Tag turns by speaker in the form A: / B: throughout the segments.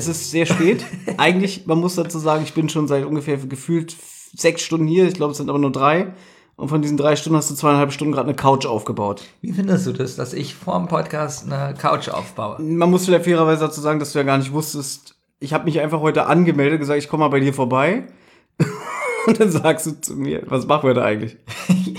A: Es ist sehr spät. Eigentlich, man muss dazu sagen, ich bin schon seit ungefähr gefühlt sechs Stunden hier. Ich glaube, es sind aber nur drei. Und von diesen drei Stunden hast du zweieinhalb Stunden gerade eine Couch aufgebaut.
B: Wie findest du das, dass ich vor dem Podcast eine Couch aufbaue?
A: Man muss vielleicht fairerweise dazu sagen, dass du ja gar nicht wusstest. Ich habe mich einfach heute angemeldet, gesagt, ich komme mal bei dir vorbei. Und dann sagst du zu mir, was machen wir da eigentlich?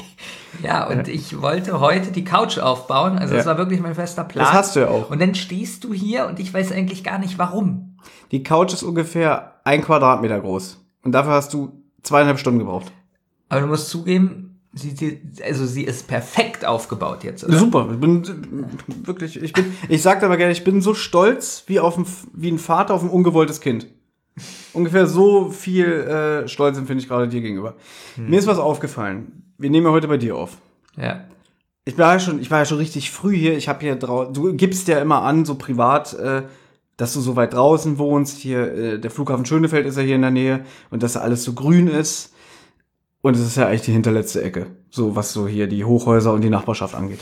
B: Ja, und ich wollte heute die Couch aufbauen. Also das
A: Ja.
B: war wirklich mein fester Plan.
A: Das hast du ja auch.
B: Und dann stehst du hier und ich weiß eigentlich gar nicht warum.
A: Die Couch ist ungefähr ein Quadratmeter groß. Und dafür hast du zweieinhalb Stunden gebraucht.
B: Aber du musst zugeben, sie, sie, also sie ist perfekt aufgebaut jetzt. Oder?
A: Super, ich bin wirklich, ich bin, ich sag aber gerne, ich bin so stolz wie auf ein, wie ein Vater auf ein ungewolltes Kind. Ungefähr so viel äh, Stolz empfinde ich gerade dir gegenüber. Mir ist was aufgefallen. Wir nehmen ja heute bei dir auf.
B: Ja.
A: Ich war ja schon, ich war ja schon richtig früh hier. Ich habe hier draußen, du gibst ja immer an, so privat, äh, dass du so weit draußen wohnst. Hier, äh, der Flughafen Schönefeld ist ja hier in der Nähe und dass da alles so grün ist. Und es ist ja eigentlich die hinterletzte Ecke, so was so hier die Hochhäuser und die Nachbarschaft angeht.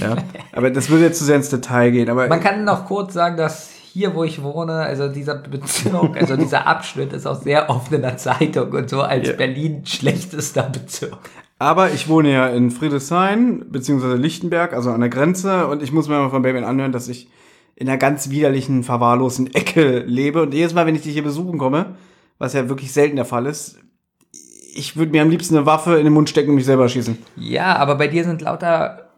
A: Ja, aber das würde jetzt zu sehr ins Detail gehen. Aber
B: Man kann noch kurz sagen, dass hier, wo ich wohne, also dieser Bezirk, also dieser Abschnitt ist auch sehr oft in der Zeitung und so als
A: Ja.
B: Berlin schlechtester Bezirk.
A: Aber ich wohne ja in Friedrichshain, beziehungsweise Lichtenberg, also an der Grenze. Und ich muss mir mal von Baby anhören, dass ich in einer ganz widerlichen, verwahrlosen Ecke lebe. Und jedes Mal, wenn ich dich hier besuchen komme, was ja wirklich selten der Fall ist, ich würde mir am liebsten eine Waffe in den Mund stecken und mich selber schießen.
B: Ja, aber bei dir sind lauter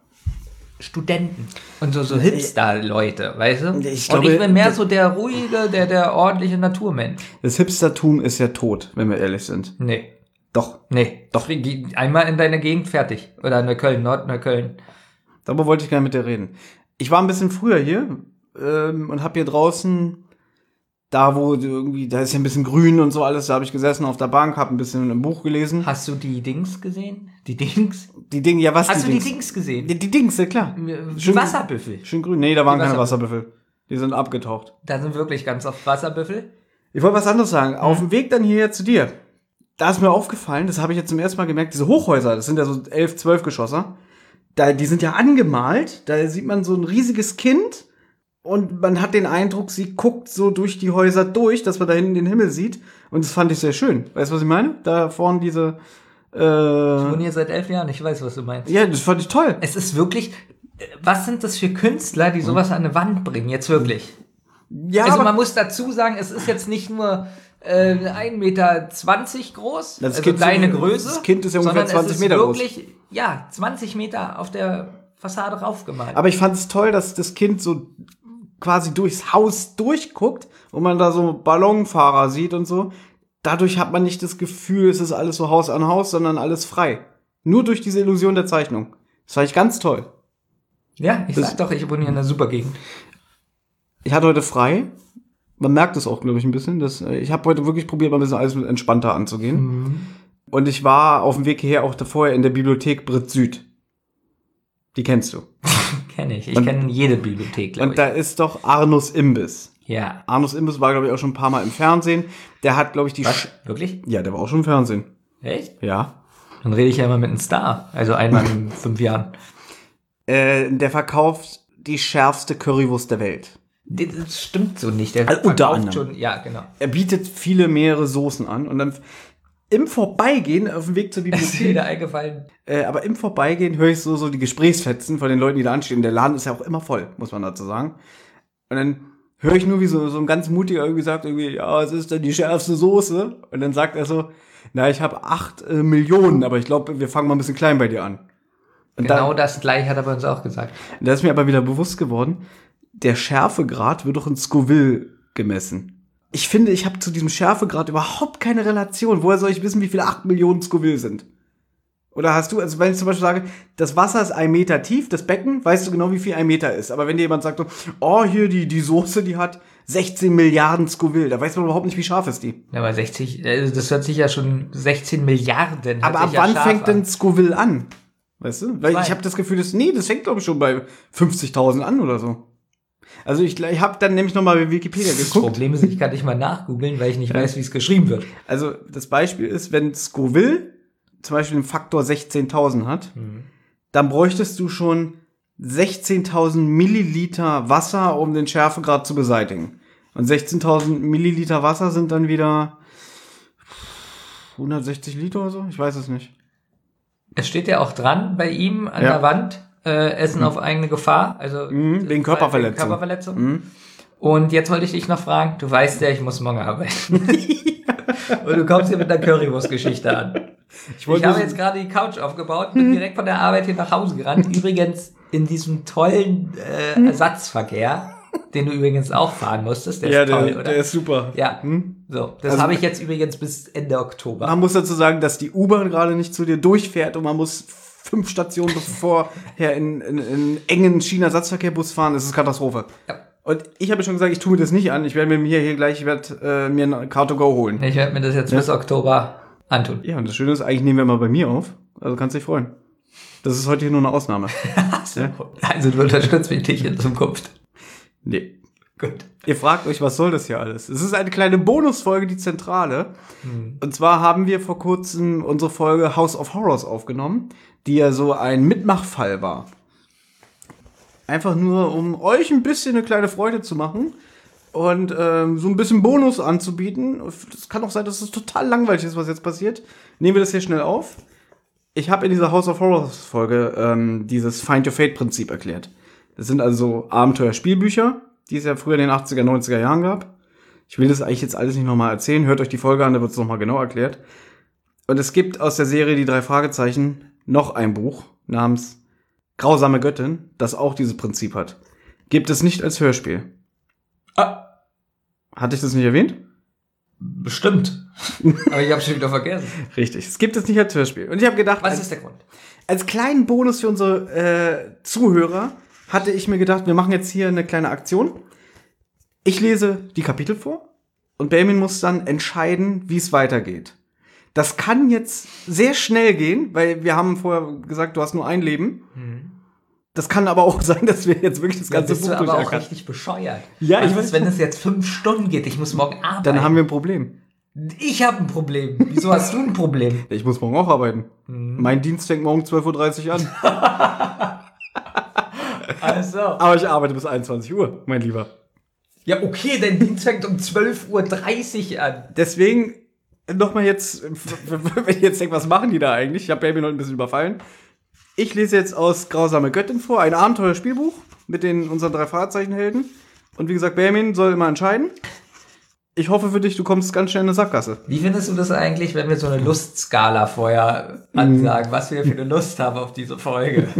B: Studenten und so, so Hipster-Leute, weißt du?
A: Ich
B: und
A: glaube,
B: ich bin mehr so der ruhige, der, der ordentliche Naturmensch.
A: Das Hipstertum ist ja tot, wenn wir ehrlich sind.
B: Nee.
A: Doch.
B: Nee. Doch. Einmal in deine Gegend fertig. Oder Neukölln, Nord-Neukölln.
A: Darüber wollte ich gerne mit dir reden. Ich war ein bisschen früher hier ähm, und habe hier draußen, da wo irgendwie, da ist ja ein bisschen grün und so alles, da habe ich gesessen auf der Bank, habe ein bisschen ein Buch gelesen.
B: Hast du die Dings gesehen? Die Dings?
A: Die Dinge, ja was
B: Hast du
A: die
B: die
A: Dings?
B: Dings gesehen?
A: Die, die Dings, ja klar.
B: Die
A: Schön-
B: Wasserbüffel.
A: Schön grün. Nee, da waren
B: Die
A: keine
B: Wasser-
A: Wasserbüffel. Die sind abgetaucht.
B: Da sind wirklich ganz oft Wasserbüffel.
A: Ich wollte was anderes sagen. Auf dem Weg dann hierher zu dir, da ist mir aufgefallen, das habe ich jetzt zum ersten Mal gemerkt, diese Hochhäuser, das sind ja so elf, zwölf Geschosser, da, die sind ja angemalt, da sieht man so ein riesiges Kind und man hat den Eindruck, sie guckt so durch die Häuser durch, dass man da hinten den Himmel sieht und das fand ich sehr schön. Weißt du, was ich meine? Da vorne diese,
B: Ich
A: äh,
B: wohne hier seit elf Jahren, ich weiß, was du meinst.
A: ja, das fand ich toll.
B: Es ist wirklich, was sind das für Künstler, die sowas an eine Wand bringen, jetzt wirklich?
A: Ja,
B: Also man muss dazu sagen, es ist jetzt nicht nur äh, 1,20 Meter groß,
A: Das
B: also
A: Kind
B: deine
A: ungefähr-
B: Größe.
A: das Kind ist ja ungefähr
B: sondern
A: 20
B: es ist
A: Meter groß.
B: wirklich, Ja, 20 Meter auf der Fassade raufgemalt.
A: Aber ich fand es toll, dass das Kind so quasi durchs Haus durchguckt und man da so Ballonfahrer sieht und so. Dadurch hat man nicht das Gefühl, es ist alles so Haus an Haus, sondern alles frei. Nur durch diese Illusion der Zeichnung. Das fand ich ganz toll.
B: ja, ich
A: das-
B: sag doch, ich wohne in einer super Gegend.
A: Ich hatte heute frei. Man merkt es auch, glaube ich, ein bisschen. Dass, äh, ich habe heute wirklich probiert, mal ein bisschen alles entspannter anzugehen. Und ich war auf dem Weg hierher auch davor in der Bibliothek Brit Süd. Die kennst du.
B: Kenne ich. Ich
A: Und-
B: kenne jede Bibliothek, glaube
A: Und
B: ich.
A: da ist doch Arnus Imbiss.
B: ja.
A: Arnus Imbiss war, glaube ich, auch schon ein paar Mal im Fernsehen. Der hat, glaube ich, die.
B: Was?
A: Sch
B: Wirklich?
A: ja, der war auch schon im Fernsehen.
B: Echt?
A: Ja.
B: Dann rede ich ja immer mit einem Star. Also einmal in fünf Jahren.
A: Äh, der verkauft die schärfste Currywurst der Welt.
B: Das stimmt so nicht. Der
A: Also unter
B: verkauft
A: anderem.
B: schon, ja, genau.
A: Er bietet viele mehrere Soßen an und dann im Vorbeigehen auf dem Weg zur
B: Ist mir
A: Bibliothek,
B: wieder eingefallen.
A: äh, aber im Vorbeigehen höre ich so, so die Gesprächsfetzen von den Leuten, die da anstehen. Der Laden ist ja auch immer voll, muss man dazu sagen. Und dann höre ich nur, wie so, so ein ganz mutiger irgendwie sagt, irgendwie, ja, es ist dann die schärfste Soße. Und dann sagt er so, na, ich habe acht äh, Millionen, aber ich glaube, wir fangen mal ein bisschen klein bei dir an. Und
B: Genau
A: dann,
B: das gleiche hat er bei uns auch gesagt.
A: da ist mir aber wieder bewusst geworden, der Schärfegrad wird doch in Scoville gemessen. Ich finde, ich habe zu diesem Schärfegrad überhaupt keine Relation. Woher soll ich wissen, wie viele 8 Millionen Scoville sind? Oder hast du, also wenn ich zum Beispiel sage, das Wasser ist ein Meter tief, das Becken, weißt du genau, wie viel ein Meter ist. Aber wenn dir jemand sagt, so, oh, hier, die, die Soße, die hat 16 Milliarden Scoville, da weiß man überhaupt nicht, wie scharf ist die.
B: Ja, aber 60, also das hört sich ja schon 16 Milliarden.
A: Aber ab
B: ja
A: wann fängt
B: an.
A: denn Scoville an? Weißt du? Weil
B: Zwei.
A: ich habe das Gefühl, dass, nee, das fängt glaube ich schon bei 50.000 an oder so. Also ich, ich habe dann nämlich nochmal bei Wikipedia
B: Das
A: geguckt.
B: Problem ist, ich kann nicht mal nachgoogeln, weil ich nicht weiß, wie es geschrieben wird.
A: Also das Beispiel ist, wenn Scoville zum Beispiel einen Faktor 16.000 hat, dann bräuchtest du schon 16.000 Milliliter Wasser, um den Schärfegrad zu beseitigen. Und 16.000 Milliliter Wasser sind dann wieder 160 Liter oder so? Ich weiß es nicht.
B: Es steht ja auch dran bei ihm an
A: Ja.
B: der Wand, äh, Essen auf eigene Gefahr, also
A: Mhm, wegen Körperverletzung.
B: Körperverletzung.
A: Mhm.
B: Und jetzt wollte ich dich noch fragen, du weißt ja, ich muss morgen arbeiten. Und du kommst hier mit einer Currywurst-Geschichte an. Ich,
A: wollte-
B: habe jetzt gerade die Couch aufgebaut, bin direkt von der Arbeit hier nach Hause gerannt. Übrigens in diesem tollen äh, Ersatzverkehr, den du übrigens auch fahren musstest. Der
A: Ja,
B: ist toll,
A: der,
B: oder?
A: der ist super.
B: ja,
A: Hm?
B: so. Das
A: Also-
B: habe ich jetzt übrigens bis Ende Oktober.
A: Man muss dazu sagen, dass die U-Bahn gerade nicht zu dir durchfährt und man muss fünf Stationen vorher in, in, in engen China-Ersatzverkehrbus fahren. Das ist Katastrophe.
B: Ja.
A: Und ich habe schon gesagt, ich tue mir das nicht an. Ich werde mir hier, hier gleich, ich werde äh, mir ein Car2Go holen.
B: Ich werde mir das jetzt bis Oktober antun.
A: Ja, und das Schöne ist, eigentlich nehmen wir mal bei mir auf. Also kannst dich freuen. Das ist heute hier nur eine Ausnahme. Ja.
B: Also du unterstützt mich nicht in Zukunft.
A: Nee.
B: Gut.
A: Ihr fragt euch, was soll das hier alles? Es ist eine kleine Bonusfolge, die Zentrale. Und zwar haben wir vor kurzem unsere Folge House of Horrors aufgenommen, die ja so ein Mitmachfall war. Einfach nur, um euch ein bisschen eine kleine Freude zu machen und ähm, so ein bisschen Bonus anzubieten. Es kann auch sein, dass es total langweilig ist, was jetzt passiert. Nehmen wir das hier schnell auf. Ich habe in dieser House of Horrors Folge ähm, dieses Find Your Fate Prinzip erklärt. Das sind also Abenteuer-Spielbücher, die es ja früher in den 80er, 90er Jahren gab. Ich will das eigentlich jetzt alles nicht nochmal erzählen. Hört euch die Folge an, da wird es nochmal genau erklärt. Und es gibt aus der Serie Die drei Fragezeichen noch ein Buch namens Grausame Göttin, das auch dieses Prinzip hat. Gibt es nicht als Hörspiel.
B: Ah,
A: Hatte ich das nicht erwähnt?
B: bestimmt. Aber ich habe schon wieder vergessen.
A: Richtig. Es gibt es nicht als Hörspiel. Und ich habe gedacht,
B: Was
A: als,
B: ist der Grund?
A: als kleinen Bonus für unsere äh, Zuhörer hatte ich mir gedacht, wir machen jetzt hier eine kleine Aktion. Ich lese die Kapitel vor und Benjamin muss dann entscheiden, wie es weitergeht. Das kann jetzt sehr schnell gehen, weil wir haben vorher gesagt, du hast nur ein Leben. Das kann aber auch sein, dass wir jetzt wirklich das ganze
B: bist
A: Buch
B: du aber auch richtig bescheuert.
A: Ja, ich weiß.
B: wenn es jetzt fünf Stunden geht? Ich muss morgen arbeiten.
A: Dann haben wir ein Problem.
B: ich habe ein Problem. Wieso hast du ein Problem?
A: Ich muss morgen auch arbeiten. Mein Dienst fängt morgen 12.30 Uhr an.
B: Also.
A: Aber ich arbeite bis 21 Uhr, mein Lieber.
B: Ja, okay, dein Dienst fängt um 12.30 Uhr an.
A: Deswegen nochmal jetzt, wenn ich jetzt denke, was machen die da eigentlich? Ich habe Baby noch ein bisschen überfallen. Ich lese jetzt aus Grausame Göttin vor, ein Abenteuerspielbuch mit den unseren drei Fahrzeichenhelden. Und wie gesagt, Benjamin soll immer entscheiden. Ich hoffe für dich, du kommst ganz schnell in eine Sackgasse.
B: Wie findest du das eigentlich, wenn wir so eine Lustskala vorher ansagen, was wir für eine Lust haben auf diese Folge?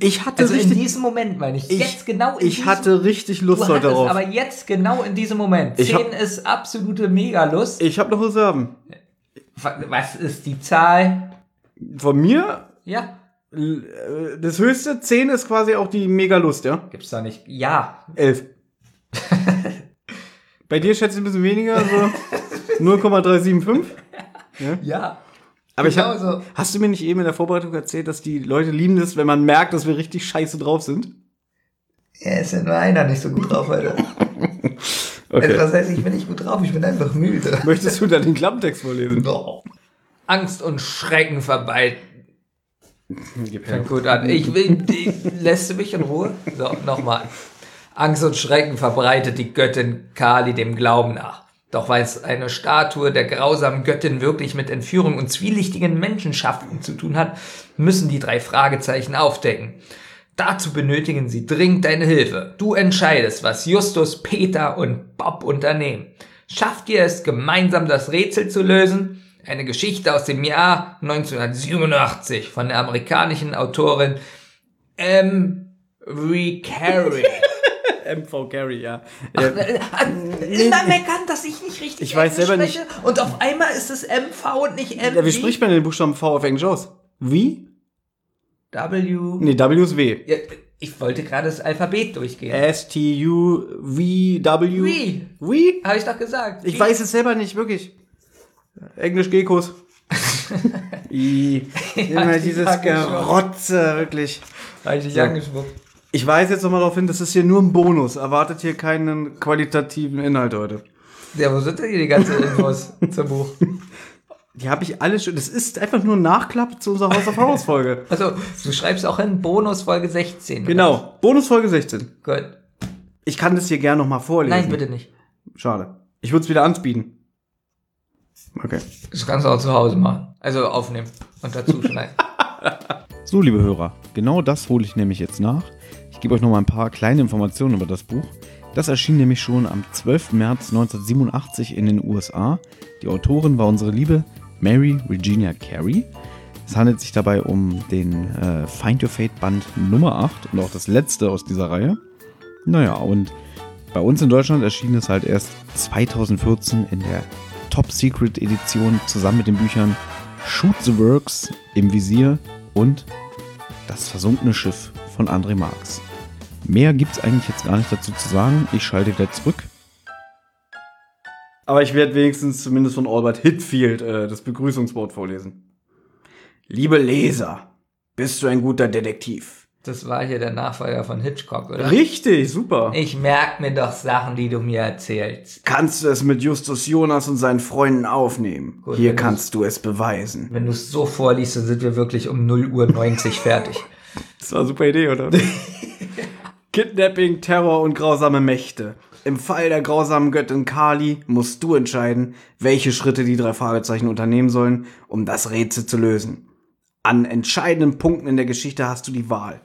A: Ich hatte
B: Also in
A: richtig,
B: diesem Moment, meine ich.
A: ich,
B: jetzt genau in
A: ich
B: diesem
A: hatte richtig Lust heute drauf.
B: aber jetzt genau in diesem Moment.
A: Ich
B: 10
A: hab-
B: ist absolute Megalust.
A: Ich habe noch Reserven.
B: Was ist die Zahl?
A: Von mir,
B: Ja,
A: äh, das höchste, 10 ist quasi auch die Megalust, ja?
B: gibt's da nicht. Ja.
A: 11. Bei dir schätze ich ein bisschen weniger, so 0,375.
B: Ja.
A: Aber ich
B: Genau
A: hab,
B: so.
A: hast du mir nicht eben in der Vorbereitung erzählt, dass die Leute lieben es, wenn man merkt, dass wir richtig scheiße drauf sind?
B: Ja, ist ja nur einer nicht so gut drauf, Alter. Also, was heißt, ich bin nicht gut drauf, ich bin einfach müde.
A: Möchtest du da den Klappentext vorlesen?
B: Angst und Schrecken verbreiten.
A: Gib
B: Fängt gut an. Ich will, die, lässt du mich in Ruhe? So, nochmal. Angst und Schrecken verbreitet die Göttin Kali dem Glauben nach. Doch weil es eine Statue der grausamen Göttin wirklich mit Entführung und zwielichtigen Menschenschaften zu tun hat, müssen die drei Fragezeichen aufdecken. Dazu benötigen sie dringend deine Hilfe. Du entscheidest, was Justus, Peter und Bob unternehmen. Schafft ihr es, gemeinsam das Rätsel zu lösen? Eine Geschichte aus dem Jahr 1987 von der amerikanischen Autorin M. Carey.
A: MV Gary, ja.
B: Ach,
A: ja.
B: äh, äh, Immer meckern, dass ich nicht richtig
A: Ich weiß selber
B: spreche. Und auf einmal ist es MV und nicht M.
A: ja wie spricht man den Buchstaben V auf Englisch aus? Wie?
B: W.
A: Nee, W ist W.
B: Ja, ich wollte gerade das Alphabet durchgehen.
A: S, T, U, V, W.
B: Wie?
A: Wie?
B: Habe ich doch gesagt.
A: Ich
B: Wie?
A: weiß es selber nicht, wirklich. Englisch Gekos. I. Immer dieses. Gerotze, wirklich.
B: Habe ich dich
A: So.
B: angespuckt.
A: Ich weise jetzt nochmal darauf hin, das ist hier nur ein Bonus. Erwartet hier keinen qualitativen Inhalt heute.
B: Ja, wo sind denn hier die ganzen Infos zum Buch?
A: Die habe ich alle schon. Das ist einfach nur ein Nachklapp zu unserer House of Horrors Folge.
B: Also, du schreibst auch in Bonus Folge 16. oder?
A: genau. Bonusfolge 16.
B: Gut.
A: Ich kann das hier gerne noch mal vorlesen.
B: Nein, bitte nicht.
A: Schade. Ich würde es wieder anbieten. Okay.
B: Das kannst du auch zu Hause machen. Also aufnehmen und dazu schneiden.
C: So, liebe Hörer, genau das hole ich nämlich jetzt nach. Gebe euch noch mal ein paar kleine Informationen über das Buch. Das erschien nämlich schon am 12. März 1987 in den USA. Die Autorin war unsere liebe Mary Regina Carey. Es handelt sich dabei um den äh, Find Your Fate Band Nummer 8 und auch das letzte aus dieser Reihe. Naja, und bei uns in Deutschland erschien es halt erst 2014 in der Top Secret Edition zusammen mit den Büchern Shoot the Works im Visier und Das versunkene Schiff von André Marx. Mehr gibt's eigentlich jetzt gar nicht dazu zu sagen. Ich schalte wieder zurück.
A: Aber ich werde wenigstens zumindest von Albert Hitfield äh, das Begrüßungswort vorlesen. Liebe Leser, bist du ein guter Detektiv?
B: Das war hier der Nachfolger von Hitchcock, oder?
A: Richtig, super.
B: Ich merk mir doch Sachen, die du mir erzählst.
A: Kannst du es mit Justus Jonas und seinen Freunden aufnehmen?
B: Gut,
A: Hier kannst du es beweisen.
B: Wenn du es so vorliest, dann sind wir wirklich um 0 Uhr 90 fertig.
A: Das war eine super Idee, oder? Kidnapping, Terror und grausame Mächte. Im Fall der grausamen Göttin Kali musst du entscheiden, welche Schritte die drei Fragezeichen unternehmen sollen, um das Rätsel zu lösen. An entscheidenden Punkten in der Geschichte hast du die Wahl.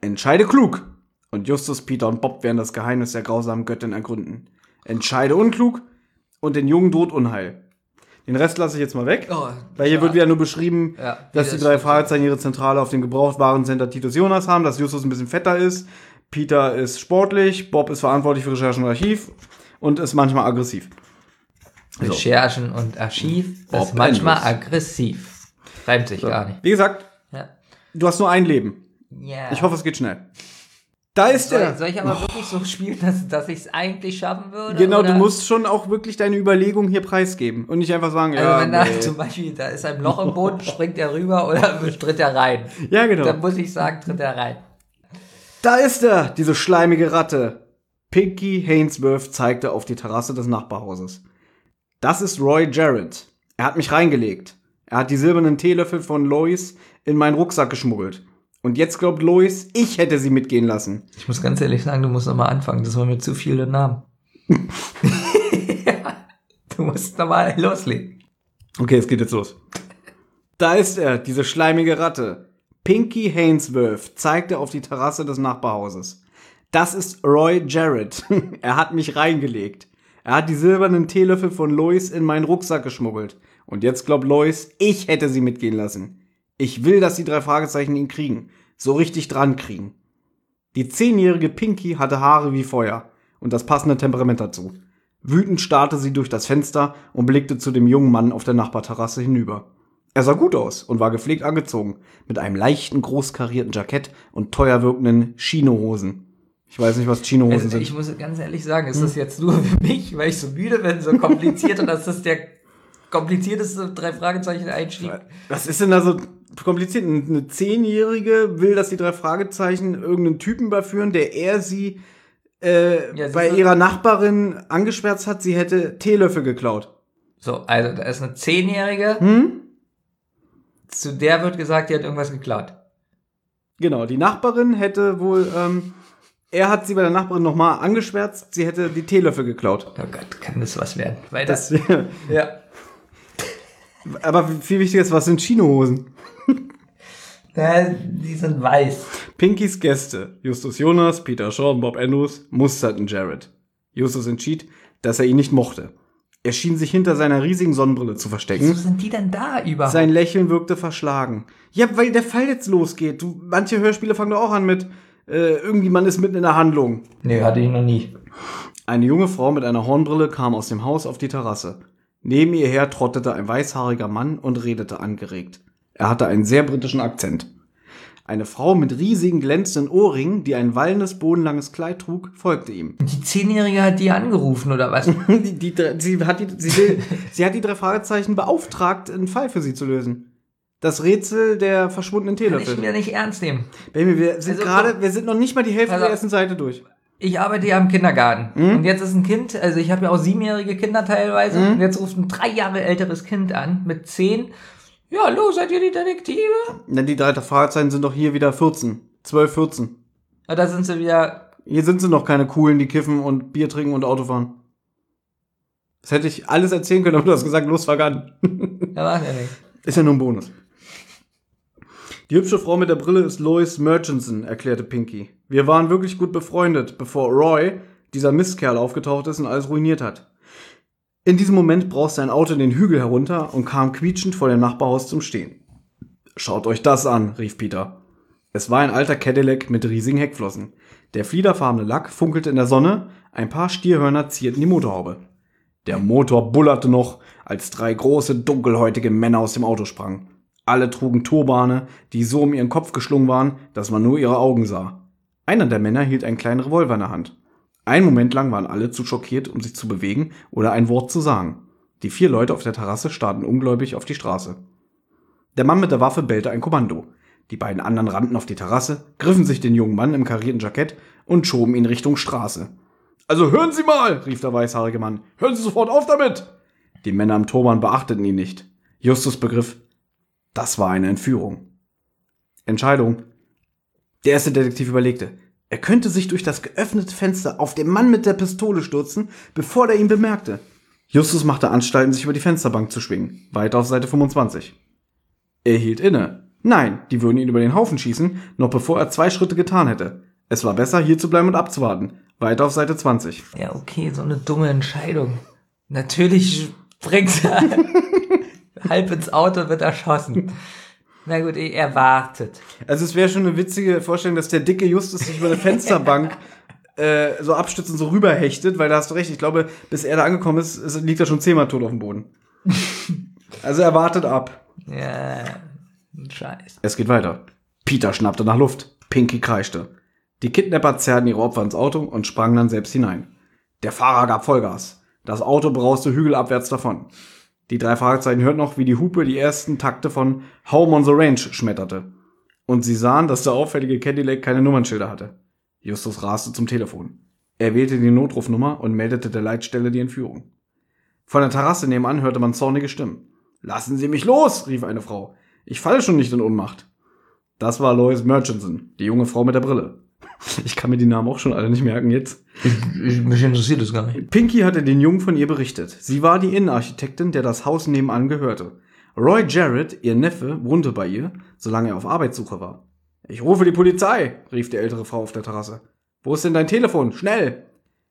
A: Entscheide klug. Und Justus, Peter und Bob werden das Geheimnis der grausamen Göttin ergründen. Entscheide unklug und den Jungen droht Unheil. Den Rest lasse ich jetzt mal weg.
B: Oh,
A: Weil hier wird wieder nur beschrieben,
B: Ja,
A: dass die drei. Fragezeichen ihre Zentrale auf dem Gebrauchtwarencenter Titus Jonas haben, dass Justus ein bisschen fetter ist, Peter ist sportlich, Bob ist verantwortlich für Recherche und Archiv und ist manchmal aggressiv.
B: Recherchen und Archiv
A: Bob
B: ist manchmal
A: Andrews.
B: aggressiv. Reimt sich gar nicht.
A: Wie gesagt,
B: Ja.
A: du hast nur ein Leben.
B: Ja.
A: Ich hoffe, es geht schnell. Da ist
B: soll,
A: er.
B: soll ich aber wirklich so spielen, dass, dass ich es eigentlich schaffen würde?
A: Genau,
B: oder?
A: du musst schon auch wirklich deine Überlegung hier preisgeben und nicht einfach sagen,
B: Also
A: ja,
B: wenn da
A: nee.
B: zum Beispiel, da ist ein Loch im Boden, springt er rüber oder tritt er rein?
A: ja genau.
B: Dann muss ich sagen, tritt er rein.
A: Da ist er, diese schleimige Ratte. Pinky Hainsworth zeigte auf die Terrasse des Nachbarhauses. Das ist Roy Jarrett. Er hat mich reingelegt. Er hat die silbernen Teelöffel von Lois in meinen Rucksack geschmuggelt. Und jetzt glaubt Lois, ich hätte sie mitgehen lassen.
B: Ich muss ganz ehrlich sagen, du musst nochmal anfangen. Das waren mir zu viele Namen. ja, du musst nochmal loslegen.
A: Okay, es geht jetzt los. Da ist er, diese schleimige Ratte. Pinky Hainsworth zeigte auf die Terrasse des Nachbarhauses. Das ist Roy Jarrett. er hat mich reingelegt. Er hat die silbernen Teelöffel von Lois in meinen Rucksack geschmuggelt. Und jetzt glaubt Lois, ich hätte sie mitgehen lassen. Ich will, dass die drei Fragezeichen ihn kriegen. So richtig dran kriegen. Die zehnjährige Pinky hatte Haare wie Feuer und das passende Temperament dazu. Wütend starrte sie durch das Fenster und blickte zu dem jungen Mann auf der Nachbarterrasse hinüber. Er sah gut aus und war gepflegt angezogen, mit einem leichten, großkarierten Jackett und teuer wirkenden Chinohosen. Ich weiß nicht, was Chinohosen
B: Also, ich
A: sind.
B: muss ganz ehrlich sagen, ist das jetzt nur für mich, weil ich so müde bin, so kompliziert und das ist der komplizierteste drei Fragezeichen Einstieg.
A: Was ist denn da so kompliziert? Eine Zehnjährige will, dass die drei Fragezeichen irgendeinen Typen überführen, der er sie äh,
B: Ja, sie
A: bei ihrer Nachbarin angeschwärzt hat, sie hätte Teelöffel geklaut.
B: So, also da ist eine Zehnjährige,
A: Hm?
B: Zu der wird gesagt, die hat irgendwas geklaut.
A: Genau, die Nachbarin hätte wohl, ähm, er hat sie bei der Nachbarin nochmal angeschwärzt, sie hätte die Teelöffel geklaut.
B: Oh Gott, kann das was werden? Weiter.
A: Das,
B: ja.
A: aber viel wichtiger ist, was sind Chinohosen?
B: ja. Die sind weiß.
A: Pinkys Gäste, Justus Jonas, Peter Shaw und Bob Andrews, musterten Jared. Justus entschied, dass er ihn nicht mochte. Er schien sich hinter seiner riesigen Sonnenbrille zu
B: Wieso
A: verstecken.
B: sind die denn da überhaupt?
A: Sein Lächeln wirkte verschlagen. Ja, weil der Fall jetzt losgeht. Du, manche Hörspiele fangen doch auch an mit, äh, irgendjemand ist mitten in der Handlung.
B: nee, hatte ich noch nie.
A: Eine junge Frau mit einer Hornbrille kam aus dem Haus auf die Terrasse. Neben ihr her trottete ein weißhaariger Mann und redete angeregt. Er hatte einen sehr britischen Akzent. Eine Frau mit riesigen glänzenden Ohrringen, die ein wallendes, bodenlanges Kleid trug, folgte ihm.
B: Die Zehnjährige hat die angerufen, oder was?
A: Die, die, sie, hat die, sie, will, sie hat die drei Fragezeichen beauftragt, einen Fall für sie zu lösen. Das Rätsel der verschwundenen
B: Kann ich
A: Teelöffel.
B: mir nicht ernst nehmen.
A: Baby, wir sind
B: Also,
A: gerade, wir sind noch nicht mal die Hälfte
B: Pass
A: der ersten Seite durch.
B: Ich arbeite ja im Kindergarten.
A: Mhm.
B: Und jetzt ist ein Kind, also ich habe ja auch siebenjährige Kinder teilweise. Und jetzt ruft ein drei Jahre älteres Kind an mit zehn. Ja, hallo, seid ihr die Detektive?
A: Na, die drei Fragezeichen sind doch hier wieder 14. 12, 14.
B: Ja, da sind sie wieder.
A: Hier sind sie noch keine coolen, die kiffen und Bier trinken und Auto fahren. Das hätte ich alles erzählen können, aber du hast gesagt, los, fang an.
B: Ja, machen ja nicht.
A: Ist ja nur ein Bonus. Die hübsche Frau mit der Brille ist Lois Murchison, erklärte Pinky. Wir waren wirklich gut befreundet, bevor Roy, dieser Mistkerl, aufgetaucht ist und alles ruiniert hat. In diesem Moment brauste ein Auto den Hügel herunter und kam quietschend vor dem Nachbarhaus zum Stehen. Schaut euch das an, rief Peter. Es war ein alter Cadillac mit riesigen Heckflossen. Der fliederfarbene Lack funkelte in der Sonne, ein paar Stierhörner zierten die Motorhaube. Der Motor bullerte noch, als drei große, dunkelhäutige Männer aus dem Auto sprangen. Alle trugen Turbane, die so um ihren Kopf geschlungen waren, dass man nur ihre Augen sah. Einer der Männer hielt einen kleinen Revolver in der Hand. Einen Moment lang waren alle zu schockiert, um sich zu bewegen oder ein Wort zu sagen. Die vier Leute auf der Terrasse starrten ungläubig auf die Straße. Der Mann mit der Waffe bellte ein Kommando. Die beiden anderen rannten auf die Terrasse, griffen sich den jungen Mann im karierten Jackett und schoben ihn Richtung Straße. Also hören Sie mal, rief der weißhaarige Mann. Hören Sie sofort auf damit! Die Männer im Turban beachteten ihn nicht. Justus begriff, das war eine Entführung. Entscheidung. Der erste Detektiv überlegte. Er könnte sich durch das geöffnete Fenster auf den Mann mit der Pistole stürzen, bevor er ihn bemerkte. Justus machte Anstalten, sich über die Fensterbank zu schwingen. Weiter auf Seite 25. Er hielt inne. Nein, die würden ihn über den Haufen schießen, noch bevor er zwei Schritte getan hätte. Es war besser, hier zu bleiben und abzuwarten. Weiter auf Seite 20.
B: Ja, okay, so eine dumme Entscheidung. Natürlich springt er halb ins Auto und wird erschossen. Na gut, er wartet.
A: Also es wäre schon eine witzige Vorstellung, dass der dicke Justus sich über eine Fensterbank äh, so abstützt und so rüberhechtet, weil da hast du recht, ich glaube, bis er da angekommen ist, ist liegt er schon zehnmal tot auf dem Boden. also er wartet ab.
B: Ja, ein Scheiß.
A: Es geht weiter. Peter schnappte nach Luft. Pinky kreischte. Die Kidnapper zerrten ihre Opfer ins Auto und sprangen dann selbst hinein. Der Fahrer gab Vollgas. Das Auto brauste hügelabwärts davon. Die drei Fragezeichen hörten noch, wie die Hupe die ersten Takte von Home on the Range schmetterte. Und sie sahen, dass der auffällige Cadillac keine Nummernschilder hatte. Justus raste zum Telefon. Er wählte die Notrufnummer und meldete der Leitstelle die Entführung. Von der Terrasse nebenan hörte man zornige Stimmen. Lassen Sie mich los, rief eine Frau. Ich falle schon nicht in Ohnmacht. Das war Lois Murchison, die junge Frau mit der Brille. Ich kann mir die Namen auch schon alle nicht merken jetzt.
B: Ich, mich interessiert das gar nicht.
A: Pinky hatte den Jungen von ihr berichtet. Sie war die Innenarchitektin, der das Haus nebenan gehörte. Roy Jarrett, ihr Neffe, wohnte bei ihr, solange er auf Arbeitssuche war. Ich rufe die Polizei, rief die ältere Frau auf der Terrasse. Wo ist denn dein Telefon? Schnell!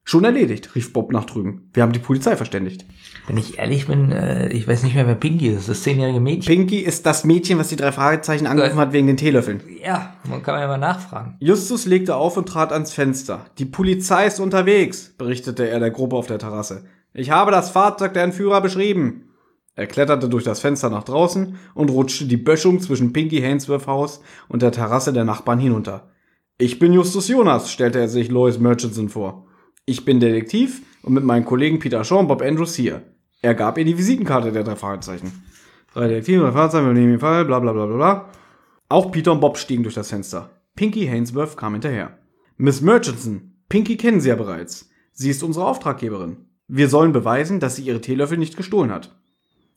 A: Schon erledigt, rief Bob nach drüben. Wir haben die Polizei verständigt.
B: Wenn ich ehrlich bin, äh, ich weiß nicht mehr, wer Pinky ist. Das zehnjährige Mädchen.
A: Pinky ist das Mädchen, was die drei Fragezeichen angerufen hat wegen den Teelöffeln.
B: Ja, man kann ja mal nachfragen.
A: Justus legte auf und trat ans Fenster. Die Polizei ist unterwegs, berichtete er der Gruppe auf der Terrasse. Ich habe das Fahrzeug der Entführer beschrieben. Er kletterte durch das Fenster nach draußen und rutschte die Böschung zwischen Pinky Hainsworth Haus und der Terrasse der Nachbarn hinunter. Ich bin Justus Jonas, stellte er sich Lois Murchison vor. Ich bin Detektiv und mit meinen Kollegen Peter Shaw und Bob Andrews hier. Er gab ihr die Visitenkarte der drei Fragezeichen. Drei Detektive, drei Fragezeichen, wir nehmen den Fall, bla bla bla bla bla. Auch Peter und Bob stiegen durch das Fenster. Pinky Hainsworth kam hinterher. Miss Murchison, Pinky kennen Sie ja bereits. Sie ist unsere Auftraggeberin. Wir sollen beweisen, dass sie ihre Teelöffel nicht gestohlen hat.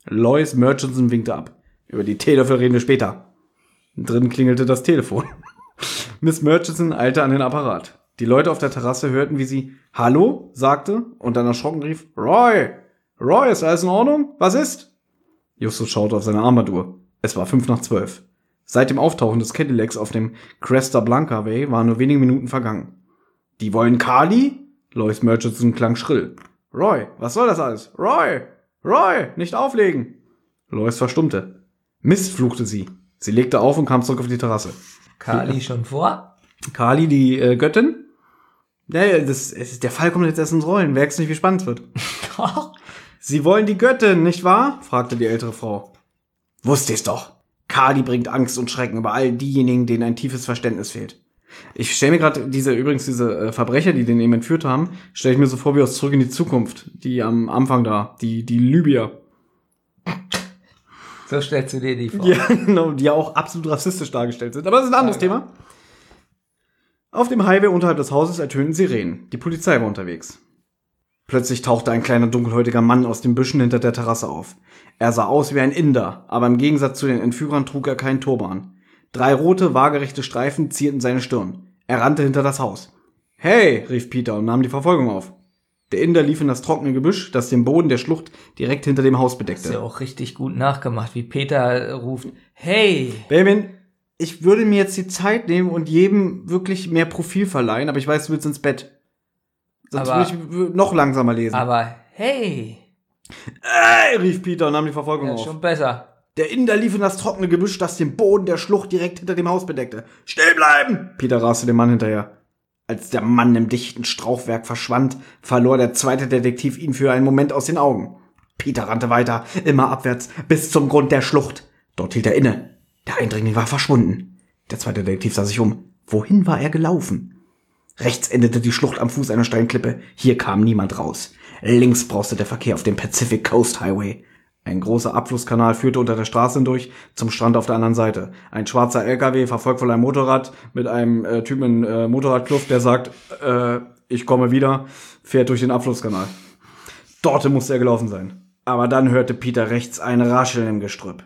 A: Lois Murchison winkte ab. Über die Teelöffel reden wir später. Drin klingelte das Telefon. Miss Murchison eilte an den Apparat. Die Leute auf der Terrasse hörten, wie sie Hallo sagte und dann erschrocken rief Roy! Roy, ist alles in Ordnung? Was ist? Justus schaute auf seine Armbanduhr. Es war fünf nach zwölf. Seit dem Auftauchen des Cadillacs auf dem Cresta Blanca Way waren nur wenige Minuten vergangen. Die wollen Carly? Lois Murchison klang schrill. Roy, was soll das alles? Roy! Roy, nicht auflegen! Lois verstummte. Mist, fluchte sie. Sie legte auf und kam zurück auf die Terrasse.
B: Kali schon vor?
A: Kali, die äh, Göttin? Ja, ja, das, der Fall kommt jetzt erst ins Rollen. Merkst nicht, wie spannend es wird. Sie wollen die Göttin, nicht wahr? fragte die ältere Frau. Wusste ich's doch. Kali bringt Angst und Schrecken über all diejenigen, denen ein tiefes Verständnis fehlt. Ich stelle mir gerade diese, übrigens diese äh, Verbrecher, die den eben entführt haben, stelle ich mir so vor wie aus Zurück in die Zukunft. Die am Anfang da, die, die Libyer.
B: So stellst du dir die vor.
A: Ja, genau, die ja auch absolut rassistisch dargestellt sind. Aber das ist ein anderes
B: Ja,
A: Thema. Auf dem Highway unterhalb des Hauses ertönten Sirenen. Die Polizei war unterwegs. Plötzlich tauchte ein kleiner dunkelhäutiger Mann aus den Büschen hinter der Terrasse auf. Er sah aus wie ein Inder, aber im Gegensatz zu den Entführern trug er keinen Turban. Drei rote, waagerechte Streifen zierten seine Stirn. Er rannte hinter das Haus. Hey, rief Peter und nahm die Verfolgung auf. Der Inder lief in das trockene Gebüsch, das den Boden der Schlucht direkt hinter dem Haus
B: Ist ja
A: bedeckte.
B: auch richtig gut nachgemacht, wie Peter ruft, hey,
A: Benjamin, ich würde mir jetzt die Zeit nehmen und jedem wirklich mehr Profil verleihen, aber ich weiß, du willst ins Bett. Sonst
B: Aber-
A: würde ich noch langsamer lesen.
B: aber hey,
A: Ey, rief Peter und nahm die Verfolgung
B: ja,
A: auf.
B: schon besser.
A: Der Inder lief in das trockene Gebüsch, das den Boden der Schlucht direkt hinter dem Haus bedeckte. Stehen bleiben! Peter raste dem Mann hinterher. Als der Mann im dichten Strauchwerk verschwand, verlor der zweite Detektiv ihn für einen Moment aus den Augen. Peter rannte weiter, immer abwärts, bis zum Grund der Schlucht. Dort hielt er inne. Der Eindringling war verschwunden. Der zweite Detektiv sah sich um. Wohin war er gelaufen? Rechts endete die Schlucht am Fuß einer Steinklippe. Hier kam niemand raus. Links brauste der Verkehr auf dem Pacific Coast Highway. Ein großer Abflusskanal führte unter der Straße hindurch zum Strand auf der anderen Seite. Ein schwarzer LKW, verfolgt von einem Motorrad, mit einem äh, Typen in äh, Motorradkluft, der sagt, äh, ich komme wieder, fährt durch den Abflusskanal. Dort musste er gelaufen sein. Aber dann hörte Peter rechts ein Rascheln im Gestrüpp.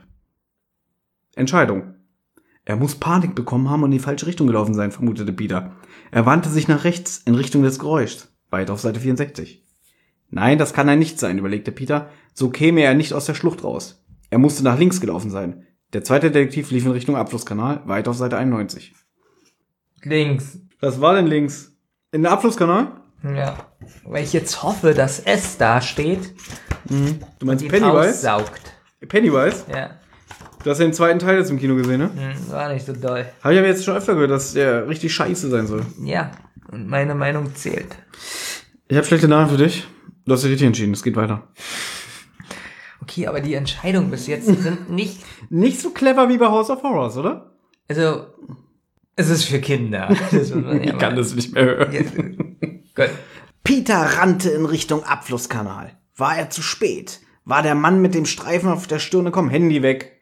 A: Entscheidung. Er muss Panik bekommen haben und in die falsche Richtung gelaufen sein, vermutete Peter. Er wandte sich nach rechts in Richtung des Geräuschs, weit auf Seite 64. Nein, das kann er nicht sein, überlegte Peter. So käme er nicht aus der Schlucht raus. Er musste nach links gelaufen sein. Der zweite Detektiv lief in Richtung Abflusskanal, weit auf Seite 91.
B: Links.
A: Was war denn links? In den Abflusskanal?
B: Ja. Weil ich jetzt hoffe, dass S da steht,
A: Du meinst Pennywise?
B: aussaugt.
A: Pennywise?
B: Ja.
A: Du hast ja den zweiten Teil jetzt im Kino gesehen, ne?
B: Hm, war nicht so doll.
A: Habe ich aber jetzt schon öfter gehört, dass der richtig scheiße sein soll.
B: Ja. Und meine Meinung zählt.
A: Ich habe schlechte Nachrichten für dich. Du hast dich richtig entschieden, es geht weiter.
B: Okay, aber die Entscheidungen bis jetzt sind nicht.
A: Nicht so clever wie bei House of Horrors, oder?
B: Also, es ist für Kinder. Das ja mal-
A: das nicht mehr hören.
B: Ja, Gut.
A: Peter rannte in Richtung Abflusskanal. War er zu spät? War der Mann mit dem Streifen auf der Stirn gekommen? Handy weg.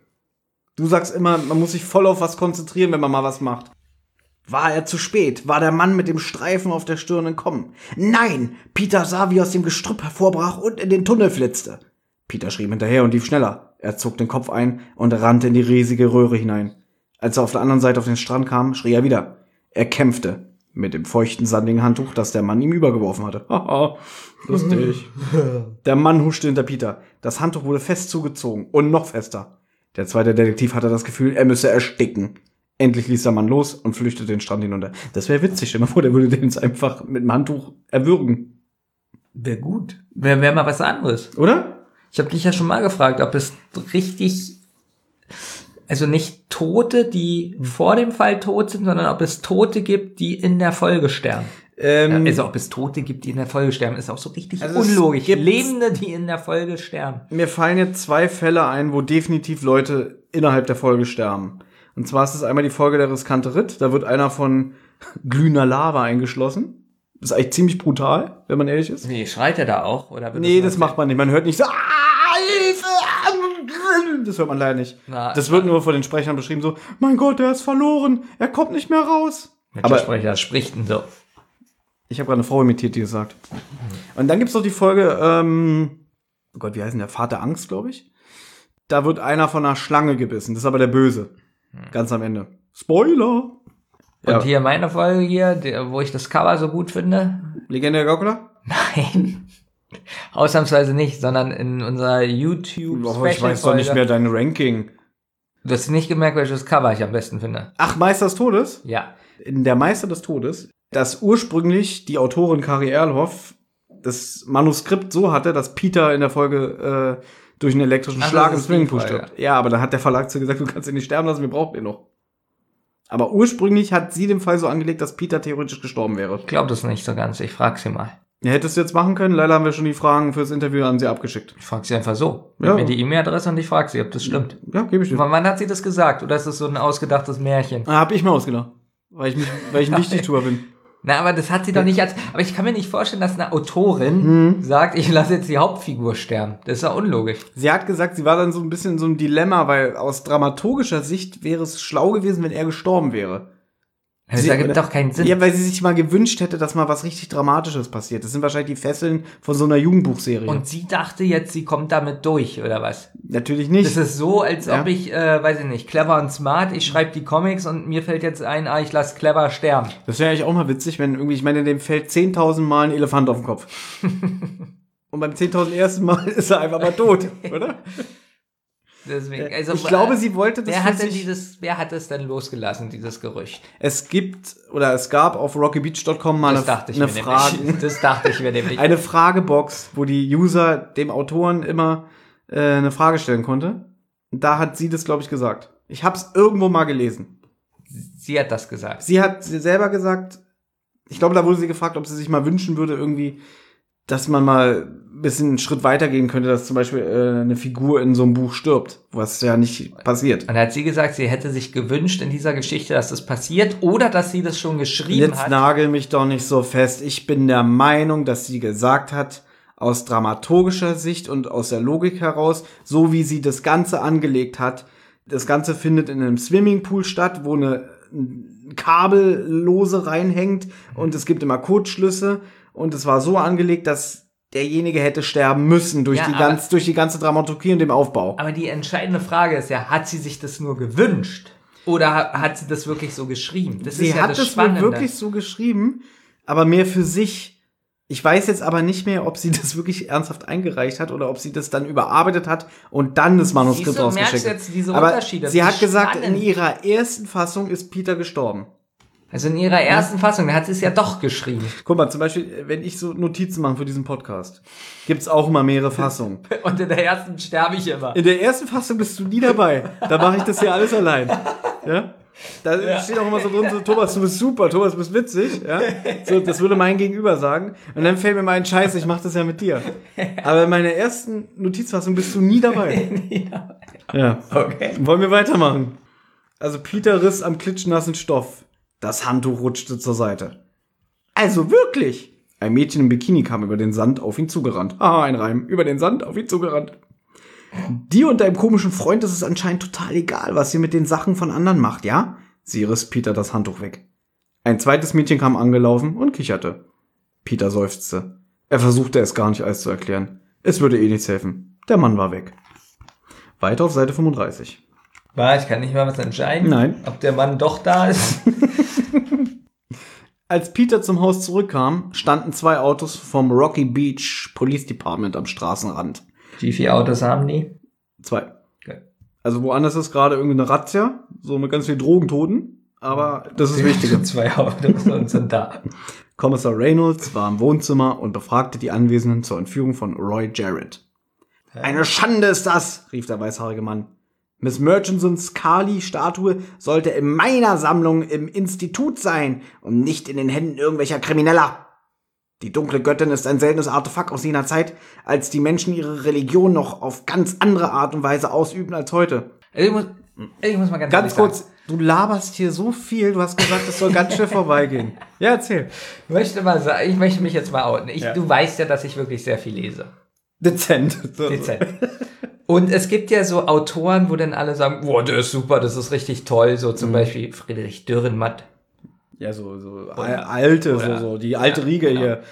A: Du sagst immer, man muss sich voll auf was konzentrieren, wenn man mal was macht. War er zu spät? War der Mann mit dem Streifen auf der Stirn entkommen? Nein! Peter sah, wie er aus dem Gestrüpp hervorbrach und in den Tunnel flitzte. Peter schrie hinterher und lief schneller. Er zog den Kopf ein und rannte in die riesige Röhre hinein. Als er auf der anderen Seite auf den Strand kam, schrie er wieder. Er kämpfte mit dem feuchten, sandigen Handtuch, das der Mann ihm übergeworfen hatte. Haha, lustig. der Mann huschte hinter Peter. Das Handtuch wurde fest zugezogen und noch fester. Der zweite Detektiv hatte das Gefühl, er müsse ersticken. Endlich ließ der Mann los und flüchtete den Strand hinunter. Das wäre witzig, stell mal vor, der würde den jetzt einfach mit dem Handtuch erwürgen.
B: Wäre gut. Wäre wär mal was anderes.
A: Oder?
B: Ich habe dich ja schon mal gefragt, ob es richtig, also nicht Tote, die vor dem Fall tot sind, sondern ob es Tote gibt, die in der Folge sterben.
A: Ähm,
B: Also ob es Tote gibt, die in der Folge sterben, ist auch so richtig
A: Also
B: unlogisch. Lebende, die in der Folge sterben.
A: Mir fallen jetzt zwei Fälle ein, wo definitiv Leute innerhalb der Folge sterben. Und zwar ist es einmal die Folge der riskante Ritt. Da wird einer von glühender Lava eingeschlossen. Das ist eigentlich ziemlich brutal, wenn man ehrlich ist.
B: Wie, schreit er da auch? Oder
A: Nee,
B: nur
A: das macht man nicht. Man hört nicht so, "Ah, Hilfe! Das hört man leider nicht.
B: Na,
A: Das wird nur von den Sprechern beschrieben so, mein Gott, er ist verloren. Er kommt nicht mehr raus.
B: Welcher
A: Aber
B: Sprecher spricht denn so?
A: Ich habe gerade eine Frau imitiert, die das sagt. Und dann gibt's noch die Folge, ähm, oh Gott, wie heißt denn der? Vater Angst, glaube ich. Da wird einer von einer Schlange gebissen. Das ist aber der Böse. Ganz am Ende. Spoiler!
B: Und
A: Ja.
B: hier meine Folge hier, der, wo ich das Cover so gut finde.
A: Legende der Gaukler?
B: Nein. Ausnahmsweise nicht, sondern in unserer YouTube
A: Oh, ich weiß doch nicht mehr dein Ranking.
B: Du hast nicht gemerkt, welches Cover ich am besten finde.
A: Ach, Meister des Todes?
B: Ja.
A: In der Meister des Todes, dass ursprünglich die Autorin Kari Erlhoff das Manuskript so hatte, dass Peter in der Folge äh, durch einen elektrischen
B: Ach,
A: Schlag ins Swimmingpool stirbt. Ja, aber dann hat der Verlag zu gesagt, du kannst ihn nicht sterben lassen, wir brauchen ihn noch. Aber ursprünglich hat sie den Fall so angelegt, dass Peter theoretisch gestorben wäre.
B: Ich glaube das nicht so ganz. Ich frag sie mal.
A: Ja, hättest du jetzt machen können. Leider haben wir schon die Fragen fürs Interview an sie abgeschickt.
B: Ich frag sie einfach so. Gib
A: Ja.
B: mir die E-Mail-Adresse und ich frag sie, ob das stimmt.
A: Ja, gebe ich dir.
B: Wann wann hat sie das gesagt? Oder ist das so ein ausgedachtes Märchen?
A: Ah, hab ich mir ausgedacht. Weil ich, mich, weil ich ein Wichtigtuer bin.
B: Na, aber das hat sie doch nicht als. Aber ich kann mir nicht vorstellen, dass eine Autorin
A: Mhm.
B: sagt, ich lasse jetzt die Hauptfigur sterben. Das ist ja unlogisch.
A: Sie hat gesagt, sie war dann so ein bisschen in so ein Dilemma, weil aus dramaturgischer Sicht wäre es schlau gewesen, wenn er gestorben wäre.
B: Das
A: Sie-
B: ergibt doch keinen Sinn.
A: Ja, weil sie sich mal gewünscht hätte, dass mal was richtig Dramatisches passiert. Das sind wahrscheinlich die Fesseln von so einer Jugendbuchserie.
B: Und sie dachte jetzt, sie kommt damit durch, oder was?
A: Natürlich nicht.
B: Das ist so, als
A: Ja.
B: ob ich, äh, weiß ich nicht, clever und smart, ich schreibe die Comics und mir fällt jetzt ein, ah, ich lass clever sterben.
A: Das wäre eigentlich auch mal witzig, wenn irgendwie, ich meine, dem fällt 10.000 Mal ein Elefant auf den Kopf. Und beim 10.000 ersten Mal ist er einfach mal tot, oder?
B: Deswegen, also,
A: ich glaube, sie wollte das
B: wer hat denn dieses, wer hat es denn losgelassen, dieses Gerücht?
A: Es gibt, oder es gab auf rockybeach.com mal
B: Das
A: eine, eine, Frage,
B: nämlich. Das dachte ich mir nämlich.
A: eine Fragebox, wo die User dem Autoren immer äh, eine Frage stellen konnte. Da hat sie das, glaube ich, gesagt. Ich habe es irgendwo mal gelesen.
B: Sie hat das gesagt.
A: Sie hat selber gesagt, ich glaube, da wurde sie gefragt, ob sie sich mal wünschen würde, irgendwie, dass man mal bisschen einen Schritt weitergehen könnte, dass zum Beispiel äh, eine Figur in so einem Buch stirbt, was ja nicht passiert.
B: Und hat sie gesagt, sie hätte sich gewünscht in dieser Geschichte, dass das passiert oder dass sie das schon geschrieben
A: Jetzt
B: hat.
A: nagel mich doch nicht so fest. Ich bin der Meinung, dass sie gesagt hat, aus dramaturgischer Sicht und aus der Logik heraus, so wie sie das Ganze angelegt hat, das Ganze findet in einem Swimmingpool statt, wo eine ein Kabellose reinhängt und es gibt immer Kurzschlüsse und es war so angelegt, dass derjenige hätte sterben müssen durch
B: Ja,
A: die ganz durch die ganze Dramaturgie und dem Aufbau.
B: Aber die entscheidende Frage ist ja, hat sie sich das nur gewünscht? Oder ha- hat sie das wirklich so geschrieben? Das
A: sie
B: ist ja
A: hat
B: das
A: es wohl wirklich so geschrieben, aber mehr für sich. Ich weiß jetzt aber nicht mehr, ob sie das wirklich ernsthaft eingereicht hat oder ob sie das dann überarbeitet hat und dann das Manuskript
B: Siehst du,
A: rausgeschickt hat.
B: jetzt diese
A: aber sie hat gesagt, in
B: spannend.
A: ihrer ersten Fassung ist Peter gestorben.
B: Also in ihrer ersten Fassung, da hat sie es ja doch geschrieben.
A: Guck mal, zum Beispiel, wenn ich so Notizen mache für diesen Podcast, gibt's auch immer mehrere Fassungen.
B: Und in der ersten sterbe ich immer.
A: In der ersten Fassung bist du nie dabei. Da mache ich das hier alles allein. Ja? Da steht auch immer so drin, so, Thomas, du bist super, Thomas, du bist witzig. Ja? So, das würde mein Gegenüber sagen. Und dann fällt mir mal ein Scheiß, ich mache das ja mit dir. Aber in meiner ersten Notizfassung bist du nie dabei. Ja.
B: Okay.
A: Wollen wir weitermachen? Also Peter riss am klitschnassen Stoff. Das Handtuch rutschte zur Seite. Also wirklich? Ein Mädchen im Bikini kam über den Sand auf ihn zugerannt. Ah, ein Reim. Über den Sand auf ihn zugerannt. Dir und deinem komischen Freund ist es anscheinend total egal, was ihr mit den Sachen von anderen macht, ja? Sie riss Peter das Handtuch weg. Ein zweites Mädchen kam angelaufen und kicherte. Peter seufzte. Er versuchte es gar nicht alles zu erklären. Es würde eh nichts helfen. Der Mann war weg. Weiter auf Seite 35.
B: War, ich kann nicht mal was entscheiden.
A: Nein.
B: Ob der Mann doch da ist.
A: Als Peter zum Haus zurückkam, standen zwei Autos vom Rocky Beach Police Department am Straßenrand.
B: Wie viele Autos haben die?
A: Zwei.
B: Okay.
A: Also woanders ist gerade irgendeine Razzia, so mit ganz vielen Drogentoten, aber das ist wichtiger.
B: Zwei Autos und sind da.
A: Kommissar Reynolds war im Wohnzimmer und befragte die Anwesenden zur Entführung von Roy Jarrett. Eine Schande ist das, rief der weißhaarige Mann. Miss Murchisons Kali-Statue sollte in meiner Sammlung im Institut sein und nicht in den Händen irgendwelcher Krimineller. Die dunkle Göttin ist ein seltenes Artefakt aus jener Zeit, als die Menschen ihre Religion noch auf ganz andere Art und Weise ausüben als heute.
B: Ich, muss, ich muss mal ganz,
A: Ganz kurz,
B: Sagen,
A: du laberst hier so viel, du hast gesagt, es soll ganz schnell vorbeigehen. Ja, erzähl.
B: ich möchte mal sagen, ich möchte mich jetzt mal outen. Ich,
A: Ja.
B: Du weißt ja, dass ich wirklich sehr viel lese.
A: Dezent.
B: Dezent. Und es gibt ja so Autoren, wo dann alle sagen, boah, der ist super, das ist richtig toll. So
A: Mhm.
B: zum Beispiel Friedrich Dürrenmatt.
A: Ja, so, so al- alte, so,
B: oder-
A: so, die alte
B: Ja,
A: Riege
B: genau.
A: hier.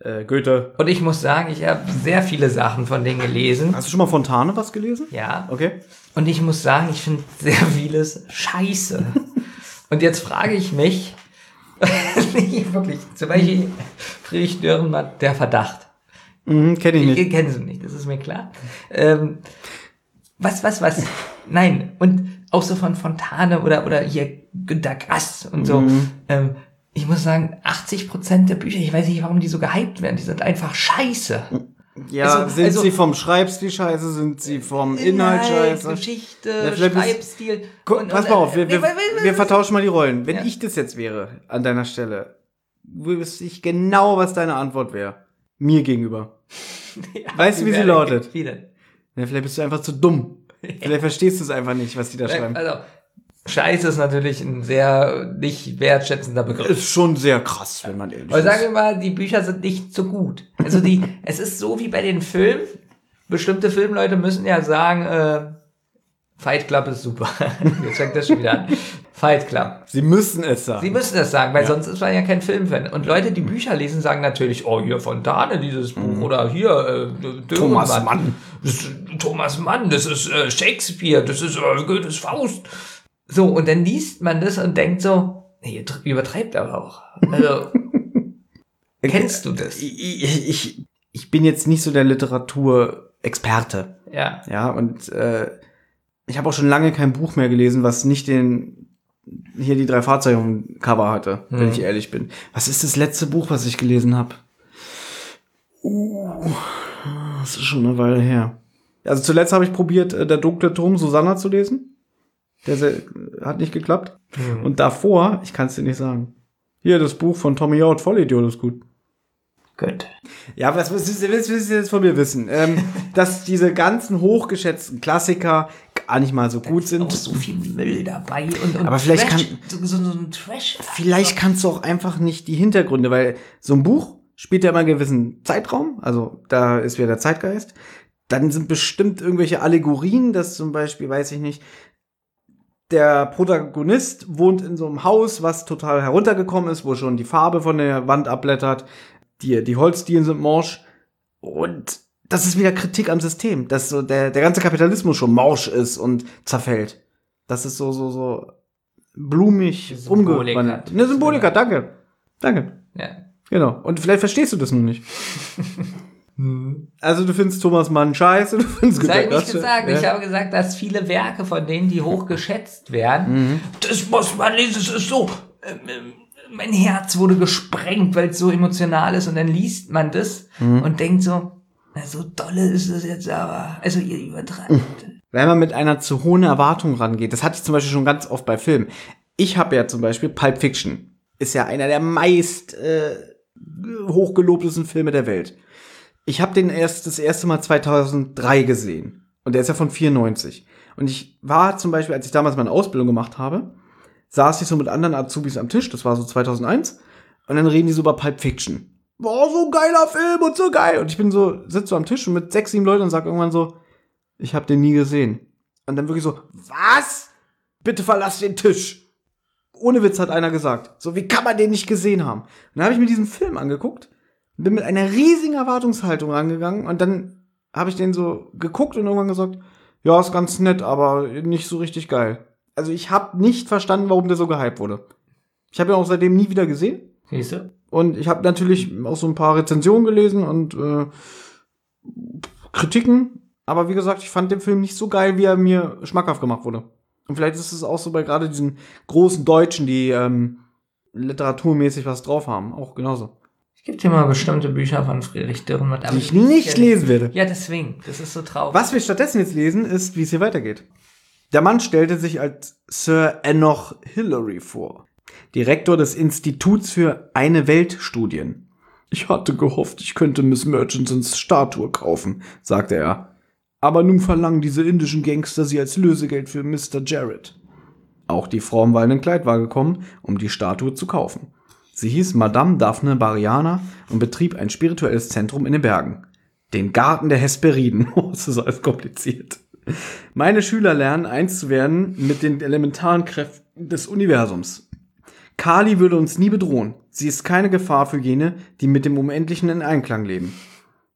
A: Äh, Goethe.
B: Und ich muss sagen, ich habe sehr viele Sachen von denen gelesen.
A: Hast du schon mal Fontane was gelesen?
B: Ja.
A: Okay.
B: Und ich muss sagen, ich finde sehr vieles scheiße. Und jetzt frage ich mich, nee, wirklich, zum Beispiel Friedrich Dürrenmatt, der Verdacht.
A: Mhm, kenn ich
B: Ich,
A: nicht.
B: kenne sie nicht, das ist mir klar. Ähm, was, was, was? Nein. Und auch so von Fontane oder, oder hier Grass und so.
A: Mhm.
B: Ähm, ich muss sagen, 80 Prozent der Bücher, ich weiß nicht, warum die so gehypt werden, die sind einfach scheiße.
A: Ja,
B: also-
A: sind
B: also-
A: sie vom Schreibstil scheiße? Sind sie vom Inhalt scheiße?
B: Geschichte,
A: Ja,
B: Schreibstil.
A: Guck,
B: und-
A: pass
B: und,
A: mal auf, wir,
B: äh,
A: wir, wir vertauschen mal die Rollen. Wenn
B: Ja.
A: ich das jetzt wäre, an deiner Stelle, wüsste ich genau, was deine Antwort wäre. Mir gegenüber. Weißt du, wie sie lautet?
B: Wie denn?
A: Ja, vielleicht bist du einfach zu dumm. Vielleicht verstehst du es einfach nicht, was die da schreiben.
B: Also, Scheiße ist natürlich ein sehr nicht wertschätzender Begriff.
A: Ist schon sehr krass, wenn man ehrlich
B: Aber
A: ist.
B: sagen wir mal, die Bücher sind nicht so gut. Also die, es ist so wie bei den Filmen. Bestimmte Filmleute müssen ja sagen, äh, Fight Club ist super. Jetzt fängt das schon wieder an. Fight Club.
A: Sie müssen es sagen.
B: Sie müssen das sagen, weil sonst ist man ja kein Filmfan. Und Leute, die Bücher lesen, sagen natürlich, oh, hier Fontane, dieses Buch, oder hier, äh.
A: Mhm. Thomas Mann.
B: Das ist Thomas Mann, das ist äh, Shakespeare, das ist äh, Goethes Faust. So, und dann liest man das und denkt so, nee, tr- übertreibt aber auch. Also, kennst du das?
A: ich, ich, ich, ich bin jetzt nicht so der Literaturexperte.
B: Ja.
A: Ja, und äh, ich habe auch schon lange kein Buch mehr gelesen, was nicht den hier die drei Fahrzeuge dem Cover hatte, wenn
B: Hm.
A: ich ehrlich bin. Was ist das letzte Buch, was ich gelesen habe? Uh, das ist schon eine Weile her. Also zuletzt habe ich probiert, äh, der dunkle Turm Susanna zu lesen. Der hat nicht geklappt.
B: Hm.
A: Und davor, ich kann es dir nicht sagen. Hier, das Buch von Tommy Out, Vollidiot, ist gut.
B: Gut.
A: Ja, was willst du jetzt von mir wissen? Ähm, dass diese ganzen hochgeschätzten Klassiker gar nicht mal so gut
B: Auch
A: sind.
B: so viel Müll dabei und, und
A: Aber vielleicht
B: Trash, so, so, so ein Trash.
A: Vielleicht kannst du auch einfach nicht die Hintergründe, weil so ein Buch spielt ja immer einen gewissen Zeitraum, also da ist wieder der Zeitgeist. Dann sind bestimmt irgendwelche Allegorien, dass zum Beispiel, weiß ich nicht, der Protagonist wohnt in so einem Haus, was total heruntergekommen ist, wo schon die Farbe von der Wand abblättert, die, die Holzdielen sind morsch und das ist wieder Kritik am System, dass so der, der ganze Kapitalismus schon morsch ist und zerfällt. Das ist so, so, so blumig umgewandelt. Eine Symbolik hat, danke. Danke.
B: Ja.
A: Genau. Und vielleicht verstehst du das nur nicht. Also du findest Thomas Mann scheiße, du findest
B: Das habe ich nicht gesagt.
A: Ja.
B: Ich habe gesagt, dass viele Werke von denen, die hoch geschätzt werden, das muss man lesen, das ist so. ähm, ähm, Mein Herz wurde gesprengt, weil es so emotional ist und dann liest man das und denkt so, so dolle ist es jetzt aber. Also ihr übertreibt.
A: Wenn man mit einer zu hohen Erwartung rangeht, das hatte ich zum Beispiel schon ganz oft bei Filmen. Ich habe ja zum Beispiel Pulp Fiction. Ist ja einer der meist äh, hochgelobtesten Filme der Welt. Ich habe den erst das erste Mal 2003 gesehen. Und der ist ja von 94. Und ich war zum Beispiel, als ich damals meine Ausbildung gemacht habe, saß ich so mit anderen Azubis am Tisch, das war so 2001, und dann reden die so über Pulp Fiction. Boah, so ein geiler Film und so geil. Und ich bin so, sitze so am Tisch und mit sechs, sieben Leuten und sag irgendwann so, ich habe den nie gesehen. Und dann wirklich so, was? Bitte verlass den Tisch. Ohne Witz hat einer gesagt. So, wie kann man den nicht gesehen haben? Und dann habe ich mir diesen Film angeguckt, bin mit einer riesigen Erwartungshaltung rangegangen und dann habe ich den so geguckt und irgendwann gesagt, ja, ist ganz nett, aber nicht so richtig geil. Also ich habe nicht verstanden, warum der so gehypt wurde. Ich habe ihn auch seitdem nie wieder gesehen.
B: Siehst du?
A: Und ich habe natürlich auch so ein paar Rezensionen gelesen und äh, Kritiken. Aber wie gesagt, ich fand den Film nicht so geil, wie er mir schmackhaft gemacht wurde. Und vielleicht ist es auch so bei gerade diesen großen Deutschen, die ähm, literaturmäßig was drauf haben. Auch genauso.
B: Es gibt hier mal bestimmte Bücher von Friedrich Dürrenmatt.
A: Die ich nicht
B: ja,
A: lesen werde.
B: Ja, deswegen. Das ist so traurig.
A: Was wir stattdessen jetzt lesen, ist, wie es hier weitergeht. Der Mann stellte sich als Sir Enoch Hillary vor, Direktor des Instituts für eine Weltstudien. Ich hatte gehofft, ich könnte Miss Murchisons Statue kaufen, sagte er. Aber nun verlangen diese indischen Gangster sie als Lösegeld für Mr. Jarrett. Auch die Frau im wallenden Kleid war gekommen, um die Statue zu kaufen. Sie hieß Madame Daphne Bariana und betrieb ein spirituelles Zentrum in den Bergen. Den Garten der Hesperiden. Oh, das ist alles kompliziert. Meine Schüler lernen, eins zu werden mit den elementaren Kräften des Universums. Kali würde uns nie bedrohen. Sie ist keine Gefahr für jene, die mit dem Unendlichen in Einklang leben.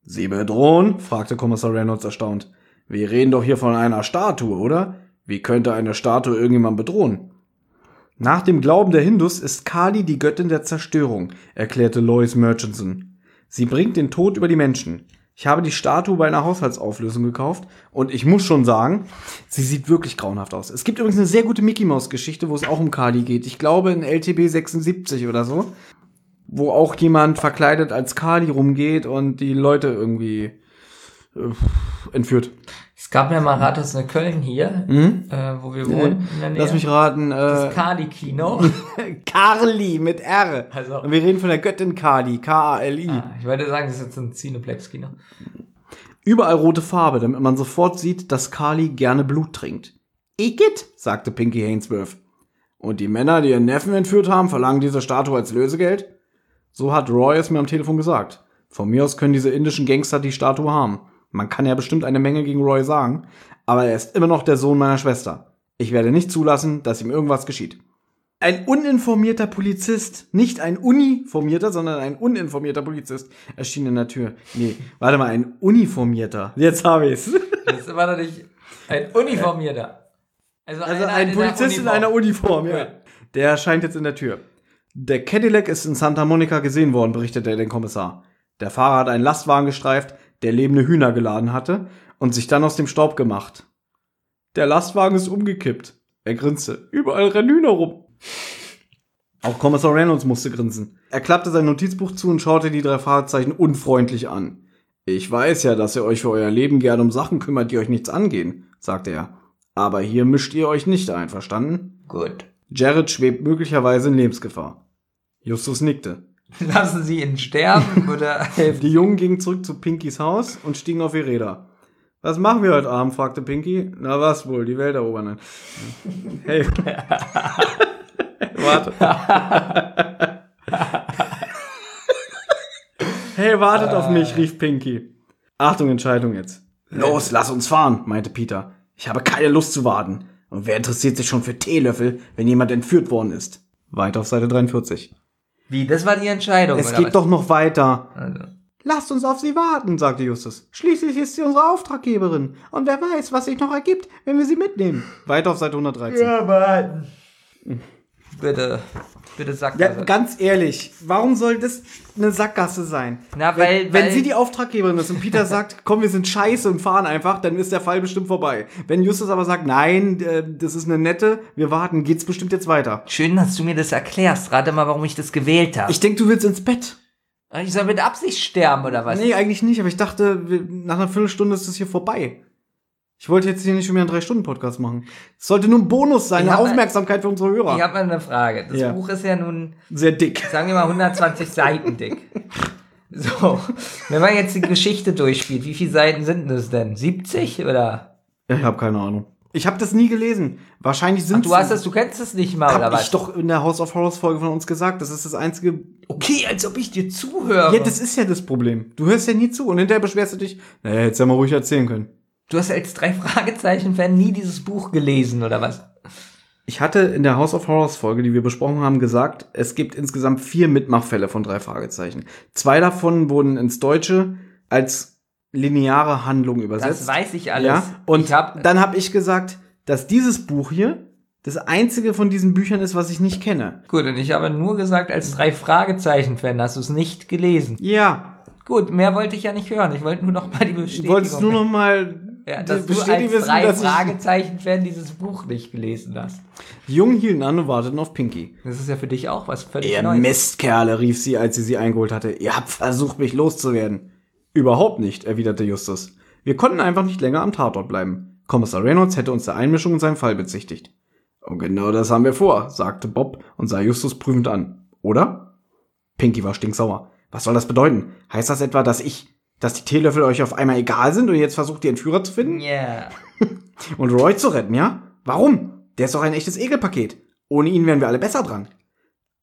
A: Sie bedrohen? fragte Kommissar Reynolds erstaunt. Wir reden doch hier von einer Statue, oder? Wie könnte eine Statue irgendjemand bedrohen? Nach dem Glauben der Hindus ist Kali die Göttin der Zerstörung, erklärte Lois Murchison. Sie bringt den Tod über die Menschen. Ich habe die Statue bei einer Haushaltsauflösung gekauft und ich muss schon sagen, sie sieht wirklich grauenhaft aus. Es gibt übrigens eine sehr gute Mickey Mouse Geschichte, wo es auch um Kali geht. Ich glaube in LTB 76 oder so, wo auch jemand verkleidet als Kali rumgeht und die Leute irgendwie äh, entführt.
B: Es gab ja mal Rathaus in Köln hier,
A: Mhm.
B: äh, wo wir wohnen. Nähe.
A: Lass mich raten. Äh,
B: Das Kali-Kino.
A: Carly mit R.
B: Also-
A: Und wir reden von der Göttin Kali, K-A-L-I.
B: Ah, ich wollte sagen, das ist jetzt ein Cineplex-Kino.
A: Überall rote Farbe, damit man sofort sieht, dass Kali gerne Blut trinkt. Igitt, sagte Pinky Hainsworth. Und die Männer, die ihren Neffen entführt haben, verlangen diese Statue als Lösegeld? So hat Roy es mir am Telefon gesagt. Von mir aus können diese indischen Gangster die Statue haben. Man kann ja bestimmt eine Menge gegen Roy sagen, aber er ist immer noch der Sohn meiner Schwester. Ich werde nicht zulassen, dass ihm irgendwas geschieht. Ein uninformierter Polizist, nicht ein uniformierter, sondern ein uninformierter Polizist erschien in der Tür. Nee, warte mal, ein uniformierter. Jetzt habe ich's.
B: Das war doch nicht ein Uniformierter.
A: Also
B: einer
A: ein
B: in
A: Polizist in einer Uniform, ja.
B: Ja.
A: Der erscheint jetzt in der Tür. Der Cadillac ist in Santa Monica gesehen worden, berichtet er den Kommissar. Der Fahrer hat einen Lastwagen gestreift, der lebende Hühner geladen hatte und sich dann aus dem Staub gemacht. Der Lastwagen ist umgekippt. Er grinste. Überall rennen Hühner rum. Auch Kommissar Reynolds musste grinsen. Er klappte sein Notizbuch zu und schaute die drei Fahrzeichen unfreundlich an. Ich weiß ja, dass ihr euch für euer Leben gern um Sachen kümmert, die euch nichts angehen, sagte er. Aber hier mischt ihr euch nicht ein, verstanden?
B: Gut.
A: Jared schwebt möglicherweise in Lebensgefahr. Justus nickte.
B: Lassen Sie ihn sterben oder helfen
A: Die Jungen gingen zurück zu Pinkys Haus und stiegen auf ihr Räder. Was machen wir heute Abend? fragte Pinky. Na was wohl, die Welt erobern. Hey. Warte. hey, wartet auf mich, rief Pinky. Achtung, Entscheidung jetzt. Los, lass uns fahren, meinte Peter. Ich habe keine Lust zu warten. Und wer interessiert sich schon für Teelöffel, wenn jemand entführt worden ist? Weiter auf Seite 43.
B: Wie? Das war die Entscheidung.
A: Es geht
B: was?
A: doch noch weiter.
B: Also.
A: Lasst uns auf sie warten, sagte Justus. Schließlich ist sie unsere Auftraggeberin. Und wer weiß, was sich noch ergibt, wenn wir sie mitnehmen. Weiter auf Seite 113. Ja,
B: Mann. Bitte. Bitte sag mal.
A: ganz ehrlich, warum soll das eine Sackgasse sein?
B: Na,
A: wenn,
B: weil-
A: wenn
B: weil-
A: sie die Auftraggeberin ist und Peter sagt, komm, wir sind scheiße und fahren einfach, dann ist der Fall bestimmt vorbei. Wenn Justus aber sagt, nein, äh, das ist eine nette, wir warten, geht's bestimmt jetzt weiter.
B: Schön, dass du mir das erklärst. Rate mal, warum ich das gewählt habe.
A: Ich denke, du willst ins Bett.
B: Ich soll mit Absicht sterben, oder was?
A: Nee, eigentlich nicht, aber ich dachte, nach einer Viertelstunde ist das hier vorbei. Ich wollte jetzt hier nicht schon wieder einen Drei-Stunden-Podcast machen. Es sollte nur ein Bonus sein, eine Aufmerksamkeit für unsere Hörer.
B: Ich habe mal eine Frage. Das
A: Ja.
B: Buch ist ja nun,
A: Sehr dick.
B: sagen wir mal, 120 Seiten dick. So, wenn man jetzt die Geschichte durchspielt, wie viele Seiten sind das denn? 70 oder?
A: Ich habe keine Ahnung. Ich habe das nie gelesen. Wahrscheinlich sind
B: du hast das, du kennst es nicht mal, oder
A: Hab
B: was?
A: ich doch in der House of Horrors Folge von uns gesagt. Das ist das einzige.
B: Okay, als ob ich dir zuhöre.
A: Ja, das ist ja das Problem. Du hörst ja nie zu und hinterher beschwerst du dich. Naja, hättest ja mal ruhig erzählen können.
B: Du hast als drei Fragezeichen-Fan nie dieses Buch gelesen, oder was?
A: Ich hatte in der House of Horrors Folge, die wir besprochen haben, gesagt, es gibt insgesamt vier Mitmachfälle von drei Fragezeichen. Zwei davon wurden ins Deutsche als lineare Handlung übersetzt.
B: Das weiß ich alles.
A: Ja, und
B: hab,
A: dann habe ich gesagt, dass dieses Buch hier das einzige von diesen Büchern ist, was ich nicht kenne.
B: gut, und ich habe nur gesagt, als drei Fragezeichen-Fan hast du es nicht gelesen.
A: Ja,
B: Gut, mehr wollte ich ja nicht hören. Ich wollte nur noch mal die
A: du
B: Bestätigung.
A: wolltest nur noch mal
B: ja, dass du als
A: wissen,
B: drei Fragezeichen-Fan dieses Buch nicht gelesen hast.
A: Die Jungen hielten an und warteten auf Pinky.
B: Das ist ja für dich auch was völlig
A: Ihr
B: Neues.
A: Mistkerle, rief sie, als sie sie eingeholt hatte. Ihr habt versucht, mich loszuwerden. Überhaupt nicht, erwiderte Justus. Wir konnten einfach nicht länger am Tatort bleiben. Kommissar Reynolds hätte uns der Einmischung in seinen Fall bezichtigt. Und genau das haben wir vor, sagte Bob und sah Justus prüfend an. Oder? Pinky war stinksauer. Was soll das bedeuten? Heißt das etwa, dass ich, dass die Teelöffel euch auf einmal egal sind und ihr jetzt versucht, die Entführer zu finden?
B: Ja.
A: Und Roy zu retten, ja? Warum? Der ist doch ein echtes Ekelpaket. Ohne ihn wären wir alle besser dran.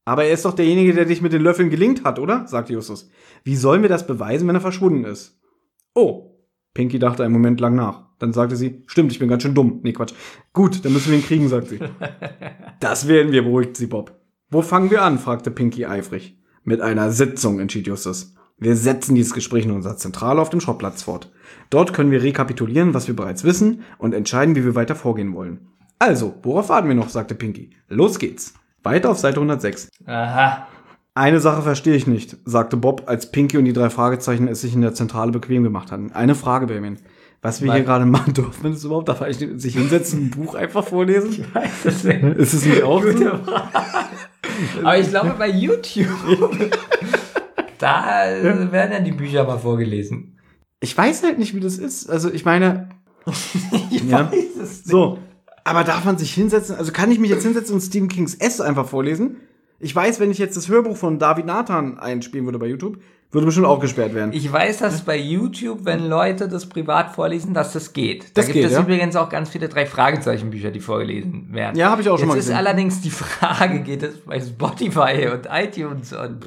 A: Aber er ist doch derjenige, der dich mit den Löffeln gelingt hat, oder? sagte Justus. Wie sollen wir das beweisen, wenn er verschwunden ist? Oh. Pinky dachte einen Moment lang nach. Dann sagte sie, stimmt, ich bin ganz schön dumm. Nee, Quatsch. Gut, dann müssen wir ihn kriegen, sagt sie. das werden wir, beruhigt sie Bob. Wo fangen wir an? fragte Pinky eifrig. Mit einer Sitzung, entschied Justus. Wir setzen dieses Gespräch in unserer Zentrale auf dem Schrottplatz fort. Dort können wir rekapitulieren, was wir bereits wissen und entscheiden, wie wir weiter vorgehen wollen. Also, worauf warten wir noch? sagte Pinky. Los geht's. Weiter auf Seite 106.
B: Aha.
A: Eine Sache verstehe ich nicht, sagte Bob, als Pinky und die drei Fragezeichen es sich in der Zentrale bequem gemacht hatten. Eine Frage, Benjamin. Was wir
B: Was?
A: hier gerade machen, dürfen das überhaupt? Darf ich sich hinsetzen, ein Buch einfach vorlesen?
B: Das ist
A: Ist es nicht auch so?
B: Aber ich glaube bei YouTube, da äh, werden dann die Bücher mal vorgelesen.
A: Ich weiß halt nicht, wie das ist. Also, ich meine,
B: Ich
A: Ja.
B: weiß es nicht.
A: so. Aber darf man sich hinsetzen? Also, kann ich mich jetzt hinsetzen und Stephen Kings S einfach vorlesen? Ich weiß, wenn ich jetzt das Hörbuch von David Nathan einspielen würde bei YouTube, würde bestimmt auch gesperrt werden.
B: Ich weiß, dass bei YouTube, wenn Leute das privat vorlesen, dass das geht. Da
A: Das
B: gibt es
A: ja.
B: übrigens auch ganz viele drei Fragezeichen Bücher, die vorgelesen werden.
A: Ja, habe ich auch schon
B: Jetzt
A: mal
B: ist
A: gesehen.
B: allerdings die Frage, geht es bei Spotify und iTunes und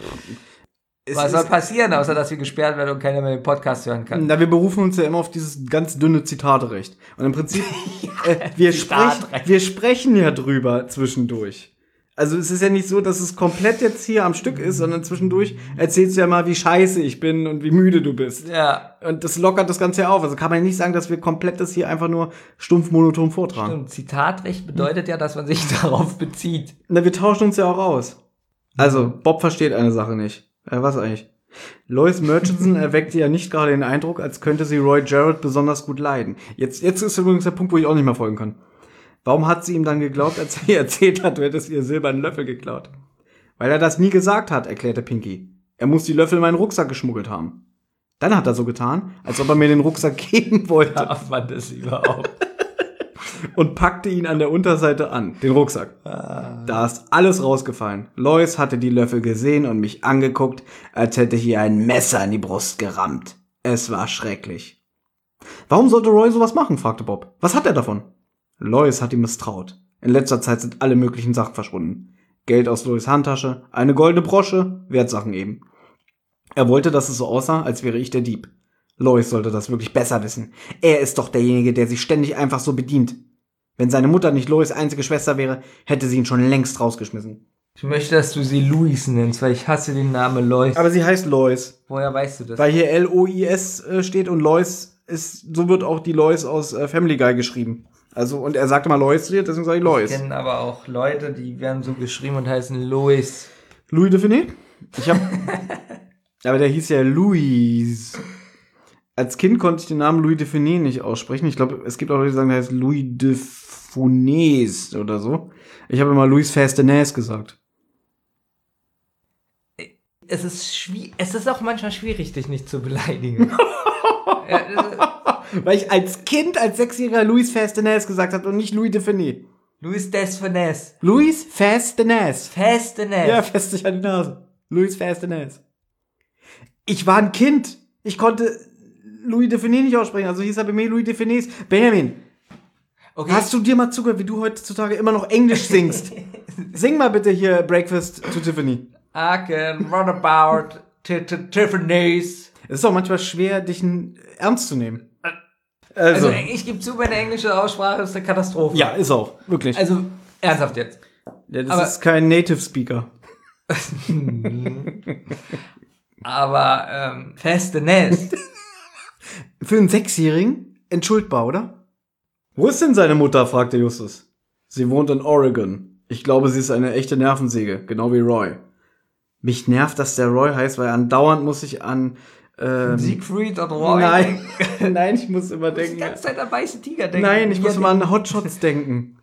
A: Es
B: was soll passieren, außer dass wir gesperrt werden und keiner mehr den Podcast hören kann?
A: Na, wir berufen uns ja immer auf dieses ganz dünne Zitaterecht. Und im Prinzip, äh, wir,
B: Zitatrecht.
A: sprechen, wir sprechen ja drüber zwischendurch. Also es ist ja nicht so, dass es komplett jetzt hier am Stück ist, sondern zwischendurch erzählst du ja mal, wie scheiße ich bin und wie müde du bist.
B: Ja.
A: Und das lockert das Ganze ja auf. Also kann man nicht sagen, dass wir komplett das hier einfach nur stumpf monoton vortragen.
B: Und Zitatrecht bedeutet ja, dass man sich darauf bezieht.
A: Na, wir tauschen uns ja auch aus. Also, Bob versteht eine Sache nicht. Äh, was eigentlich? Lois Murchison erweckte ja nicht gerade den Eindruck, als könnte sie Roy Jarrett besonders gut leiden. Jetzt, jetzt ist übrigens der Punkt, wo ich auch nicht mehr folgen kann. Warum hat sie ihm dann geglaubt, als er ihr erzählt hat, du hättest ihr silbernen Löffel geklaut? Weil er das nie gesagt hat, erklärte Pinky. Er muss die Löffel in meinen Rucksack geschmuggelt haben. Dann hat er so getan, als ob er mir den Rucksack geben wollte
B: Darf man das überhaupt?
A: Und packte ihn an der Unterseite an, den Rucksack. Da ist alles rausgefallen. Lois hatte die Löffel gesehen und mich angeguckt, als hätte hier ein Messer in die Brust gerammt. Es war schrecklich. Warum sollte Roy sowas machen? fragte Bob. Was hat er davon? Lois hat ihm misstraut. In letzter Zeit sind alle möglichen Sachen verschwunden. Geld aus Lois Handtasche, eine goldene Brosche, Wertsachen eben. Er wollte, dass es so aussah, als wäre ich der Dieb. Lois sollte das wirklich besser wissen. Er ist doch derjenige, der sich ständig einfach so bedient. Wenn seine Mutter nicht Lois einzige Schwester wäre, hätte sie ihn schon längst rausgeschmissen.
B: Ich möchte, dass du sie Louis nennst, weil ich hasse den Namen Lois.
A: Aber sie heißt Lois.
B: Woher weißt du das?
A: Weil hier L-O-I-S äh, steht und Lois ist, so wird auch die Lois aus äh, Family Guy geschrieben. Also, und er sagte mal Lois zu dir, deswegen sage ich
B: ich
A: Lois.
B: kenne aber auch Leute, die werden so geschrieben und heißen Louis.
A: Louis de Finet? Ich hab. aber der hieß ja Louis. Als Kind konnte ich den Namen Louis de Finet nicht aussprechen. Ich glaube, es gibt auch Leute, die sagen, der heißt Louis de Funès oder so. Ich habe immer Louis Fastenais gesagt.
B: Es ist schwierig, es ist auch manchmal schwierig, dich nicht zu beleidigen.
A: Weil ich als Kind, als Sechsjähriger Louis Fastenais gesagt habe und nicht Louis de Finet.
B: Louis Desfinesse.
A: Louis Fastenais.
B: Festeness.
A: Ja, fest dich an die Nase. Louis Fastenais. Ich war ein Kind. Ich konnte Louis de Finet nicht aussprechen. Also hieß er bei mir Louis de Finet. Benjamin,
B: okay.
A: hast du dir mal zugehört, wie du heutzutage immer noch Englisch singst? Sing mal bitte hier Breakfast to Tiffany.
B: I can run about Tiffany's.
A: Es ist auch manchmal schwer, dich ernst zu nehmen. Also,
B: Also, ich gebe zu, meine englische Aussprache ist eine Katastrophe.
A: ja, ist auch. Wirklich.
B: Also, ernsthaft jetzt.
A: ja, das
B: aber-
A: ist kein Native Speaker.
B: Aber, ähm, Festeness.
A: Für einen Sechsjährigen entschuldbar, oder? Wo ist denn seine Mutter? fragte Justus. Sie wohnt in Oregon. Ich glaube, sie ist eine echte Nervensäge, genau wie Roy. Mich nervt, dass der Roy heißt, weil andauernd muss ich an. Ähm,
B: Siegfried und Roy.
A: nein, nein, ich muss immer
B: Ich muss die
A: denken.
B: ganze Zeit an weiße Tiger denken.
A: Nein, ich muss immer an Hotshots denken.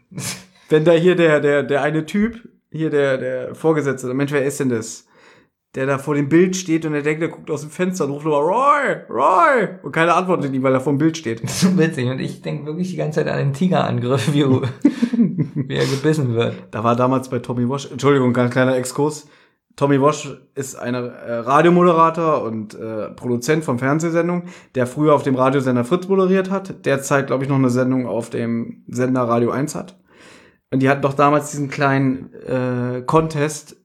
A: Wenn da hier der, der, der eine Typ, hier der, der Vorgesetzte, Mensch, wer ist denn das? Der da vor dem Bild steht und der denkt, der guckt aus dem Fenster und ruft immer Roy, Roy! Und keiner antwortet ihm, weil er vor dem Bild steht.
B: so witzig. Und ich denke wirklich die ganze Zeit an den Tigerangriff, wie, wie er gebissen wird.
A: Da war damals bei Tommy Wash, Entschuldigung, ganz kleiner Exkurs. Tommy Wash ist ein äh, Radiomoderator und äh, Produzent von Fernsehsendungen, der früher auf dem Radiosender Fritz moderiert hat, derzeit, glaube ich, noch eine Sendung auf dem Sender Radio 1 hat. Und die hatten doch damals diesen kleinen äh, Contest.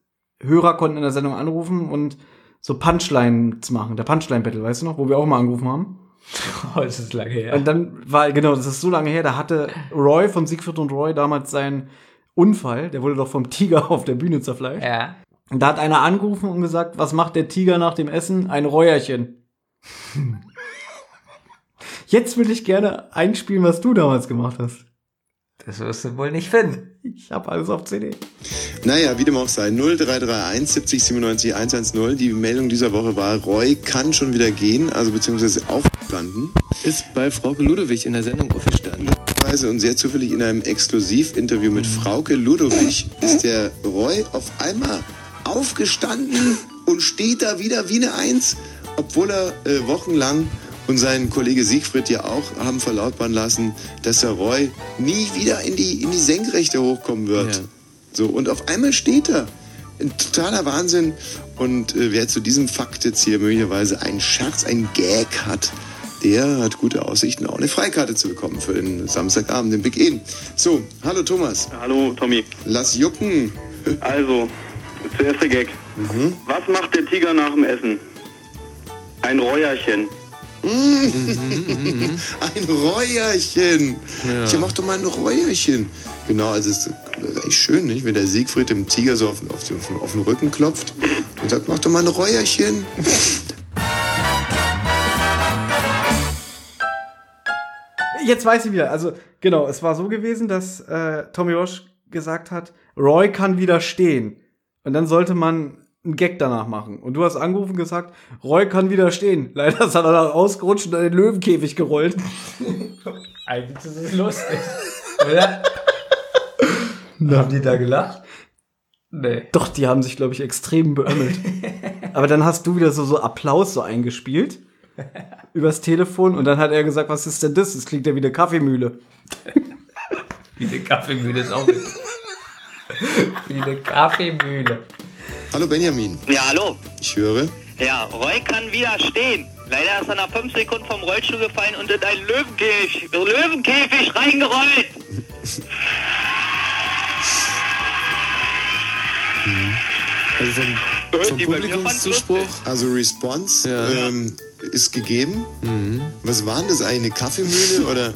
A: Hörer konnten in der Sendung anrufen und so Punchlines machen. Der Punchline-Battle, weißt du noch, wo wir auch mal angerufen haben?
B: Oh, das ist lange her.
A: Und dann war, genau, das ist so lange her, da hatte Roy von Siegfried und Roy damals seinen Unfall, der wurde doch vom Tiger auf der Bühne zerfleischt.
B: Ja.
A: Und da hat einer angerufen und gesagt, was macht der Tiger nach dem Essen? Ein Räuerchen. Jetzt würde ich gerne einspielen, was du damals gemacht hast.
B: Das wirst du wohl nicht finden.
A: Ich habe alles auf CD.
D: Naja, wie dem auch sei, 0331 70 97 110. Die Meldung dieser Woche war, Roy kann schon wieder gehen, also beziehungsweise aufgestanden.
E: ist bei Frauke Ludewig in der Sendung aufgestanden.
D: Und sehr zufällig in einem Exklusivinterview mit Frauke Ludowig ist der Roy auf einmal aufgestanden und steht da wieder wie eine Eins, obwohl er äh, wochenlang und sein Kollege Siegfried ja auch haben verlautbaren lassen, dass der Roy nie wieder in die, in die Senkrechte hochkommen wird.
E: Ja.
D: So, und auf einmal steht er. Ein totaler Wahnsinn. Und äh, wer zu diesem Fakt jetzt hier möglicherweise einen Scherz, einen Gag hat, der hat gute Aussichten, auch eine Freikarte zu bekommen für den Samstagabend, den Big Eden. So, hallo Thomas.
F: Hallo Tommy.
D: Lass jucken.
F: Also, zuerst der Gag. Was macht der Tiger nach dem Essen? Ein Räuerchen.
D: Ein Räuerchen. Ja. mach doch mal ein Räuerchen. Genau, also es ist echt schön, nicht? wenn der Siegfried dem Tiger so auf, auf, den, auf den Rücken klopft und sagt, mach doch mal ein Räuerchen.
A: Jetzt weiß ich wieder. Also, genau, es war so gewesen, dass äh, Tommy Roche gesagt hat, Roy kann widerstehen. Und dann sollte man einen Gag danach machen. Und du hast angerufen und gesagt, Roy kann widerstehen. Leider ist er dann ausgerutscht und in den Löwenkäfig gerollt.
B: Eigentlich ist es lustig. Oder? Haben die da gelacht?
A: Nee. Doch, die haben sich, glaube ich, extrem beömmelt. Aber dann hast du wieder so, so Applaus so eingespielt. übers Telefon und dann hat er gesagt, was ist denn das? Das klingt ja wie eine Kaffeemühle.
B: wie eine Kaffeemühle ist auch wie eine Kaffeemühle.
D: Hallo Benjamin.
G: Ja, hallo.
D: Ich höre.
G: Ja, Roy kann widerstehen. Leider ist er nach fünf Sekunden vom Rollstuhl gefallen und in einen Löwenkäfig, Löwenkäfig reingerollt.
D: Also vom, vom Publikumszuspruch, also Response, ja. ähm, ist gegeben. Mhm. Was war denn das eigentlich? Eine Kaffeemühle oder?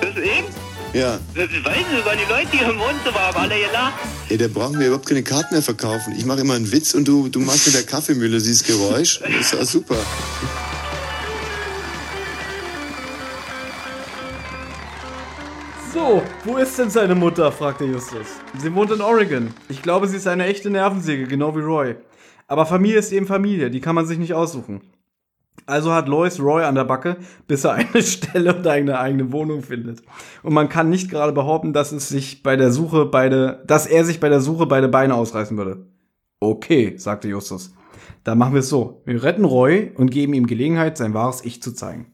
G: Das eben?
D: Ja.
G: Das weiß nicht, weil die Leute hier im Wohnzimmer haben alle gelacht.
D: Ey, da brauchen wir überhaupt keine Karten mehr verkaufen. Ich mache immer einen Witz und du, du machst mit der Kaffeemühle dieses Geräusch. Das ist ja super.
A: So, wo ist denn seine Mutter? fragte Justus. Sie wohnt in Oregon. Ich glaube, sie ist eine echte Nervensäge, genau wie Roy. Aber Familie ist eben Familie, die kann man sich nicht aussuchen. Also hat Lois Roy an der Backe, bis er eine Stelle und eine eigene Wohnung findet. Und man kann nicht gerade behaupten, dass es sich bei der Suche beide, dass er sich bei der Suche beide Beine ausreißen würde. Okay, sagte Justus. Dann machen wir es so. Wir retten Roy und geben ihm Gelegenheit, sein wahres Ich zu zeigen.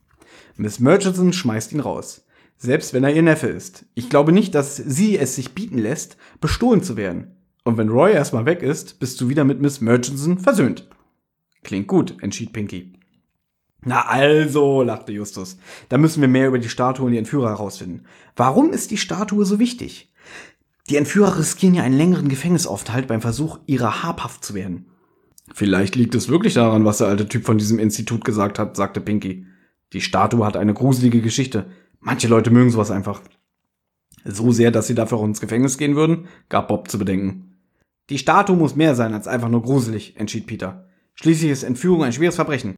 A: Miss Murchison schmeißt ihn raus. Selbst wenn er ihr Neffe ist. Ich glaube nicht, dass sie es sich bieten lässt, bestohlen zu werden. Und wenn Roy erstmal weg ist, bist du wieder mit Miss Murchison versöhnt. Klingt gut, entschied Pinky. Na also, lachte Justus. Da müssen wir mehr über die Statue und die Entführer herausfinden. Warum ist die Statue so wichtig? Die Entführer riskieren ja einen längeren Gefängnisaufenthalt beim Versuch, ihrer habhaft zu werden. Vielleicht liegt es wirklich daran, was der alte Typ von diesem Institut gesagt hat, sagte Pinky. Die Statue hat eine gruselige Geschichte. Manche Leute mögen sowas einfach. So sehr, dass sie dafür auch ins Gefängnis gehen würden, gab Bob zu bedenken. Die Statue muss mehr sein als einfach nur gruselig, entschied Peter. Schließlich ist Entführung ein schweres Verbrechen.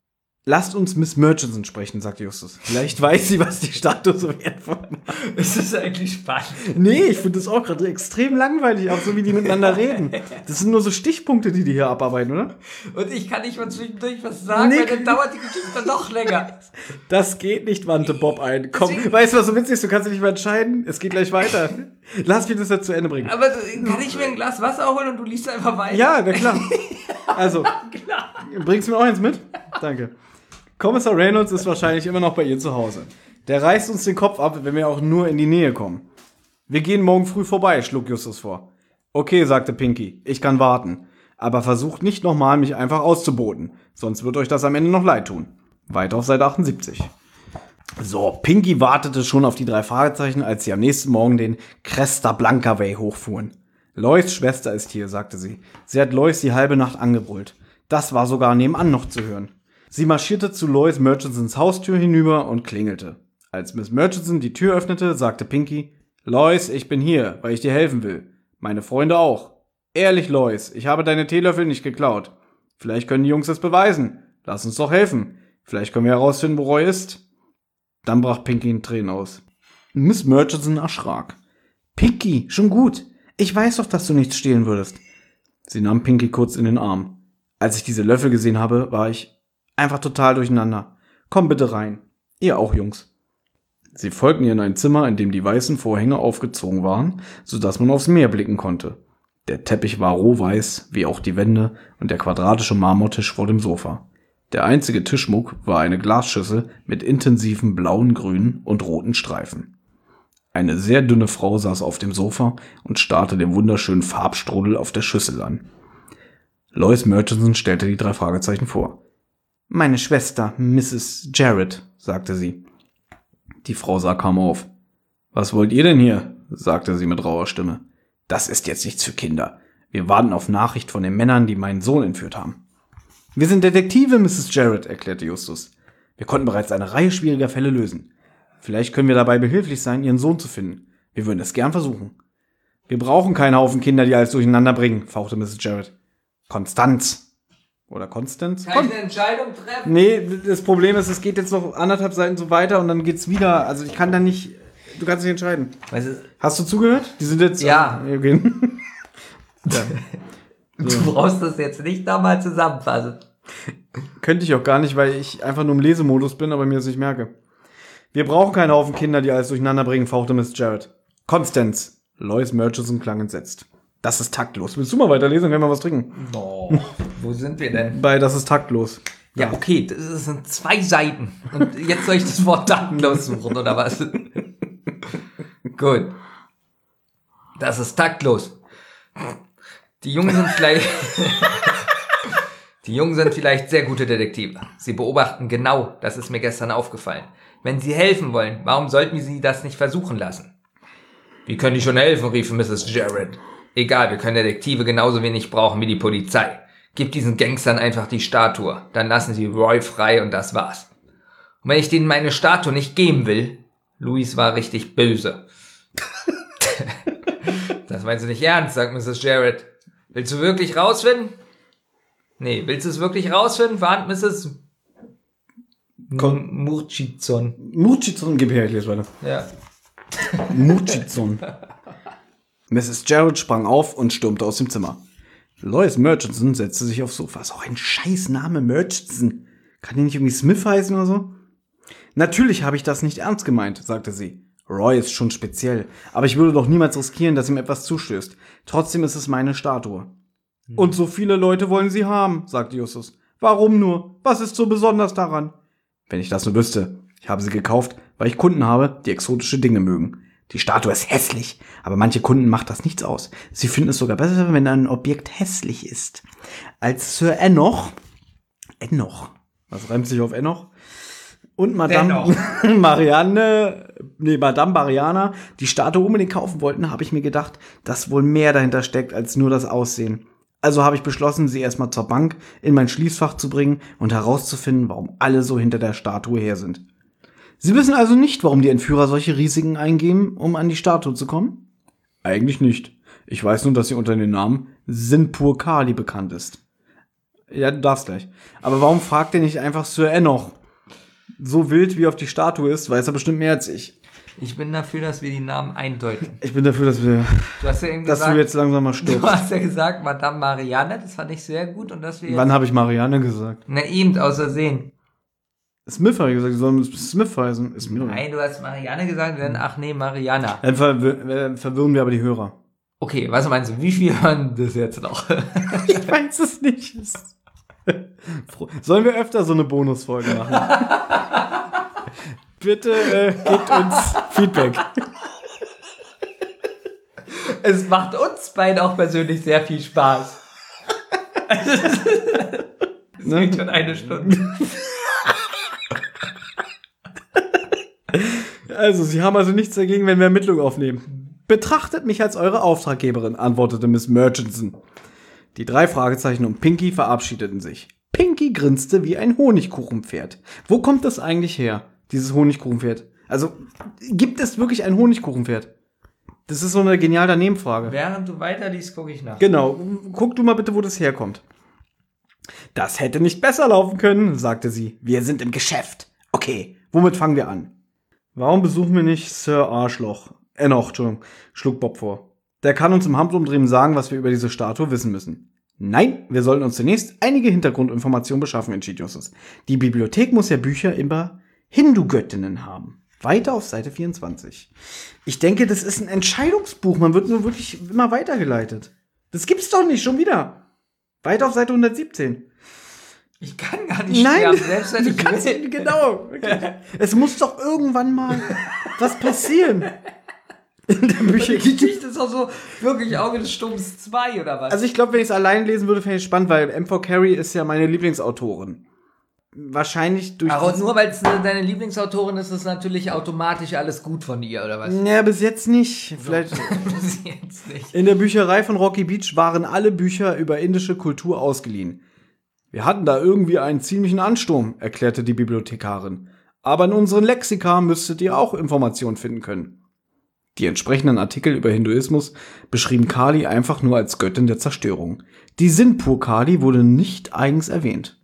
A: Lasst uns Miss Murchison sprechen, sagt Justus. Vielleicht weiß sie, was die Statue so wertvoll macht.
B: Es ist eigentlich spannend.
A: Nee, ich finde das auch gerade extrem langweilig, auch so wie die miteinander reden. Das sind nur so Stichpunkte, die die hier abarbeiten, oder?
B: Und ich kann nicht mal zwischendurch was sagen, nee. weil dann dauert die Geschichte noch länger.
A: Das geht nicht, wandte Bob ein. Komm, Deswegen, weißt du, was so witzig ist? Du kannst dich nicht mehr entscheiden. Es geht gleich weiter. Lass mich das jetzt zu Ende bringen.
B: Aber kann ich mir ein Glas Wasser holen und du liest einfach weiter?
A: Ja, na klar. Also, klar. bringst du mir auch eins mit? Danke. Kommissar Reynolds ist wahrscheinlich immer noch bei ihr zu Hause. Der reißt uns den Kopf ab, wenn wir auch nur in die Nähe kommen. Wir gehen morgen früh vorbei, schlug Justus vor. Okay, sagte Pinky, ich kann warten. Aber versucht nicht nochmal, mich einfach auszuboten. Sonst wird euch das am Ende noch leid tun. Weiter auf Seite 78. So, Pinky wartete schon auf die drei Fragezeichen, als sie am nächsten Morgen den Cresta Blanca Way hochfuhren. Lois Schwester ist hier, sagte sie. Sie hat Lois die halbe Nacht angebrüllt. Das war sogar nebenan noch zu hören. Sie marschierte zu Lois Murchisons Haustür hinüber und klingelte. Als Miss Murchison die Tür öffnete, sagte Pinky, Lois, ich bin hier, weil ich dir helfen will. Meine Freunde auch. Ehrlich, Lois, ich habe deine Teelöffel nicht geklaut. Vielleicht können die Jungs es beweisen. Lass uns doch helfen. Vielleicht können wir herausfinden, wo Roy ist. Dann brach Pinky in Tränen aus. Miss Murchison erschrak. Pinky, schon gut. Ich weiß doch, dass du nichts stehlen würdest. Sie nahm Pinky kurz in den Arm. Als ich diese Löffel gesehen habe, war ich Einfach total durcheinander. Komm bitte rein. Ihr auch, Jungs. Sie folgten ihr in ein Zimmer, in dem die weißen Vorhänge aufgezogen waren, so dass man aufs Meer blicken konnte. Der Teppich war rohweiß, wie auch die Wände und der quadratische Marmortisch vor dem Sofa. Der einzige Tischmuck war eine Glasschüssel mit intensiven blauen, grünen und roten Streifen. Eine sehr dünne Frau saß auf dem Sofa und starrte den wunderschönen Farbstrudel auf der Schüssel an. Lois Murchison stellte die drei Fragezeichen vor. Meine Schwester, Mrs. Jarrett, sagte sie. Die Frau sah kaum auf. Was wollt ihr denn hier? sagte sie mit rauer Stimme. Das ist jetzt nichts für Kinder. Wir warten auf Nachricht von den Männern, die meinen Sohn entführt haben. Wir sind Detektive, Mrs. Jarrett, erklärte Justus. Wir konnten bereits eine Reihe schwieriger Fälle lösen. Vielleicht können wir dabei behilflich sein, ihren Sohn zu finden. Wir würden es gern versuchen. Wir brauchen keinen Haufen Kinder, die alles durcheinander bringen, fauchte Mrs. Jarrett. Konstanz. Oder Konstanz?
B: Kann ich eine Entscheidung treffen?
A: Nee, das Problem ist, es geht jetzt noch anderthalb Seiten so weiter und dann geht's wieder. Also ich kann da nicht. Du kannst nicht entscheiden.
B: Weißt du,
A: Hast du zugehört? Die sind jetzt.
B: Ja.
A: Okay.
B: du brauchst das jetzt nicht nochmal zusammenfassen.
A: Könnte ich auch gar nicht, weil ich einfach nur im Lesemodus bin, aber mir das nicht merke. Wir brauchen keinen Haufen Kinder, die alles durcheinander bringen, fauchte Miss Jarrett. Constance. Lois Murchison klang entsetzt. Das ist taktlos. Willst du mal weiterlesen, werden wir was trinken?
B: Oh, wo sind wir denn?
A: Bei Das ist taktlos.
B: Ja, okay, das sind zwei Seiten. Und jetzt soll ich das Wort taktlos suchen, oder was? Gut. Das ist taktlos. Die Jungen sind vielleicht. Die Jungen sind vielleicht sehr gute Detektive. Sie beobachten genau, das ist mir gestern aufgefallen. Wenn sie helfen wollen, warum sollten wir sie das nicht versuchen lassen? Wie können die schon helfen, rief Mrs. Jarrett. Egal, wir können Detektive genauso wenig brauchen wie die Polizei. Gib diesen Gangstern einfach die Statue, dann lassen sie Roy frei und das war's. Und wenn ich denen meine Statue nicht geben will, Louis war richtig böse. das meinst du nicht ernst, sagt Mrs. Jarrett. Willst du wirklich rausfinden? Nee, willst du es wirklich rausfinden? warnt Mrs. Murchizon.
A: Murchizon, gib her, ich lese weiter.
B: Ja.
A: Murchizon. Mrs. Jarrett sprang auf und stürmte aus dem Zimmer. Lois Murchison setzte sich aufs Sofa. Ist auch ein scheiß Name, Murchison. Kann die nicht irgendwie Smith heißen oder so? Natürlich habe ich das nicht ernst gemeint, sagte sie. Roy ist schon speziell, aber ich würde doch niemals riskieren, dass ihm etwas zustößt. Trotzdem ist es meine Statue. Und so viele Leute wollen sie haben, sagte Justus. Warum nur? Was ist so besonders daran? Wenn ich das nur wüsste. Ich habe sie gekauft, weil ich Kunden habe, die exotische Dinge mögen. Die Statue ist hässlich, aber manche Kunden macht das nichts aus. Sie finden es sogar besser, wenn ein Objekt hässlich ist. Als Sir Enoch, Enoch, was reimt sich auf Enoch? Und Madame Marianne, nee, Madame Mariana die Statue unbedingt kaufen wollten, habe ich mir gedacht, dass wohl mehr dahinter steckt als nur das Aussehen. Also habe ich beschlossen, sie erstmal zur Bank in mein Schließfach zu bringen und herauszufinden, warum alle so hinter der Statue her sind. Sie wissen also nicht, warum die Entführer solche Risiken eingehen, um an die Statue zu kommen? Eigentlich nicht. Ich weiß nur, dass sie unter dem Namen Sinpur Kali bekannt ist. Ja, du darfst gleich. Aber warum fragt ihr nicht einfach Sir Enoch? So wild wie auf die Statue ist, weiß er bestimmt mehr als ich.
B: Ich bin dafür, dass wir die Namen eindeuten.
A: Ich bin dafür, dass wir,
B: Du hast ja eben
A: dass
B: gesagt,
A: du jetzt langsam mal
B: du
A: stirbst.
B: hast ja gesagt, Madame Marianne, das fand ich sehr gut und dass wir
A: Wann habe ich Marianne gesagt?
B: na eben, außersehen.
A: Smith habe ich gesagt, die sollen Smith heißen. Ist mir
B: Nein, du hast Marianne gesagt, dann, ach nee, Mariana.
A: Dann verwir verwirren wir aber die Hörer.
B: Okay, was meinst du, wie viel hören das jetzt noch?
A: Ich weiß es nicht. Sollen wir öfter so eine Bonusfolge machen? Bitte äh, gebt uns Feedback.
B: es macht uns beiden auch persönlich sehr viel Spaß. Es
A: Ne?
B: geht schon eine Stunde.
A: Also, Sie haben also nichts dagegen, wenn wir Ermittlungen aufnehmen. Betrachtet mich als eure Auftraggeberin, antwortete Miss Murchison. Die drei Fragezeichen um Pinky verabschiedeten sich. Pinky grinste wie ein Honigkuchenpferd. Wo kommt das eigentlich her, dieses Honigkuchenpferd? Also, gibt es wirklich ein Honigkuchenpferd? Das ist so eine geniale Nebenfrage.
B: Während du weiterliest, gucke ich nach.
A: Genau, guck du mal bitte, wo das herkommt. Das hätte nicht besser laufen können, sagte sie. Wir sind im Geschäft. Okay, womit fangen wir an? Warum besuchen wir nicht Sir Arschloch? Äh, noch, Entschuldigung, schlug Bob vor. Der kann uns im Handumdrehen sagen, was wir über diese Statue wissen müssen. Nein, wir sollten uns zunächst einige Hintergrundinformationen beschaffen, entschied Justus. Die Bibliothek muss ja Bücher über Hindu-Göttinnen haben. Weiter auf Seite 24. Ich denke, das ist ein Entscheidungsbuch. Man wird nur wirklich immer weitergeleitet. Das gibt's doch nicht, schon wieder. Weiter auf Seite 117.
B: Ich kann gar nicht
A: Nein,
B: sterben, selbst wenn
A: du
B: ich
A: kannst
B: will.
A: genau. wirklich. Es muss doch irgendwann mal was passieren. In der
B: Die
A: Bücher.
B: Geschichte ist auch so wirklich Auge des Sturms 2 oder was?
A: Also ich glaube, wenn ich es allein lesen würde, fände ich spannend, weil M4 Carey ist ja meine Lieblingsautorin. Wahrscheinlich durch.
B: Aber nur weil es deine Lieblingsautorin ist, ist natürlich automatisch alles gut von ihr, oder was?
A: Ja, bis jetzt nicht. Vielleicht.
B: Bis jetzt nicht.
A: In der Bücherei von Rocky Beach waren alle Bücher über indische Kultur ausgeliehen. Wir hatten da irgendwie einen ziemlichen Ansturm, erklärte die Bibliothekarin. Aber in unseren Lexika müsstet ihr auch Informationen finden können. Die entsprechenden Artikel über Hinduismus beschrieben Kali einfach nur als Göttin der Zerstörung. Die Sinpur Kali wurde nicht eigens erwähnt.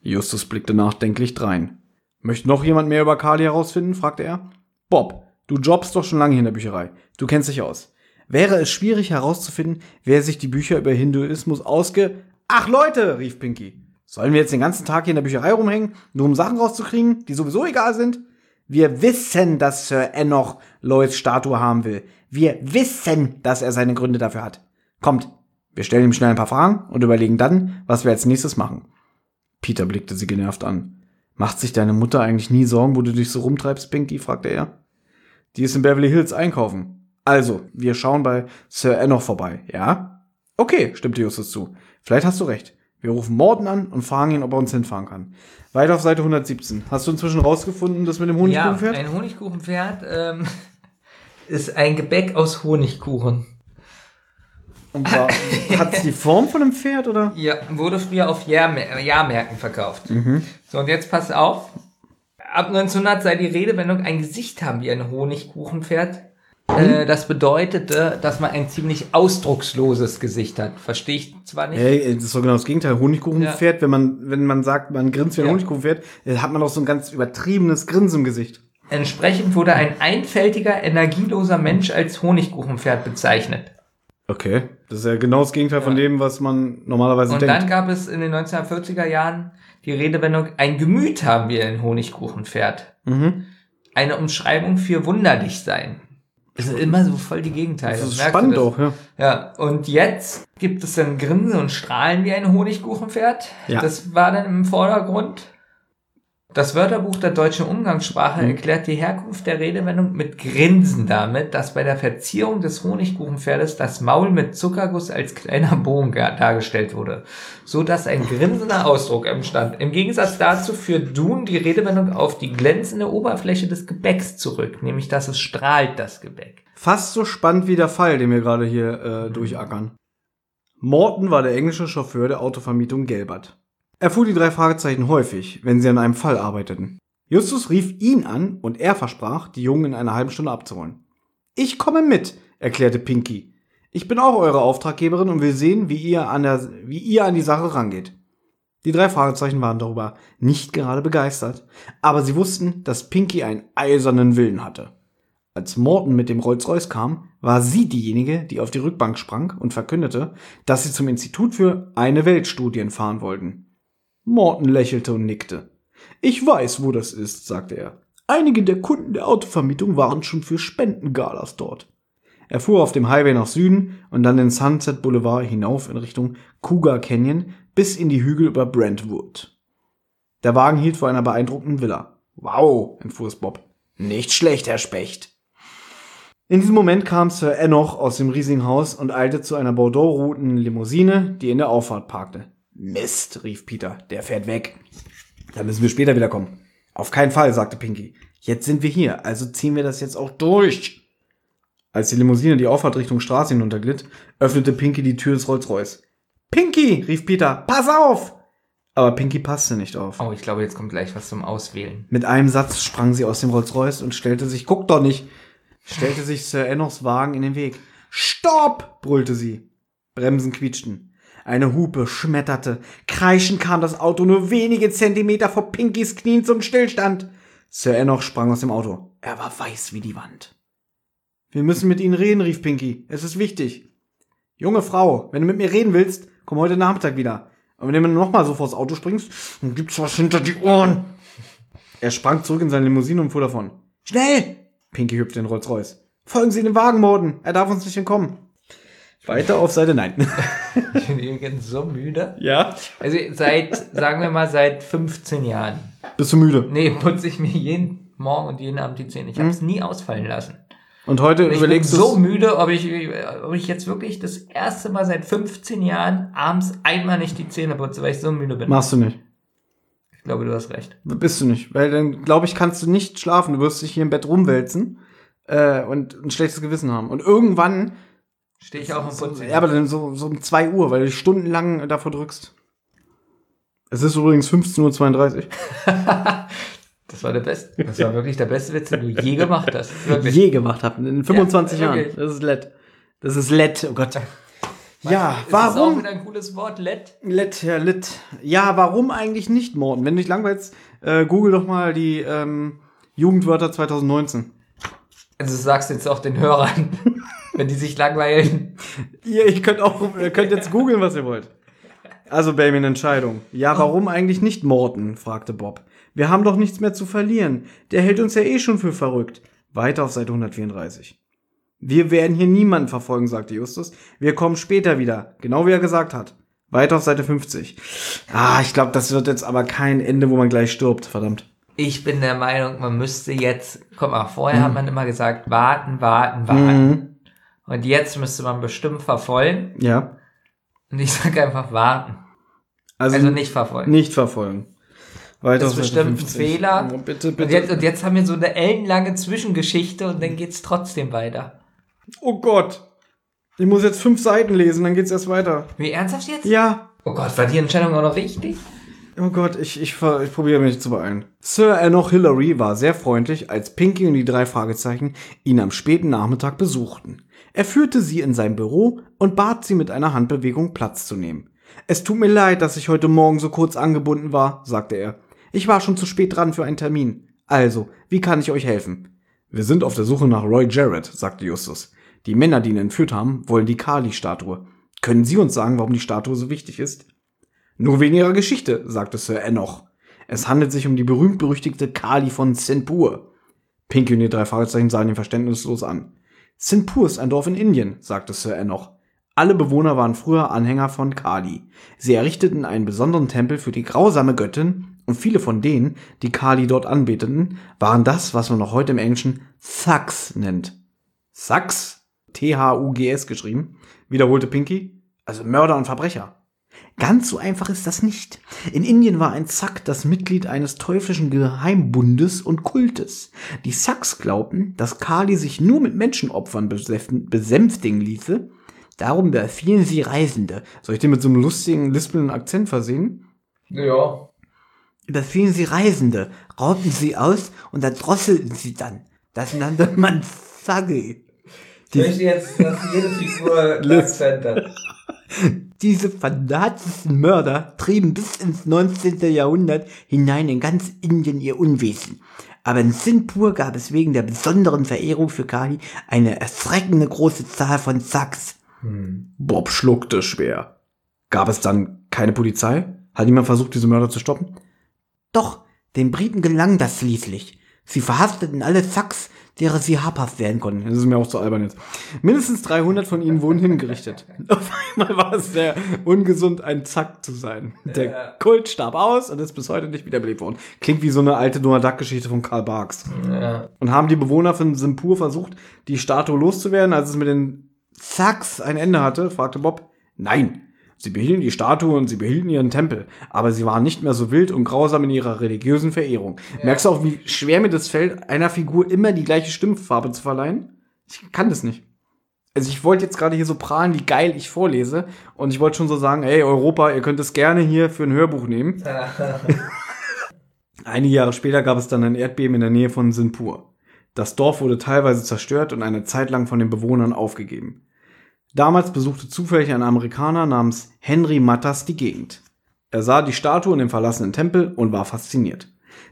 A: Justus blickte nachdenklich drein. Möchte noch jemand mehr über Kali herausfinden? fragte er. Bob, du jobbst doch schon lange hier in der Bücherei. Du kennst dich aus. Wäre es schwierig herauszufinden, wer sich die Bücher über Hinduismus ausge... Ach Leute, rief Pinky. Sollen wir jetzt den ganzen Tag hier in der Bücherei rumhängen, nur um Sachen rauszukriegen, die sowieso egal sind? Wir wissen, dass Sir Enoch Lloyds Statue haben will. Wir wissen, dass er seine Gründe dafür hat. Kommt, wir stellen ihm schnell ein paar Fragen und überlegen dann, was wir als nächstes machen. Peter blickte sie genervt an. Macht sich deine Mutter eigentlich nie Sorgen, wo du dich so rumtreibst, Pinky? fragte er. Die ist in Beverly Hills einkaufen. Also, wir schauen bei Sir Enoch vorbei, ja? Okay, stimmte Justus zu. Vielleicht hast du recht. Wir rufen Morton an und fragen ihn, ob er uns hinfahren kann. Weiter auf Seite 117. Hast du inzwischen rausgefunden, das mit dem
B: Ja,
A: Honigkuchenpferd?
B: ein Honigkuchenpferd ähm, ist ein Gebäck aus Honigkuchen.
A: Und war, hat's die Form von einem Pferd, oder?
B: Ja, wurde früher auf Jahrmär Jahrmärkten verkauft. So, und jetzt pass auf. Ab 1900 sei die Redewendung ein Gesicht haben wie ein Honigkuchenpferd. Äh, das bedeutete, dass man ein ziemlich ausdrucksloses Gesicht hat. Verstehe ich zwar nicht.
A: Hey, das ist doch genau das Gegenteil. Honigkuchenpferd, wenn man, wenn man sagt, man grinst wie ein
B: Ja.
A: Honigkuchenpferd, äh, hat man doch so ein ganz übertriebenes Grinsen im Gesicht.
B: Entsprechend wurde ein einfältiger, energieloser Mensch als Honigkuchenpferd bezeichnet.
A: Okay. Das ist ja genau das Gegenteil von dem, was man normalerweise
B: Und
A: denkt.
B: dann gab es in den 1940er Jahren die Redewendung, ein Gemüt haben wir ein Honigkuchenpferd.
A: mhm.
B: Eine Umschreibung für wunderlich sein. Das ist immer so voll die Gegenteile.
A: Das ist
B: Merkst du
A: spannend auch, ja.
B: Ja, und jetzt gibt es dann Grinsen und Strahlen wie ein Honigkuchenpferd.
A: Ja.
B: Das war dann im Vordergrund. Das Wörterbuch der deutschen Umgangssprache
A: Mhm.
B: erklärt die Herkunft der Redewendung mit Grinsen damit, dass bei der Verzierung des Honigkuchenpferdes das Maul mit Zuckerguss als kleiner Bogen dargestellt wurde, so dass ein grinsender Ausdruck entstand. Im Gegensatz dazu führt Dun die Redewendung auf die glänzende Oberfläche des Gebäcks zurück, nämlich dass es strahlt, das Gebäck.
A: Fast so spannend wie der Fall, den wir gerade hier äh, durchackern. Morton war der englische Chauffeur der Autovermietung Gelbert. Er fuhr die drei Fragezeichen häufig, wenn sie an einem Fall arbeiteten. Justus rief ihn an und er versprach, die Jungen in einer halben Stunde abzuholen. Ich komme mit, erklärte Pinky. Ich bin auch eure Auftraggeberin und will sehen, wie ihr an, der, wie ihr an die Sache rangeht. Die drei Fragezeichen waren darüber nicht gerade begeistert, aber sie wussten, dass Pinky einen eisernen Willen hatte. Als Morton mit dem Rolls-Royce kam, war sie diejenige, die auf die Rückbank sprang und verkündete, dass sie zum Institut für eine Weltstudien fahren wollten. Morton lächelte und nickte. Ich weiß, wo das ist, sagte er. Einige der Kunden der Autovermietung waren schon für Spendengalas dort. Er fuhr auf dem Highway nach Süden und dann den Sunset Boulevard hinauf in Richtung Cougar Canyon bis in die Hügel über Brentwood. Der Wagen hielt vor einer beeindruckenden Villa. Wow, entfuhr es Bob. Nicht schlecht, Herr Specht. In diesem Moment kam Sir Enoch aus dem riesigen Haus und eilte zu einer Bordeaux-roten Limousine, die in der Auffahrt parkte. Mist, rief Peter, der fährt weg. Da müssen wir später wiederkommen. Auf keinen Fall, sagte Pinky. Jetzt sind wir hier, also ziehen wir das jetzt auch durch. Als die Limousine die Auffahrt Richtung Straße hinunterglitt, öffnete Pinky die Tür des Rolls-Royce. Pinky, rief Peter, pass auf! Aber Pinky passte nicht auf.
B: Oh, ich glaube, jetzt kommt gleich was zum Auswählen.
A: Mit einem Satz sprang sie aus dem Rolls-Royce und stellte sich, guck doch nicht, stellte sich Sir Enochs Wagen in den Weg. Stopp! brüllte sie. Bremsen quietschten. Eine Hupe schmetterte. Kreischend kam das Auto nur wenige Zentimeter vor Pinkys Knien zum Stillstand. Sir Enoch sprang aus dem Auto. Er war weiß wie die Wand. Wir müssen mit Ihnen reden, rief Pinky. Es ist wichtig. Junge Frau, wenn du mit mir reden willst, komm heute Nachmittag wieder. Und wenn du nochmal so vors Auto springst, dann gibt's was hinter die Ohren. Er sprang zurück in seine Limousine und fuhr davon. Schnell! Pinky hüpfte in Rolls-Royce. Folgen Sie dem Wagen, Morden. Er darf uns nicht entkommen. Weiter auf Seite 9.
B: Ich bin übrigens so müde.
A: ja?
B: Also seit, sagen wir mal, seit 15 Jahren.
A: Bist du müde?
B: Nee, putze ich mir jeden Morgen und jeden Abend die Zähne. Ich habe es nie ausfallen lassen.
A: Und heute
B: Ich bin
A: überlegst
B: so
A: du.
B: müde, ob ich, ob ich jetzt wirklich das erste Mal seit 15 Jahren abends einmal nicht die Zähne putze, weil ich so müde bin.
A: Machst du nicht.
B: Ich glaube, du hast recht.
A: Bist du nicht. Weil dann, glaube ich, kannst du nicht schlafen. Du wirst dich hier im Bett rumwälzen äh, und ein schlechtes Gewissen haben. Und irgendwann,
B: Stehe ich auch im Putzen.
A: ja, aber dann so, so um 2 Uhr, weil du stundenlang davor drückst. Es ist übrigens 15.32 Uhr.
B: Das war der beste, das war wirklich der beste Witz, den du je gemacht hast. Wirklich.
A: Je gemacht habe. In 25
B: Ja,
A: Jahren. Das ist LED. Das ist LED. Oh Gott. Ja,
B: Das ist auch
A: warum?
B: wieder ein cooles Wort, LED.
A: Lit, ja, lit. Ja, warum eigentlich nicht Morten? Wenn du dich langweilst, äh, google doch mal die ähm, Jugendwörter 2019.
B: Also du sagst jetzt auch den Hörern, wenn die sich langweilen.
A: Ihr, ich könnt auch, ihr könnt jetzt googeln, was ihr wollt. Also, Baby, eine Entscheidung. Ja, warum eigentlich nicht Morten? fragte Bob. Wir haben doch nichts mehr zu verlieren. Der hält uns ja eh schon für verrückt. Weiter auf Seite 134. Wir werden hier niemanden verfolgen, sagte Justus. Wir kommen später wieder. Genau wie er gesagt hat. Weiter auf Seite 50. Ah, ich glaube, das wird jetzt aber kein Ende, wo man gleich stirbt. Verdammt.
B: Ich bin der Meinung, man müsste jetzt, guck mal, vorher hat man immer gesagt, warten, warten, warten.
A: Mhm.
B: Und jetzt müsste man bestimmt verfolgen.
A: Ja.
B: Und ich sage einfach warten.
A: Also,
B: Also nicht verfolgen.
A: nicht verfolgen. Weiter
B: Das ist bestimmt ein Fehler.
A: Oh, bitte,
B: Und
A: bitte.
B: jetzt, und jetzt haben wir so eine ellenlange Zwischengeschichte und dann geht's trotzdem weiter.
A: oh Gott. Ich muss jetzt fünf Seiten lesen, dann geht's erst weiter.
B: Wie ernsthaft jetzt?
A: Ja.
B: Oh Gott, war die Entscheidung auch noch richtig?
A: Oh Gott, ich, ich, ich probiere mich zu beeilen. Sir Enoch Hillary war sehr freundlich, als Pinky und die drei Fragezeichen ihn am späten Nachmittag besuchten. Er führte sie in sein Büro und bat sie mit einer Handbewegung Platz zu nehmen. Es tut mir leid, dass ich heute Morgen so kurz angebunden war, sagte er. Ich war schon zu spät dran für einen Termin. Also, wie kann ich euch helfen? Wir sind auf der Suche nach Roy Jarrett, sagte Justus. Die Männer, die ihn entführt haben, wollen die Kali-Statue. Können Sie uns sagen, warum die Statue so wichtig ist? Nur wegen ihrer Geschichte, sagte Sir Enoch. Es handelt sich um die berühmt-berüchtigte Kali von Sinpur. Pinky und die drei Fragezeichen sahen ihn verständnislos an. Sinpur ist ein Dorf in Indien, sagte Sir Enoch. Alle Bewohner waren früher Anhänger von Kali. Sie errichteten einen besonderen Tempel für die grausame Göttin und viele von denen, die Kali dort anbeteten, waren das, was man noch heute im Englischen Thugs nennt. Thugs? T-H-U-G-S geschrieben, wiederholte Pinky. Also Mörder und Verbrecher. Ganz so einfach ist das nicht. In Indien war ein Zack das Mitglied eines teuflischen Geheimbundes und Kultes. Die Sacks glaubten, dass Kali sich nur mit Menschenopfern besänftigen ließe. Darum befielen sie Reisende. Soll ich den mit so einem lustigen, lispelnden Akzent versehen?
B: Ja.
A: Überfielen sie Reisende, raubten sie aus und erdrosselten sie dann. Das nannte man Thuggy.
B: Ich möchte jetzt, dass jede Figur das hat.
A: Diese fanatischen Mörder trieben bis ins 19. Jahrhundert hinein in ganz Indien ihr Unwesen. Aber in Sindpur gab es wegen der besonderen Verehrung für Kali eine erschreckende große Zahl von Thugs. Bob schluckte schwer. Gab es dann keine Polizei? Hat jemand versucht, diese Mörder zu stoppen? Doch, den Briten gelang das schließlich. Sie verhafteten alle Thugs, derer sie habhaft werden konnten. Das ist mir auch zu albern jetzt. Mindestens 300 von ihnen wurden hingerichtet. Auf einmal war es sehr ungesund, ein Zack zu sein. Der Kult starb aus und ist bis heute nicht wiederbelebt worden. Klingt wie so eine alte Noah Duck-Geschichte von Karl Barks.
B: Ja.
A: Und haben die Bewohner von Simpur versucht, die Statue loszuwerden, als es mit den Thugs ein Ende hatte? fragte Bob. Nein. Sie behielten die Statue und sie behielten ihren Tempel, aber sie waren nicht mehr so wild und grausam in ihrer religiösen Verehrung. Merkst du auch, wie schwer mir das fällt, einer Figur immer die gleiche Stimmfarbe zu verleihen? Ich kann das nicht. Also ich wollte jetzt gerade hier so prahlen, wie geil ich vorlese. Und ich wollte schon so sagen, hey Europa, ihr könnt es gerne hier für ein Hörbuch nehmen. Einige Jahre später gab es dann ein Erdbeben in der Nähe von Sinpur. Das Dorf wurde teilweise zerstört und eine Zeit lang von den Bewohnern aufgegeben. Damals besuchte zufällig ein Amerikaner namens Henry Mattas die Gegend. Er sah die Statue in dem verlassenen Tempel und war fasziniert.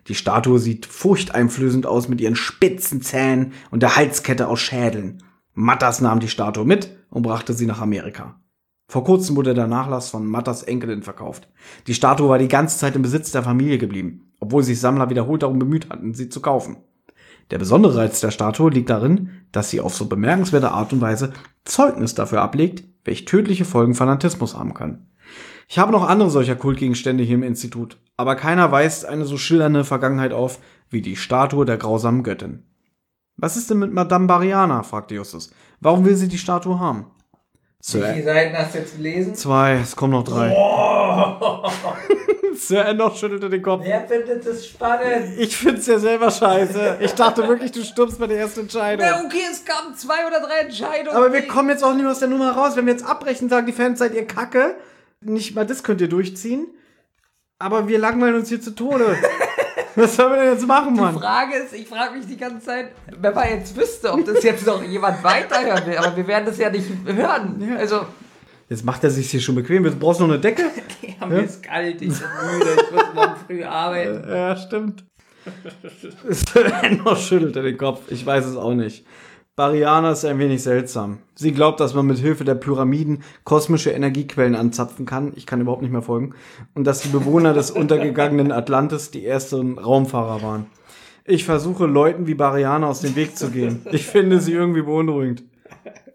A: Die Statue sieht furchteinflößend aus mit ihren spitzen Zähnen und der Halskette aus Schädeln. Mattas nahm die Statue mit und brachte sie nach Amerika. Vor kurzem wurde der Nachlass von Mattas Enkelin verkauft. Die Statue war die ganze Zeit im Besitz der Familie geblieben, obwohl sich Sammler wiederholt darum bemüht hatten, sie zu kaufen. Der besondere Reiz der Statue liegt darin, dass sie auf so bemerkenswerte Art und Weise Zeugnis dafür ablegt, welch tödliche Folgen Fanatismus haben kann. Ich habe noch andere solcher Kultgegenstände hier im Institut, aber keiner weist eine so schillernde Vergangenheit auf wie die Statue der grausamen Göttin. Was ist denn mit Madame Bariana? fragte Justus. Warum will sie die Statue haben?
B: Wie viele Seiten hast du jetzt gelesen?
A: Zwei, es kommen noch drei. Sir Enoch schüttelte den Kopf.
B: Wer findet das spannend?
A: Ich find's ja selber scheiße. Ich dachte wirklich, du stirbst bei der ersten Entscheidung.
B: Na okay, es kamen zwei oder drei Entscheidungen.
A: Aber wir kommen jetzt auch nicht mehr aus der Nummer raus. Wenn wir jetzt abbrechen, sagen die Fans, seid ihr kacke. Nicht mal das könnt ihr durchziehen. Aber wir langweilen uns hier zu Tode. Was sollen wir denn jetzt machen,
B: Die
A: Mann?
B: Frage ist, ich frage mich die ganze Zeit, wenn man jetzt wüsste, ob das jetzt noch jemand weiterhören will, aber wir werden das ja nicht hören. Also,
A: Jetzt macht er sich hier schon bequem. Du brauchst noch eine Decke?
B: ja, mir ist kalt, ich bin müde, ich muss morgen früh arbeiten.
A: Ja, stimmt. noch schüttelt er den Kopf. Ich weiß es auch nicht. Bariana ist ein wenig seltsam. Sie glaubt, dass man mit Hilfe der Pyramiden kosmische Energiequellen anzapfen kann. Ich kann überhaupt nicht mehr folgen. Und dass die Bewohner des untergegangenen Atlantis die ersten Raumfahrer waren. Ich versuche Leuten wie Bariana aus dem Weg zu gehen. Ich finde sie irgendwie beunruhigend.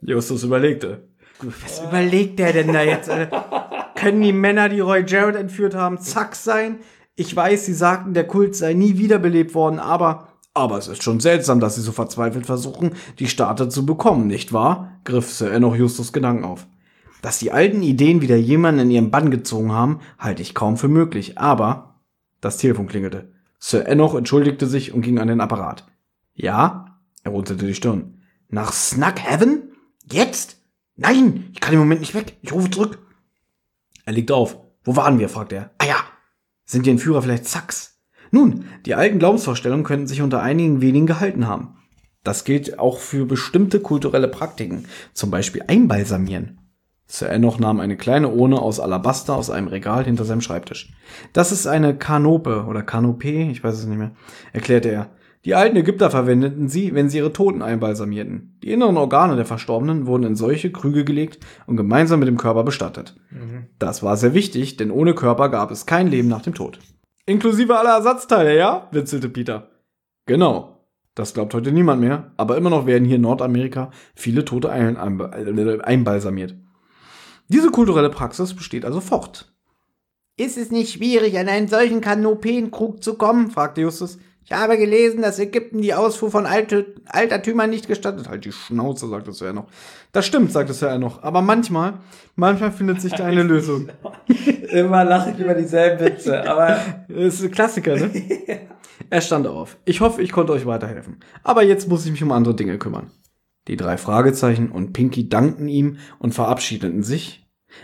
A: Justus überlegte. Was überlegt der denn da jetzt? Alter? Können die Männer, die Roy Jarrett entführt haben, zack sein? Ich weiß, sie sagten, der Kult sei nie wiederbelebt worden, aber, aber es ist schon seltsam, dass sie so verzweifelt versuchen, die Starter zu bekommen, nicht wahr? griff Sir Enoch Justus Gedanken auf. Dass die alten Ideen wieder jemanden in ihren Bann gezogen haben, halte ich kaum für möglich, aber das Telefon klingelte. Sir Enoch entschuldigte sich und ging an den Apparat. Ja? Er runzelte die Stirn. Nach Snug Heaven? Jetzt? Nein, ich kann im Moment nicht weg. Ich rufe zurück. Er legte auf. Wo waren wir? fragte er. Ah ja. Sind die Entführer vielleicht Zacks? Nun, die alten Glaubensvorstellungen könnten sich unter einigen wenigen gehalten haben. Das gilt auch für bestimmte kulturelle Praktiken, zum Beispiel Einbalsamieren. Sir Enoch nahm eine kleine Urne aus Alabaster aus einem Regal hinter seinem Schreibtisch. Das ist eine Kanope oder Kanopee, ich weiß es nicht mehr, erklärte er. Die alten Ägypter verwendeten sie, wenn sie ihre Toten einbalsamierten. Die inneren Organe der Verstorbenen wurden in solche Krüge gelegt und gemeinsam mit dem Körper bestattet. Das war sehr wichtig, denn ohne Körper gab es kein Leben nach dem Tod. Inklusive aller Ersatzteile, ja? witzelte Peter. Genau. Das glaubt heute niemand mehr, aber immer noch werden hier in Nordamerika viele Tote ein äh, einbalsamiert. Diese kulturelle Praxis besteht also fort. Ist es nicht schwierig, an einen solchen Kanopeenkrug zu kommen? fragte Justus. Ich habe gelesen, dass Ägypten die Ausfuhr von alte, Altertümern nicht gestattet. Halt die Schnauze, sagte Sir noch. Das stimmt, sagte Sir noch. Aber manchmal, manchmal findet sich da eine Lösung.
B: Immer lache ich über dieselben Witze, aber
A: Das ist ein Klassiker, ne? Er stand auf. Ich hoffe, ich konnte euch weiterhelfen. Aber jetzt muss ich mich um andere Dinge kümmern. Die drei Fragezeichen und Pinky dankten ihm und verabschiedeten sich.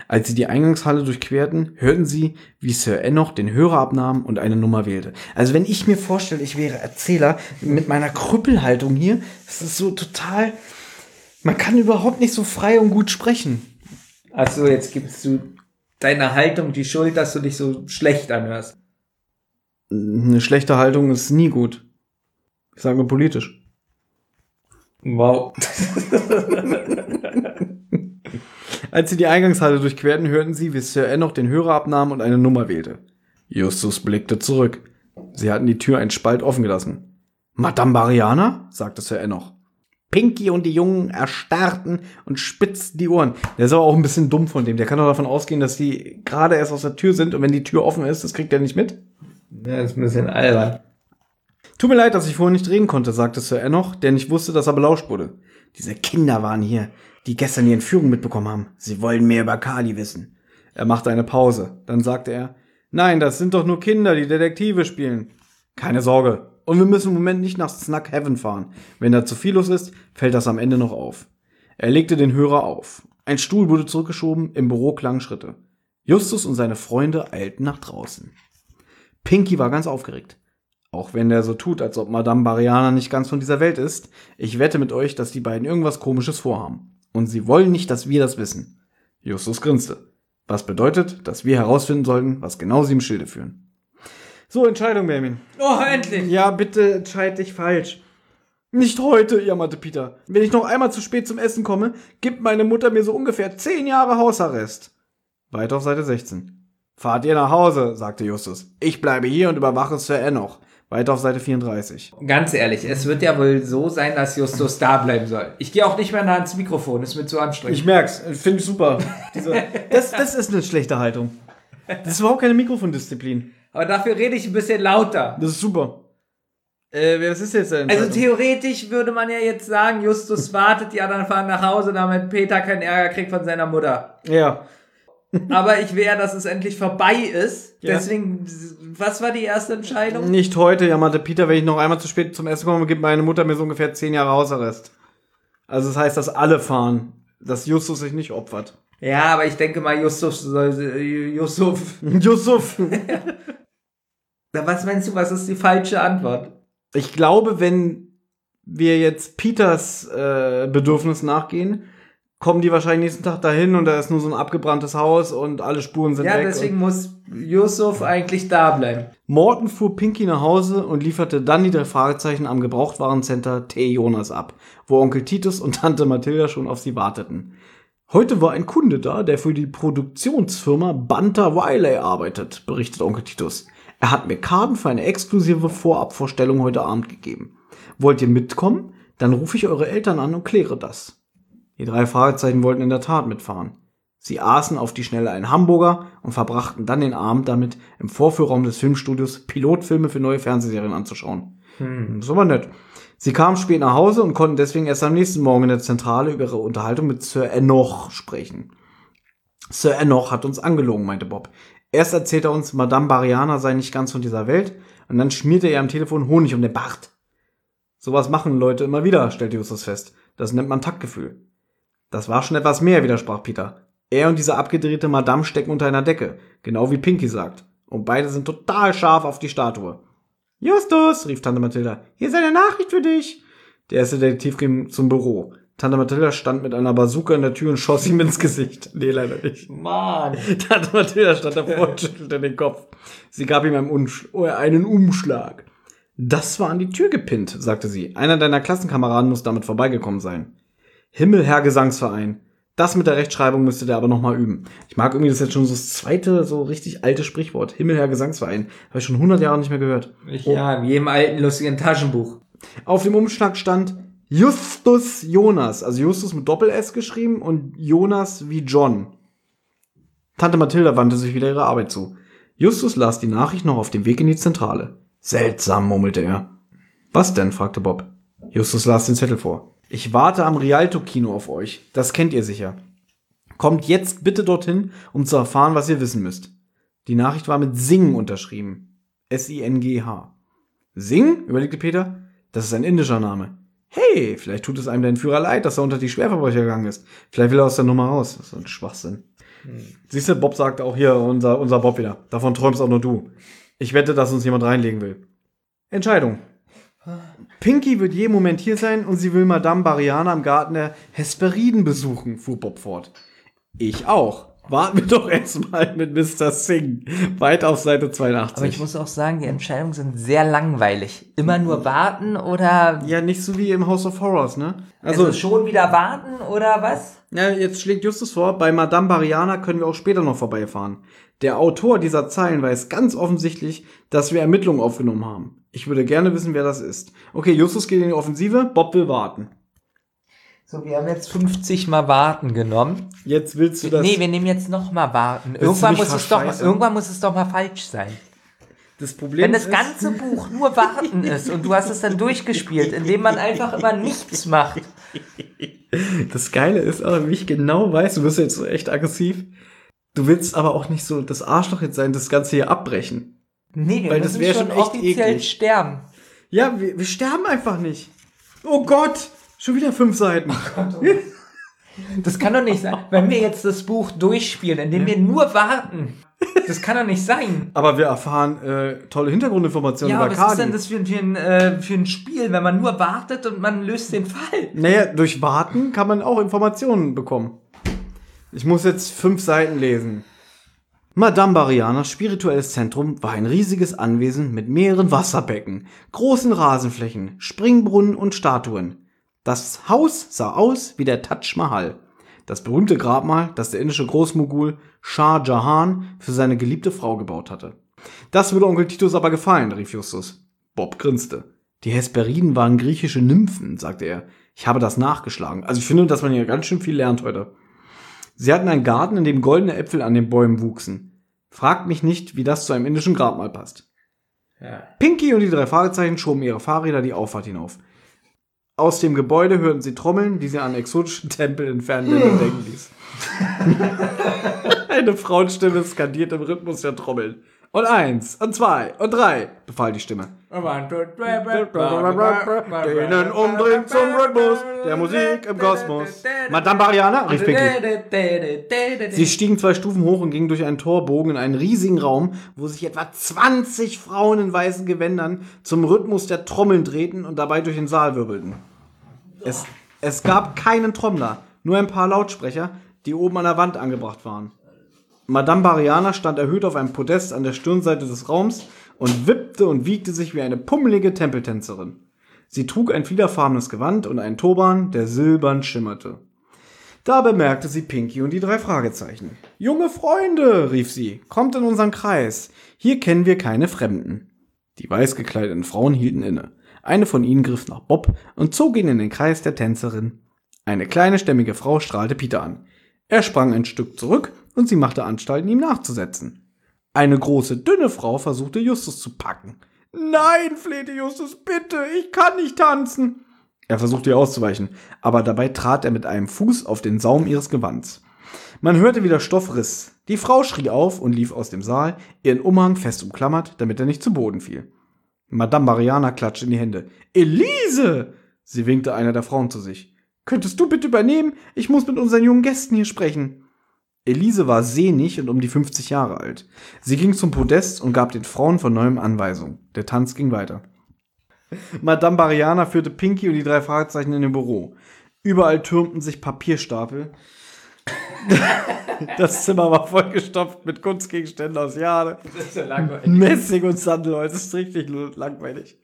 A: Als sie die Eingangshalle durchquerten, hörten sie, wie Sir Enoch den Hörer abnahm und eine Nummer wählte. Also wenn ich mir vorstelle, ich wäre Erzähler mit meiner Krüppelhaltung hier, das ist so total, man kann überhaupt nicht so frei und gut sprechen.
B: Achso, jetzt gibst du deiner Haltung die Schuld, dass du dich so schlecht anhörst.
A: Eine schlechte Haltung ist nie gut. Ich sage nur politisch.
B: Wow.
A: Als sie die Eingangshalle durchquerten, hörten sie, wie Sir Enoch den Hörer abnahm und eine Nummer wählte. Justus blickte zurück. Sie hatten die Tür einen Spalt offen gelassen. Madame Bariana? sagte Sir Enoch. Pinky und die Jungen erstarrten und spitzten die Ohren. Der ist aber auch ein bisschen dumm von dem. Der kann doch davon ausgehen, dass die gerade erst aus der Tür sind und wenn die Tür offen ist, das kriegt er nicht mit.
B: Ja, ist ein bisschen albern.
A: Tut mir leid, dass ich vorhin nicht reden konnte, sagte Sir Enoch, der nicht wusste, dass er belauscht wurde. Diese Kinder waren hier, die gestern die Entführung mitbekommen haben. Sie wollen mehr über Kali wissen. Er machte eine Pause. Dann sagte er, nein, das sind doch nur Kinder, die Detektive spielen. Keine Sorge. Und wir müssen im Moment nicht nach Snug Heaven fahren. Wenn da zu viel los ist, fällt das am Ende noch auf. Er legte den Hörer auf. Ein Stuhl wurde zurückgeschoben, im Büro klangen Schritte. Justus und seine Freunde eilten nach draußen. Pinky war ganz aufgeregt. Auch wenn der so tut, als ob Madame Bariana nicht ganz von dieser Welt ist, ich wette mit euch, dass die beiden irgendwas Komisches vorhaben. Und sie wollen nicht, dass wir das wissen. Justus grinste. Was bedeutet, dass wir herausfinden sollten, was genau sie im Schilde führen. So, Entscheidung, Benjamin.
B: Oh, endlich!
A: Ja, bitte entscheid dich falsch. Nicht heute, jammerte Peter. Wenn ich noch einmal zu spät zum Essen komme, gibt meine Mutter mir so ungefähr zehn Jahre Hausarrest. Weiter auf Seite 16. Fahrt ihr nach Hause, sagte Justus. Ich bleibe hier und überwache Sir Enoch. Weiter auf Seite 34.
B: Ganz ehrlich, es wird ja wohl so sein, dass Justus da bleiben soll. Ich gehe auch nicht mehr nah ans Mikrofon, ist mir zu anstrengend.
A: Ich merk's, finde ich super. Diese, das, das ist eine schlechte Haltung. Das ist überhaupt keine Mikrofondisziplin.
B: Aber dafür rede ich ein bisschen lauter.
A: Das ist super. Äh, was ist jetzt denn?
B: Also theoretisch würde man ja jetzt sagen, Justus wartet, die anderen fahren nach Hause, damit Peter keinen Ärger kriegt von seiner Mutter.
A: Ja.
B: Aber ich wäre, dass es endlich vorbei ist.
A: Ja.
B: Deswegen, was war die erste Entscheidung?
A: Nicht heute, jammerte Peter, wenn ich noch einmal zu spät zum Essen komme, gibt meine Mutter mir so ungefähr zehn Jahre Hausarrest. Also das heißt, dass alle fahren, dass Justus sich nicht opfert.
B: Ja, aber ich denke mal, Yusuf soll, Yusuf.
A: Yusuf.
B: Na, Was meinst du, was ist die falsche Antwort?
A: Ich glaube, wenn wir jetzt Peters äh, Bedürfnis nachgehen, kommen die wahrscheinlich nächsten Tag dahin und da ist nur so ein abgebranntes Haus und alle Spuren sind
B: Ja,
A: weg.
B: deswegen
A: und
B: muss Yusuf eigentlich da bleiben.
A: Morton fuhr Pinky nach Hause und lieferte dann die drei Fragezeichen am Gebrauchtwarencenter T. Jonas ab, wo Onkel Titus und Tante Mathilda schon auf sie warteten. Heute war ein Kunde da, der für die Produktionsfirma Bunter Wiley arbeitet, berichtet Onkel Titus. Er hat mir Karten für eine exklusive Vorabvorstellung heute Abend gegeben. Wollt ihr mitkommen? Dann rufe ich eure Eltern an und kläre das. Die drei Fragezeichen wollten in der Tat mitfahren. Sie aßen auf die Schnelle einen Hamburger und verbrachten dann den Abend damit, im Vorführraum des Filmstudios Pilotfilme für neue Fernsehserien anzuschauen. Das war nett. Sie kamen spät nach Hause und konnten deswegen erst am nächsten Morgen in der Zentrale über ihre Unterhaltung mit Sir Enoch sprechen. Sir Enoch hat uns angelogen, meinte Bob. Erst erzählt er uns, Madame Bariana sei nicht ganz von dieser Welt, und dann schmiert er ihr am Telefon Honig um den Bart. Sowas machen Leute immer wieder, stellte Justus fest. Das nennt man Taktgefühl. Das war schon etwas mehr, widersprach Peter. Er und diese abgedrehte Madame stecken unter einer Decke, genau wie Pinky sagt. Und beide sind total scharf auf die Statue. Justus, rief Tante Mathilda, hier ist eine Nachricht für dich. Der erste Detektiv ging zum Büro. Tante Mathilda stand mit einer Bazooka in der Tür und schoss ihm ins Gesicht. Nee, leider nicht.
B: Mann.
A: Tante Mathilda stand davor und schüttelte den Kopf. Sie gab ihm einen, Umsch oh, einen Umschlag. Das war an die Tür gepinnt, sagte sie. Einer deiner Klassenkameraden muss damit vorbeigekommen sein. Himmel, Herr Gesangsverein. Das mit der Rechtschreibung müsste der aber nochmal üben. Ich mag irgendwie das jetzt schon so das zweite, so richtig alte Sprichwort. Himmel, Herr Gesangsverein. Habe ich schon 100 Jahre nicht mehr gehört.
B: Ja, in jedem alten lustigen Taschenbuch.
A: Auf dem Umschlag stand Justus Jonas, also Justus mit Doppel-S geschrieben und Jonas wie John. Tante Mathilda wandte sich wieder ihrer Arbeit zu. Justus las die Nachricht noch auf dem Weg in die Zentrale. Seltsam, murmelte er. Was denn? fragte Bob. Justus las den Zettel vor. Ich warte am Rialto-Kino auf euch. Das kennt ihr sicher. Kommt jetzt bitte dorthin, um zu erfahren, was ihr wissen müsst. Die Nachricht war mit Sing unterschrieben. S-I-N-G-H. Sing? überlegte Peter. Das ist ein indischer Name. Hey, vielleicht tut es einem dein Führer leid, dass er unter die Schwerverbrecher gegangen ist. Vielleicht will er aus der Nummer raus. Das ist so ein Schwachsinn. Siehst du, Bob sagt auch hier, unser, unser Bob wieder. Davon träumst auch nur du. Ich wette, dass uns jemand reinlegen will. Entscheidung. Pinky wird jeden Moment hier sein und sie will Madame Bariana im Garten der Hesperiden besuchen, fuhr Bob fort. Ich auch. Warten wir doch erstmal mit Mr. Singh. Weit auf Seite 82.
B: Aber ich muss auch sagen, die Entscheidungen sind sehr langweilig. Immer nur warten oder
A: ja, nicht so wie im House of Horrors, ne?
B: also, schon wieder warten oder was?
A: Ja, jetzt schlägt Justus vor, bei Madame Bariana können wir auch später noch vorbeifahren. Der Autor dieser Zeilen weiß ganz offensichtlich, dass wir Ermittlungen aufgenommen haben. Ich würde gerne wissen, wer das ist. Okay, Justus geht in die Offensive, Bob will warten.
B: So, wir haben jetzt 50 mal warten genommen.
A: Jetzt willst du das.
B: nee, wir nehmen jetzt noch mal warten. Irgendwann muss, es doch, mal- irgendwann muss es doch mal falsch sein.
A: das Problem
B: Wenn das
A: ist,
B: ganze Buch nur warten ist und du hast es dann durchgespielt, indem man einfach immer nichts macht.
A: das Geile ist aber, wie ich genau weiß, du wirst jetzt so echt aggressiv. Du willst aber auch nicht so das Arschloch jetzt sein, das Ganze hier abbrechen.
B: Nee, wir
A: Weil das
B: müssen
A: wär
B: schon
A: schon echt
B: offiziell
A: eklig.
B: sterben.
A: Ja, wir, wir sterben einfach nicht. Oh Gott, schon wieder fünf Seiten.
B: Das kann doch nicht sein. Wenn wir jetzt das Buch durchspielen, indem wir nur warten. Das kann doch nicht sein.
A: Aber wir erfahren äh, tolle Hintergrundinformationen
B: Ja,
A: über
B: was ist denn das für, ein- für, ein, äh, für ein Spiel, wenn man nur wartet und man löst den Fall?
A: Naja, durch Warten kann man auch Informationen bekommen. Ich muss jetzt fünf Seiten lesen. Madame Barianas spirituelles Zentrum war ein riesiges Anwesen mit mehreren Wasserbecken, großen Rasenflächen, Springbrunnen und Statuen. Das Haus sah aus wie der Taj Mahal, das berühmte Grabmal, das der indische Großmogul Shah Jahan für seine geliebte Frau gebaut hatte. Das würde Onkel Titus aber gefallen, rief Justus. Bob grinste. Die Hesperiden waren griechische Nymphen, sagte er. Ich habe das nachgeschlagen. Also ich finde, dass man hier ganz schön viel lernt heute. Sie hatten einen Garten, in dem goldene Äpfel an den Bäumen wuchsen. Fragt mich nicht, wie das zu einem indischen Grabmal passt. Pinky und die drei Fragezeichen schoben ihre Fahrräder die Auffahrt hinauf. Aus dem Gebäude hörten sie Trommeln, die sie an exotische Tempel in fernen Ländern denken ließ. Eine Frauenstimme skandiert im Rhythmus der Trommeln. Und eins, und zwei, und drei, befahl die Stimme. Denen umdrehen zum Rhythmus der Musik im Kosmos. Madame Bariana, rief Pinky. Sie stiegen zwei Stufen hoch und gingen durch einen Torbogen in einen riesigen Raum, wo sich etwa 20 Frauen in weißen Gewändern zum Rhythmus der Trommeln drehten und dabei durch den Saal wirbelten. Es, es gab keinen Trommler, nur ein paar Lautsprecher, die oben an der Wand angebracht waren. Madame Bariana stand erhöht auf einem Podest an der Stirnseite des Raums und wippte und wiegte sich wie eine pummelige Tempeltänzerin. Sie trug ein fliederfarbenes Gewand und einen Turban, der silbern schimmerte. Da bemerkte sie Pinky und die drei Fragezeichen. Junge Freunde, rief sie, kommt in unseren Kreis. Hier kennen wir keine Fremden. Die weiß gekleideten Frauen hielten inne. Eine von ihnen griff nach Bob und zog ihn in den Kreis der Tänzerin. Eine kleine stämmige Frau strahlte Peter an. Er sprang ein Stück zurück und sie machte Anstalten, ihm nachzusetzen. Eine große, dünne Frau versuchte Justus zu packen. Nein, flehte Justus, bitte, ich kann nicht tanzen. Er versuchte ihr auszuweichen, aber dabei trat er mit einem Fuß auf den Saum ihres Gewands. Man hörte, wie der Stoff riss. Die Frau schrie auf und lief aus dem Saal, ihren Umhang fest umklammert, damit er nicht zu Boden fiel. Madame Mariana klatschte in die Hände. Elise! Sie winkte einer der Frauen zu sich. Könntest du bitte übernehmen? Ich muss mit unseren jungen Gästen hier sprechen. Elise war sehnig und um die 50 Jahre alt. Sie ging zum Podest und gab den Frauen von neuem Anweisungen. Der Tanz ging weiter. Madame Bariana führte Pinky und die drei Fragezeichen in ihr Büro. Überall türmten sich Papierstapel. Das Zimmer war vollgestopft mit Kunstgegenständen aus Jade.
B: Das ist ja langweilig.
A: Messing und Sandelholz. Das ist richtig langweilig.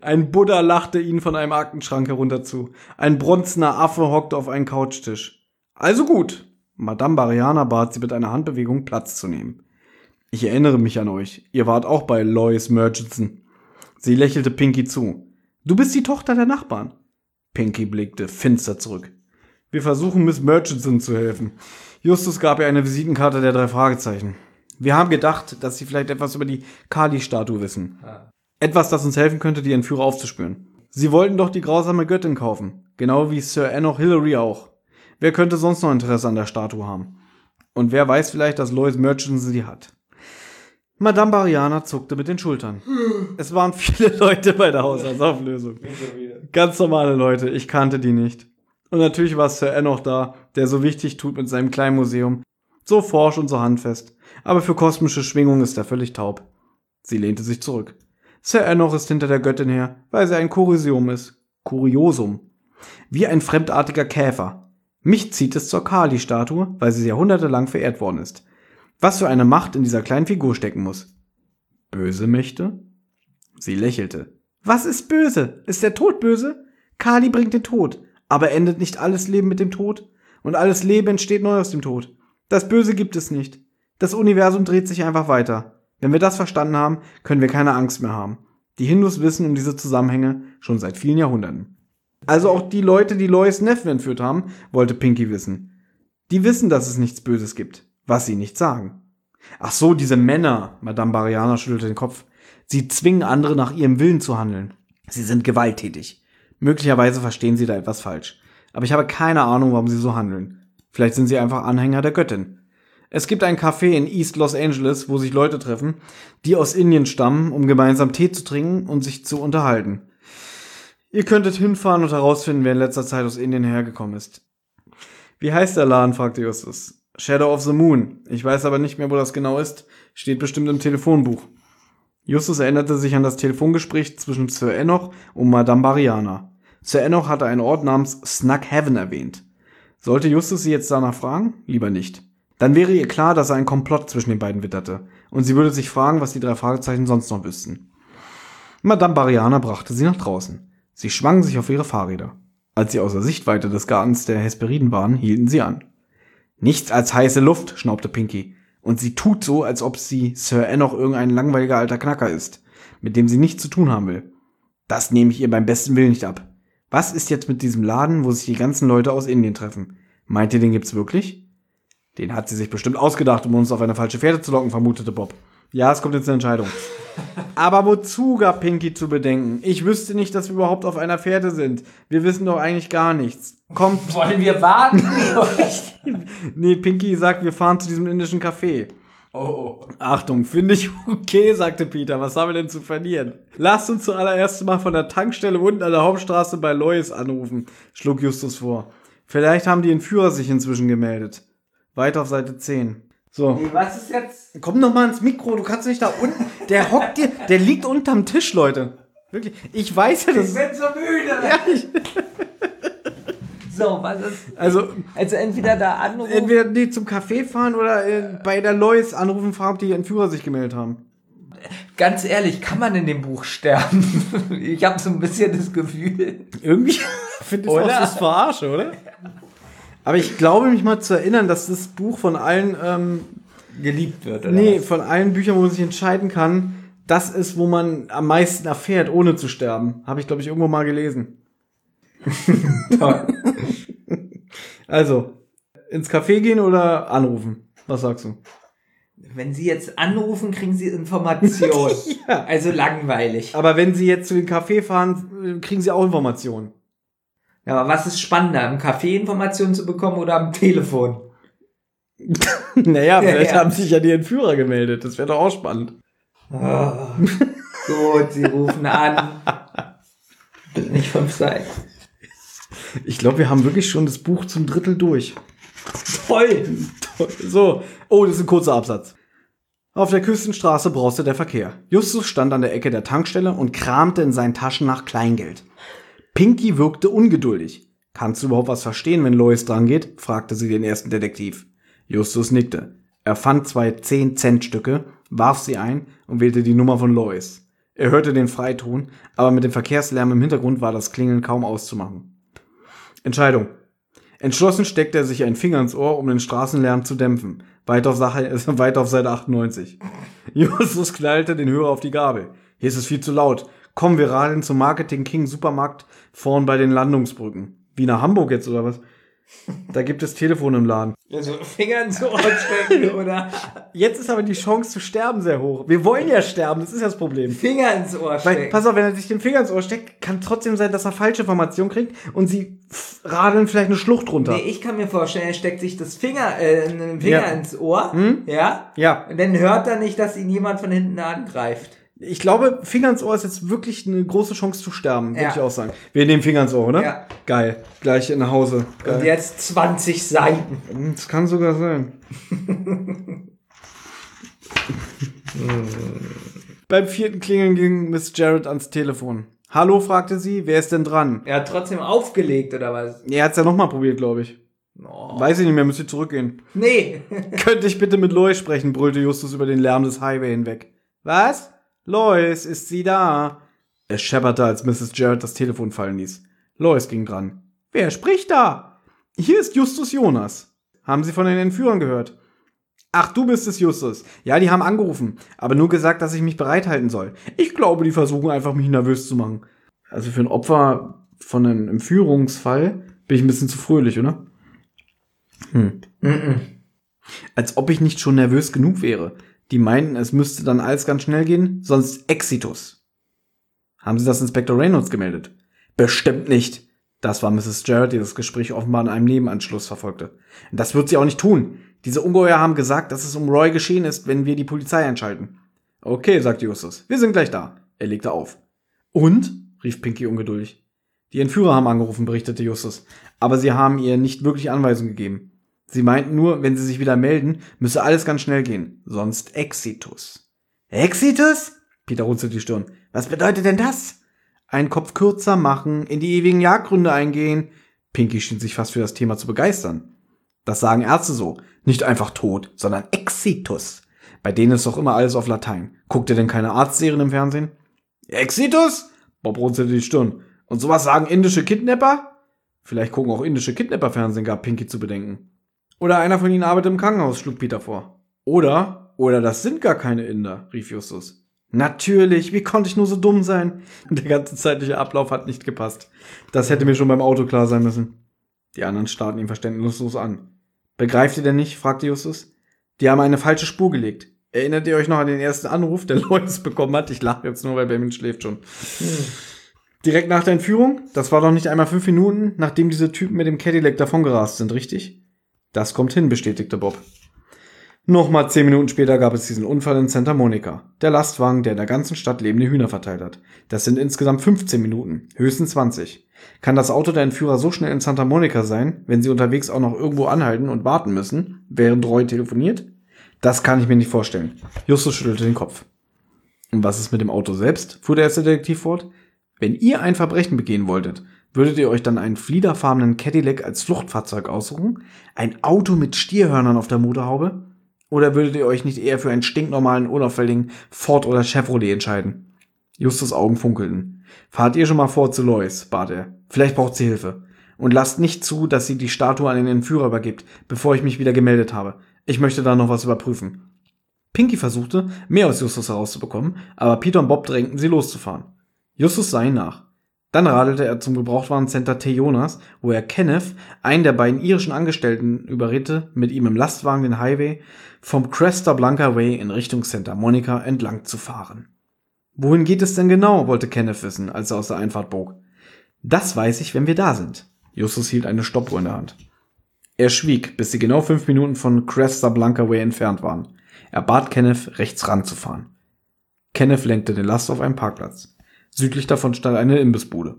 A: Ein Buddha lachte ihnen von einem Aktenschrank herunter zu. Ein bronzener Affe hockte auf einen Couchtisch. Also gut. Madame Bariana bat sie mit einer Handbewegung Platz zu nehmen. Ich erinnere mich an euch. Ihr wart auch bei Lois Murchison. Sie lächelte Pinky zu. Du bist die Tochter der Nachbarn. Pinky blickte finster zurück. Wir versuchen Miss Murchison zu helfen. Justus gab ihr eine Visitenkarte der drei Fragezeichen. Wir haben gedacht, dass sie vielleicht etwas über die Kali-Statue wissen. Etwas, das uns helfen könnte, die Entführer aufzuspüren. Sie wollten doch die grausame Göttin kaufen. Genau wie Sir Enoch Hillary auch. Wer könnte sonst noch Interesse an der Statue haben? Und wer weiß vielleicht, dass Lois Murchison sie hat? Madame Bariana zuckte mit den Schultern. Es waren viele Leute bei der Haushaltsauflösung. Ganz normale Leute, ich kannte die nicht. Und natürlich war Sir Enoch da, der so wichtig tut mit seinem kleinen Museum. So forsch und so handfest. Aber für kosmische Schwingungen ist er völlig taub. Sie lehnte sich zurück. Sir Enoch ist hinter der Göttin her, weil sie ein Kuriosum ist. Kuriosum. Wie ein fremdartiger Käfer. Mich zieht es zur Kali-Statue, weil sie jahrhundertelang verehrt worden ist. Was für eine Macht in dieser kleinen Figur stecken muss. Böse Mächte? Sie lächelte. Was ist böse? Ist der Tod böse? Kali bringt den Tod. Aber endet nicht alles Leben mit dem Tod? Und alles Leben entsteht neu aus dem Tod. Das Böse gibt es nicht. Das Universum dreht sich einfach weiter. Wenn wir das verstanden haben, können wir keine Angst mehr haben. Die Hindus wissen um diese Zusammenhänge schon seit vielen Jahrhunderten. Also auch die Leute, die Lois Neffen entführt haben, wollte Pinky wissen. Die wissen, dass es nichts Böses gibt, was sie nicht sagen. Ach so, diese Männer, Madame Bariana schüttelte den Kopf. Sie zwingen andere nach ihrem Willen zu handeln. Sie sind gewalttätig. Möglicherweise verstehen sie da etwas falsch. Aber ich habe keine Ahnung, warum sie so handeln. Vielleicht sind sie einfach Anhänger der Göttin. Es gibt ein Café in East Los Angeles, wo sich Leute treffen, die aus Indien stammen, um gemeinsam Tee zu trinken und sich zu unterhalten. Ihr könntet hinfahren und herausfinden, wer in letzter Zeit aus Indien hergekommen ist. Wie heißt der Laden? fragte Justus. Shadow of the Moon. Ich weiß aber nicht mehr, wo das genau ist. Steht bestimmt im Telefonbuch. Justus erinnerte sich an das Telefongespräch zwischen Sir Enoch und Madame Bariana. Sir Enoch hatte einen Ort namens Snug Heaven erwähnt. Sollte Justus sie jetzt danach fragen? Lieber nicht. Dann wäre ihr klar, dass er einen Komplott zwischen den beiden witterte, und sie würde sich fragen, was die drei Fragezeichen sonst noch wüssten. Madame Bariana brachte sie nach draußen. Sie schwangen sich auf ihre Fahrräder. Als sie außer Sichtweite des Gartens der Hesperiden waren, hielten sie an. Nichts als heiße Luft, schnaubte Pinky. Und sie tut so, als ob sie Sir Enoch irgendein langweiliger alter Knacker ist, mit dem sie nichts zu tun haben will. Das nehme ich ihr beim besten Willen nicht ab. Was ist jetzt mit diesem Laden, wo sich die ganzen Leute aus Indien treffen? Meint ihr, den gibt's wirklich? Den hat sie sich bestimmt ausgedacht, um uns auf eine falsche Fährte zu locken, vermutete Bob. Ja, es kommt jetzt eine Entscheidung. Aber wozu gab Pinky zu bedenken? Ich wüsste nicht, dass wir überhaupt auf einer Fährte sind. Wir wissen doch eigentlich gar nichts. Kommt.
B: Wollen wir warten?
A: Nee, Pinky sagt, wir fahren zu diesem indischen Café.
B: Oh,
A: Achtung, finde ich okay, sagte Peter. Was haben wir denn zu verlieren? Lasst uns zuallererst mal von der Tankstelle unten an der Hauptstraße bei Lois anrufen, schlug Justus vor. Vielleicht haben die Entführer sich inzwischen gemeldet. Weiter auf Seite 10. So.
B: Was ist jetzt?
A: Komm noch mal ins Mikro, du kannst nicht da unten. Der hockt dir, der liegt unterm Tisch, Leute. Wirklich. Ich weiß ja, das
B: Ich bin so müde.
A: ja, ich,
B: So, was ist?
A: Also,
B: Also entweder da anrufen.
A: entweder die zum Café fahren oder äh, bei der Lois anrufen, fragen, ob die Entführer sich gemeldet haben.
B: Ganz ehrlich, kann man in dem Buch sterben? Ich habe so ein bisschen das Gefühl.
A: Irgendwie finde ich das Verarsche, oder? Aber ich glaube mich mal zu erinnern, dass das Buch von allen, ähm,
B: Geliebt wird, oder?
A: nee,
B: was?
A: von allen Büchern, wo man sich entscheiden kann, das ist, wo man am meisten erfährt, ohne zu sterben. Habe ich, glaube ich, irgendwo mal gelesen.
B: Toll.
A: Also, ins Café gehen oder anrufen? Was sagst du?
B: Wenn Sie jetzt anrufen, kriegen Sie Informationen.
A: Ja.
B: Also langweilig.
A: Aber wenn Sie jetzt zu den Café fahren, kriegen Sie auch Informationen.
B: Ja, aber was ist spannender, im Café Informationen zu bekommen oder am Telefon?
A: naja, vielleicht
B: ja.
A: haben sich ja die Entführer gemeldet. Das wäre doch auch spannend.
B: Ah, gut, Sie rufen an. Wird nicht fünf sein.
A: Ich glaube, wir haben wirklich schon das Buch zum Drittel durch.
B: Toll.
A: So, oh, das ist ein kurzer Absatz. Auf der Küstenstraße brauste der Verkehr. Justus stand an der Ecke der Tankstelle und kramte in seinen Taschen nach Kleingeld. Pinky wirkte ungeduldig. Kannst du überhaupt was verstehen, wenn Lois drangeht? fragte sie den ersten Detektiv. Justus nickte. Er fand zwei 10-Cent-Stücke, warf sie ein und wählte die Nummer von Lois. Er hörte den Freiton, aber mit dem Verkehrslärm im Hintergrund war das Klingeln kaum auszumachen. Entscheidung. Entschlossen steckte er sich einen Finger ins Ohr, um den Straßenlärm zu dämpfen. Weit auf, Sache, weit auf Seite 98. Justus knallte den Hörer auf die Gabel. Hier ist es viel zu laut. Komm, wir radeln zum Marketing King Supermarkt vorn bei den Landungsbrücken. Wie nach Hamburg jetzt oder was? Da gibt es Telefon im Laden.
B: Also Finger ins Ohr stecken oder
A: Jetzt ist aber die Chance zu sterben sehr hoch. Wir wollen ja sterben, das ist ja das Problem.
B: Finger ins Ohr
A: Weil,
B: stecken.
A: pass auf, wenn er sich den Finger ins Ohr steckt, kann trotzdem sein, dass er falsche Informationen kriegt und sie radeln vielleicht eine Schlucht runter.
B: Nee, ich kann mir vorstellen, er steckt sich das Finger, äh, einen Finger
A: Ja.
B: ins Ohr,
A: Hm?
B: ja,
A: Ja,
B: und dann hört er nicht, dass ihn jemand von hinten angreift.
A: Ich glaube, Finger ins Ohr ist jetzt wirklich eine große Chance zu sterben, würde
B: Ja.
A: ich auch sagen. Wir nehmen Finger ins Ohr, oder?
B: Ja.
A: Geil. Gleich nach Hause.
B: Und
A: Geil.
B: jetzt 20 Seiten.
A: Das kann sogar sein. Beim vierten Klingeln ging Miss Jarrett ans Telefon. Hallo, fragte sie, wer ist denn dran?
B: Er hat trotzdem aufgelegt, oder was?
A: Er hat's ja nochmal probiert, glaube ich.
B: Oh.
A: Weiß ich nicht mehr, müsste ich zurückgehen.
B: Nee.
A: Könnte ich bitte mit Lois sprechen, brüllte Justus über den Lärm des Highway hinweg. Was? Lois, ist sie da? Es schepperte, als Mrs. Jarrett das Telefon fallen ließ. Lois ging dran. Wer spricht da? Hier ist Justus Jonas. Haben Sie von den Entführern gehört? Ach, du bist es, Justus. Ja, die haben angerufen, aber nur gesagt, dass ich mich bereithalten soll. Ich glaube, die versuchen einfach, mich nervös zu machen. Also für ein Opfer von einem Entführungsfall bin ich ein bisschen zu fröhlich, oder? Hm.
B: Mhm.
A: Als ob ich nicht schon nervös genug wäre. Die meinten, es müsste dann alles ganz schnell gehen, sonst Exitus. Haben Sie das Inspektor Reynolds gemeldet? Bestimmt nicht. Das war Mrs. Jarrett, die das Gespräch offenbar in einem Nebenanschluss verfolgte. Das wird sie auch nicht tun. Diese Ungeheuer haben gesagt, dass es um Roy geschehen ist, wenn wir die Polizei einschalten. Okay, sagte Justus. Wir sind gleich da. Er legte auf. Und? rief Pinky ungeduldig. Die Entführer haben angerufen, berichtete Justus. Aber sie haben ihr nicht wirklich Anweisungen gegeben. Sie meinten nur, wenn sie sich wieder melden, müsse alles ganz schnell gehen. Sonst Exitus. Exitus? Peter runzelte die Stirn. Was bedeutet denn das? Einen Kopf kürzer machen, in die ewigen Jagdgründe eingehen. Pinky schien sich fast für das Thema zu begeistern. Das sagen Ärzte so. Nicht einfach tot, sondern Exitus. Bei denen ist doch immer alles auf Latein. Guckt ihr denn keine Arztserien im Fernsehen? Exitus? Bob runzelte die Stirn. Und sowas sagen indische Kidnapper? Vielleicht gucken auch indische Kidnapper-Fernsehen, gab Pinky zu bedenken. Oder einer von ihnen arbeitet im Krankenhaus, schlug Peter vor. Oder, oder das sind gar keine Inder, rief Justus. Natürlich, wie konnte ich nur so dumm sein? Der ganze zeitliche Ablauf hat nicht gepasst. Das hätte mir schon beim Auto klar sein müssen. Die anderen starrten ihn verständnislos an. Begreift ihr denn nicht? fragte Justus. Die haben eine falsche Spur gelegt. Erinnert ihr euch noch an den ersten Anruf, der Lois bekommen hat? Ich lache jetzt nur, weil Benjamin schläft schon. Direkt nach der Entführung? Das war doch nicht einmal fünf Minuten, nachdem diese Typen mit dem Cadillac davongerast sind, richtig? Das kommt hin, bestätigte Bob. Nochmal zehn Minuten später gab es diesen Unfall in Santa Monica. Der Lastwagen, der in der ganzen Stadt lebende Hühner verteilt hat. Das sind insgesamt 15 Minuten, höchstens 20. Kann das Auto der Entführer so schnell in Santa Monica sein, wenn sie unterwegs auch noch irgendwo anhalten und warten müssen, während Roy telefoniert? Das kann ich mir nicht vorstellen. Justus schüttelte den Kopf. Und was ist mit dem Auto selbst? fuhr der erste Detektiv fort. Wenn ihr ein Verbrechen begehen wolltet, würdet ihr euch dann einen fliederfarbenen Cadillac als Fluchtfahrzeug aussuchen? Ein Auto mit Stierhörnern auf der Motorhaube? Oder würdet ihr euch nicht eher für einen stinknormalen, unauffälligen Ford oder Chevrolet entscheiden? Justus Augen funkelten. Fahrt ihr schon mal vor zu Lois, bat er. Vielleicht braucht sie Hilfe. Und lasst nicht zu, dass sie die Statue an den Entführer übergibt, bevor ich mich wieder gemeldet habe. Ich möchte da noch was überprüfen. Pinky versuchte, mehr aus Justus herauszubekommen, aber Peter und Bob drängten sie loszufahren. Justus sah ihn nach. Dann radelte er zum Gebrauchtwarencenter T. Jonas, wo er Kenneth, einen der beiden irischen Angestellten, überredete, mit ihm im Lastwagen den Highway vom Cresta Blanca Way in Richtung Santa Monica entlang zu fahren. Wohin geht es denn genau? wollte Kenneth wissen, als er aus der Einfahrt bog. Das weiß ich, wenn wir da sind. Justus hielt eine Stoppuhr in der Hand. Er schwieg, bis sie genau fünf Minuten von Cresta Blanca Way entfernt waren. Er bat Kenneth, rechts ranzufahren. Kenneth lenkte den Last auf einen Parkplatz. Südlich davon stand eine Imbissbude.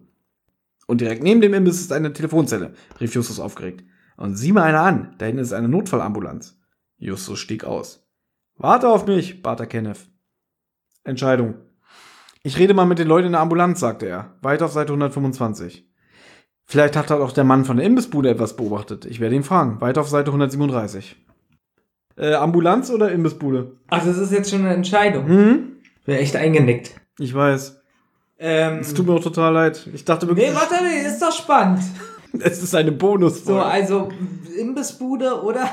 A: Und direkt neben dem Imbiss ist eine Telefonzelle, rief Justus aufgeregt. Und sieh mal einer an, da hinten ist eine Notfallambulanz. Justus stieg aus. Warte auf mich, bat er Kenneth. Entscheidung. Ich rede mal mit den Leuten in der Ambulanz, sagte er. Weiter auf Seite 125. Vielleicht hat halt auch der Mann von der Imbissbude etwas beobachtet. Ich werde ihn fragen. Weiter auf Seite 137. Äh, Ambulanz oder Imbissbude?
B: Ach, das ist jetzt schon eine Entscheidung.
A: Hm?
B: Wäre echt eingenickt.
A: Ich weiß.
B: Ähm,
A: Es tut mir auch total leid. Ich dachte wirklich,
B: nee, warte, nee, ist doch spannend.
A: es ist eine bonus
B: So, also Imbissbude oder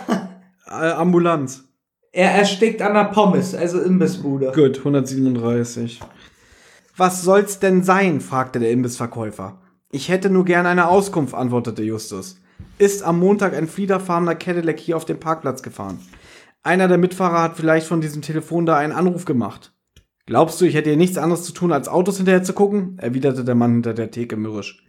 A: äh, Ambulanz.
B: er erstickt an der Pommes, also Imbissbude.
A: Gut, 137. Was soll's denn sein? fragte der Imbissverkäufer. Ich hätte nur gern eine Auskunft, antwortete Justus. Ist am Montag ein fliederfarbener Cadillac hier auf den Parkplatz gefahren? Einer der Mitfahrer hat vielleicht von diesem Telefon da einen Anruf gemacht. Glaubst du, ich hätte hier nichts anderes zu tun, als Autos hinterher zu gucken? erwiderte der Mann hinter der Theke mürrisch.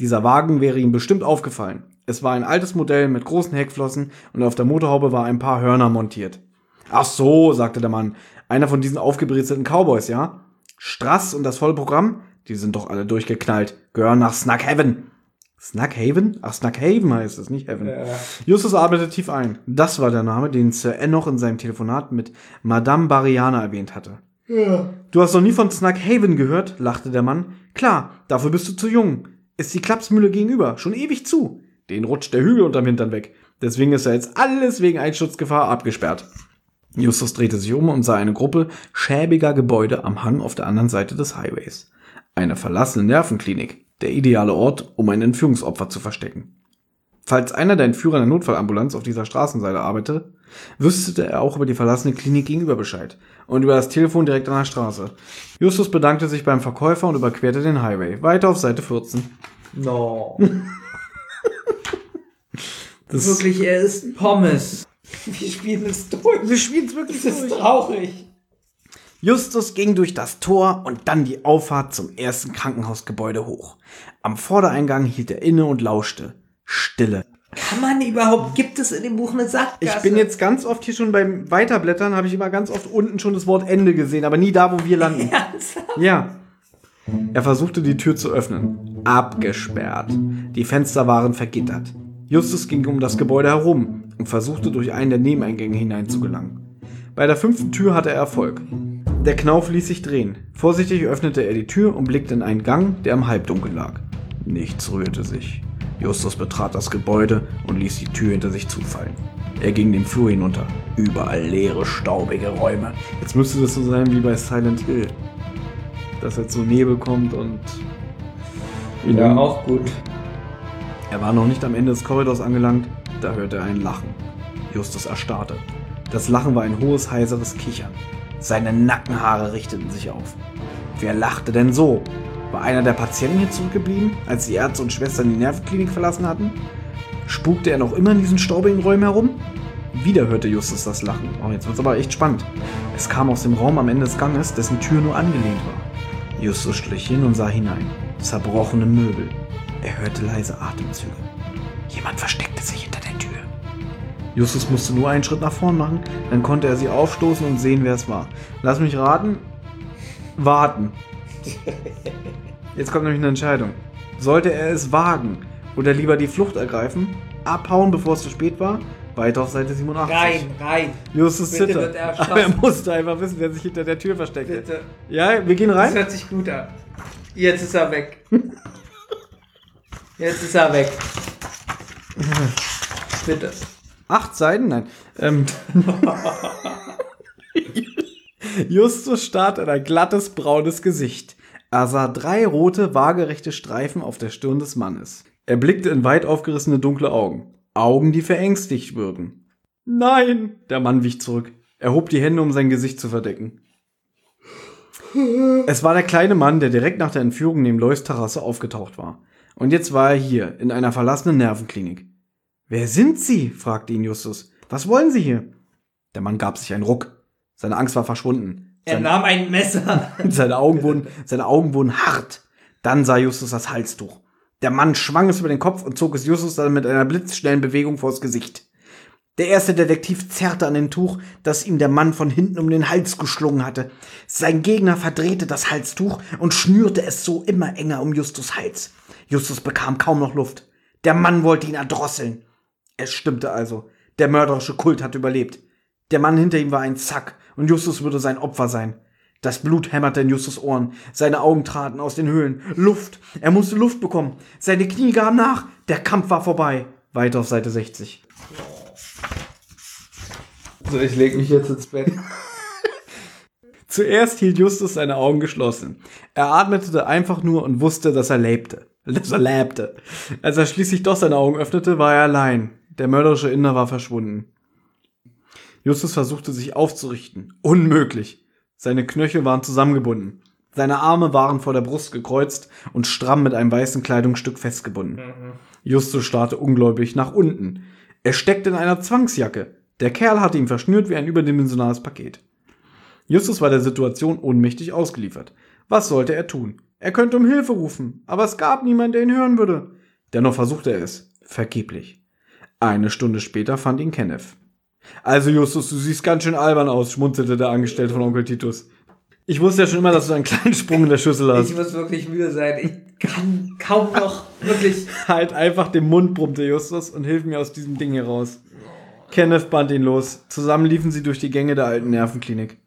A: Dieser Wagen wäre ihm bestimmt aufgefallen. Es war ein altes Modell mit großen Heckflossen und auf der Motorhaube war ein paar Hörner montiert. Ach so, sagte der Mann. Einer von diesen aufgebrezelten Cowboys, ja? Strass und das volle Programm? Die sind doch alle durchgeknallt. Gehören nach Snackhaven. Snackhaven? Ach, Snackhaven heißt es, nicht Heaven. Justus atmete tief ein. Das war der Name, den Sir Enoch in seinem Telefonat mit Madame Bariana erwähnt hatte. Du hast noch nie von Snackhaven gehört? lachte der Mann. Klar, dafür bist du zu jung. Ist die Klapsmühle gegenüber, schon ewig zu. Den rutscht der Hügel unterm Hintern weg. Deswegen ist er jetzt alles wegen Einsturzgefahr abgesperrt. Justus drehte sich um und sah eine Gruppe schäbiger Gebäude am Hang auf der anderen Seite des Highways. Eine verlassene Nervenklinik, der ideale Ort, um ein Entführungsopfer zu verstecken. Falls einer der Entführer der Notfallambulanz auf dieser Straßenseite arbeitete, wüsste er auch über die verlassene Klinik gegenüber Bescheid und über das Telefon direkt an der Straße. Justus bedankte sich beim Verkäufer und überquerte den Highway, weiter auf Seite 14.
B: No.
A: Das
B: Wirklich, er ist Pommes. Wir spielen es durch.
A: Wir spielen es wirklich
B: Das ist traurig.
A: Justus ging durch das Tor und dann die Auffahrt zum ersten Krankenhausgebäude hoch. Am Vordereingang hielt er inne und lauschte. Stille.
B: Kann man überhaupt, gibt es in dem Buch eine Sackgasse?
A: Ich bin jetzt ganz oft hier schon beim Weiterblättern, habe ich immer ganz oft unten schon das Wort Ende gesehen, aber nie da, wo wir landen.
B: Ernsthaft?
A: Ja. Er versuchte die Tür zu öffnen. Abgesperrt. Die Fenster waren vergittert. Justus ging um das Gebäude herum und versuchte durch einen der Nebeneingänge hineinzugelangen. Bei der fünften Tür hatte er Erfolg. Der Knauf ließ sich drehen. Vorsichtig öffnete er die Tür und blickte in einen Gang, der im Halbdunkel lag. Nichts rührte sich. Justus betrat das Gebäude und ließ die Tür hinter sich zufallen. Er ging den Flur hinunter. Überall leere, staubige Räume. Jetzt müsste das so sein wie bei Silent Hill. Dass jetzt so Nebel kommt und.
B: Ja, auch gut.
A: Er war noch nicht am Ende des Korridors angelangt, da hörte er ein Lachen. Justus erstarrte. Das Lachen war ein hohes, heiseres Kichern. Seine Nackenhaare richteten sich auf. Wer lachte denn so? War einer der Patienten hier zurückgeblieben, als die Ärzte und Schwestern die Nervenklinik verlassen hatten? Spukte er noch immer in diesen staubigen Räumen herum? Wieder hörte Justus das Lachen. Oh, jetzt wird's aber echt spannend. Es kam aus dem Raum am Ende des Ganges, dessen Tür nur angelehnt war. Justus schlich hin und sah hinein. Zerbrochene Möbel. Er hörte leise Atemzüge. Jemand versteckte sich hinter der Tür. Justus musste nur einen Schritt nach vorn machen, dann konnte er sie aufstoßen und sehen, wer es war. Lass mich raten. Warten. Jetzt kommt nämlich eine Entscheidung. Sollte er es wagen oder lieber die Flucht ergreifen, abhauen, bevor es zu spät war, weiter auf Seite 87.
B: Rein, rein.
A: Justus
B: Bitte er.
A: Aber er musste einfach wissen, wer sich hinter der Tür versteckt. hat.
B: Bitte.
A: Ja, wir gehen
B: Das
A: rein.
B: hört sich gut an. Jetzt ist er weg. Jetzt ist er weg. Bitte.
A: Acht Seiten? Nein. Ähm. Justus starrt in ein glattes, braunes Gesicht. Er sah drei rote, waagerechte Streifen auf der Stirn des Mannes. Er blickte in weit aufgerissene dunkle Augen. Augen, die verängstigt würden. Nein! Der Mann wich zurück. Er hob die Hände, um sein Gesicht zu verdecken. Es war der kleine Mann, der direkt nach der Entführung neben Lois Terrasse aufgetaucht war. Und jetzt war er hier, in einer verlassenen Nervenklinik. Wer sind Sie? fragte ihn Justus. Was wollen Sie hier? Der Mann gab sich einen Ruck. Seine Angst war verschwunden.
B: Er
A: Sein,
B: nahm ein Messer.
A: seine, Augen wurden, seine Augen wurden hart. Dann sah Justus das Halstuch. Der Mann schwang es über den Kopf und zog es Justus dann mit einer blitzschnellen Bewegung vors Gesicht. Der erste Detektiv zerrte an dem Tuch, das ihm der Mann von hinten um den Hals geschlungen hatte. Sein Gegner verdrehte das Halstuch und schnürte es so immer enger um Justus Hals. Justus bekam kaum noch Luft. Der Mann wollte ihn erdrosseln. Es stimmte also. Der mörderische Kult hatte überlebt. Der Mann hinter ihm war ein Zack und Justus würde sein Opfer sein. Das Blut hämmerte in Justus Ohren. Seine Augen traten aus den Höhlen. Luft. Er musste Luft bekommen. Seine Knie gaben nach. Der Kampf war vorbei. Weiter auf Seite 60.
B: So, ich leg mich jetzt ins Bett.
A: Zuerst hielt Justus seine Augen geschlossen. Er atmete einfach nur und wusste, dass er lebte. Dass er lebte. Als er schließlich doch seine Augen öffnete, war er allein. Der mörderische Inder war verschwunden. Justus versuchte sich aufzurichten. Unmöglich. Seine Knöchel waren zusammengebunden. Seine Arme waren vor der Brust gekreuzt und stramm mit einem weißen Kleidungsstück festgebunden. Justus starrte ungläubig nach unten. Er steckte in einer Zwangsjacke. Der Kerl hatte ihn verschnürt wie ein überdimensionales Paket. Justus war der Situation ohnmächtig ausgeliefert. Was sollte er tun? Er könnte um Hilfe rufen, aber es gab niemanden, der ihn hören würde. Dennoch versuchte er es. Vergeblich. Eine Stunde später fand ihn Kenneth. Also Justus, du siehst ganz schön albern aus, schmunzelte der Angestellte von Onkel Titus. Ich wusste ja schon immer, dass du einen kleinen Sprung in der Schüssel hast.
B: Ich muss wirklich müde sein. Ich kann kaum noch wirklich.
A: halt einfach den Mund, brummte Justus, und hilf mir aus diesem Ding hier raus. Kenneth band ihn los. Zusammen liefen sie durch die Gänge der alten Nervenklinik.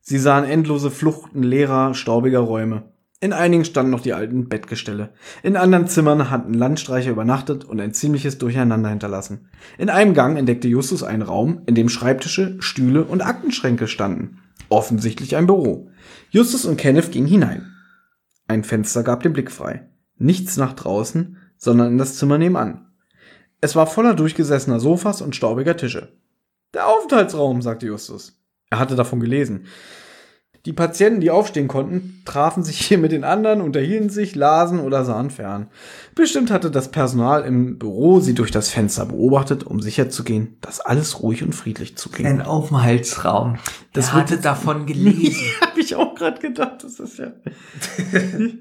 A: Sie sahen endlose Fluchten leerer, staubiger Räume. In einigen standen noch die alten Bettgestelle. In anderen Zimmern hatten Landstreicher übernachtet und ein ziemliches Durcheinander hinterlassen. In einem Gang entdeckte Justus einen Raum, in dem Schreibtische, Stühle und Aktenschränke standen. Offensichtlich ein Büro. Justus und Kenneth gingen hinein. Ein Fenster gab den Blick frei. Nichts nach draußen, sondern in das Zimmer nebenan. Es war voller durchgesessener Sofas und staubiger Tische. Der Aufenthaltsraum, sagte Justus. Er hatte davon gelesen. Die Patienten, die aufstehen konnten, trafen sich hier mit den anderen, unterhielten sich, lasen oder sahen fern. Bestimmt hatte das Personal im Büro sie durch das Fenster beobachtet, um sicherzugehen, dass alles ruhig und friedlich zuging.
B: Ein Aufenthaltsraum.
A: Das
B: hatte davon gelesen.
A: Hab ich auch gerade gedacht, das ist ja.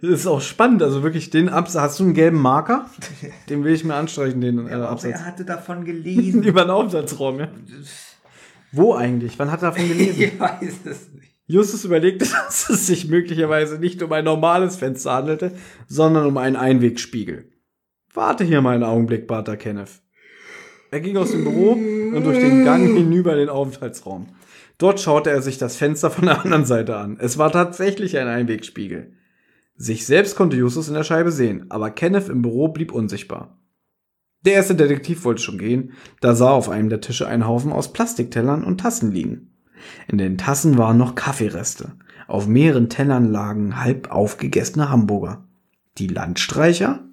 A: das ist auch spannend, also wirklich den Absatz. Hast du einen gelben Marker? Den will ich mir anstreichen, den äh, Absatz.
B: er hatte davon gelesen.
A: Über den Aufsatzraum, ja. Wo eigentlich? Wann hat er davon gelesen?
B: ich weiß es nicht.
A: Justus überlegte, dass es sich möglicherweise nicht um ein normales Fenster handelte, sondern um einen Einwegspiegel. Warte hier mal einen Augenblick, bat er Kenneth. Er ging aus dem Büro und durch den Gang hinüber in den Aufenthaltsraum. Dort schaute er sich das Fenster von der anderen Seite an. Es war tatsächlich ein Einwegspiegel. Sich selbst konnte Justus in der Scheibe sehen, aber Kenneth im Büro blieb unsichtbar. Der erste Detektiv wollte schon gehen, da sah auf einem der Tische einen Haufen aus Plastiktellern und Tassen liegen. In den Tassen waren noch Kaffeereste. Auf mehreren Tellern lagen halb aufgegessene Hamburger. Die Landstreicher?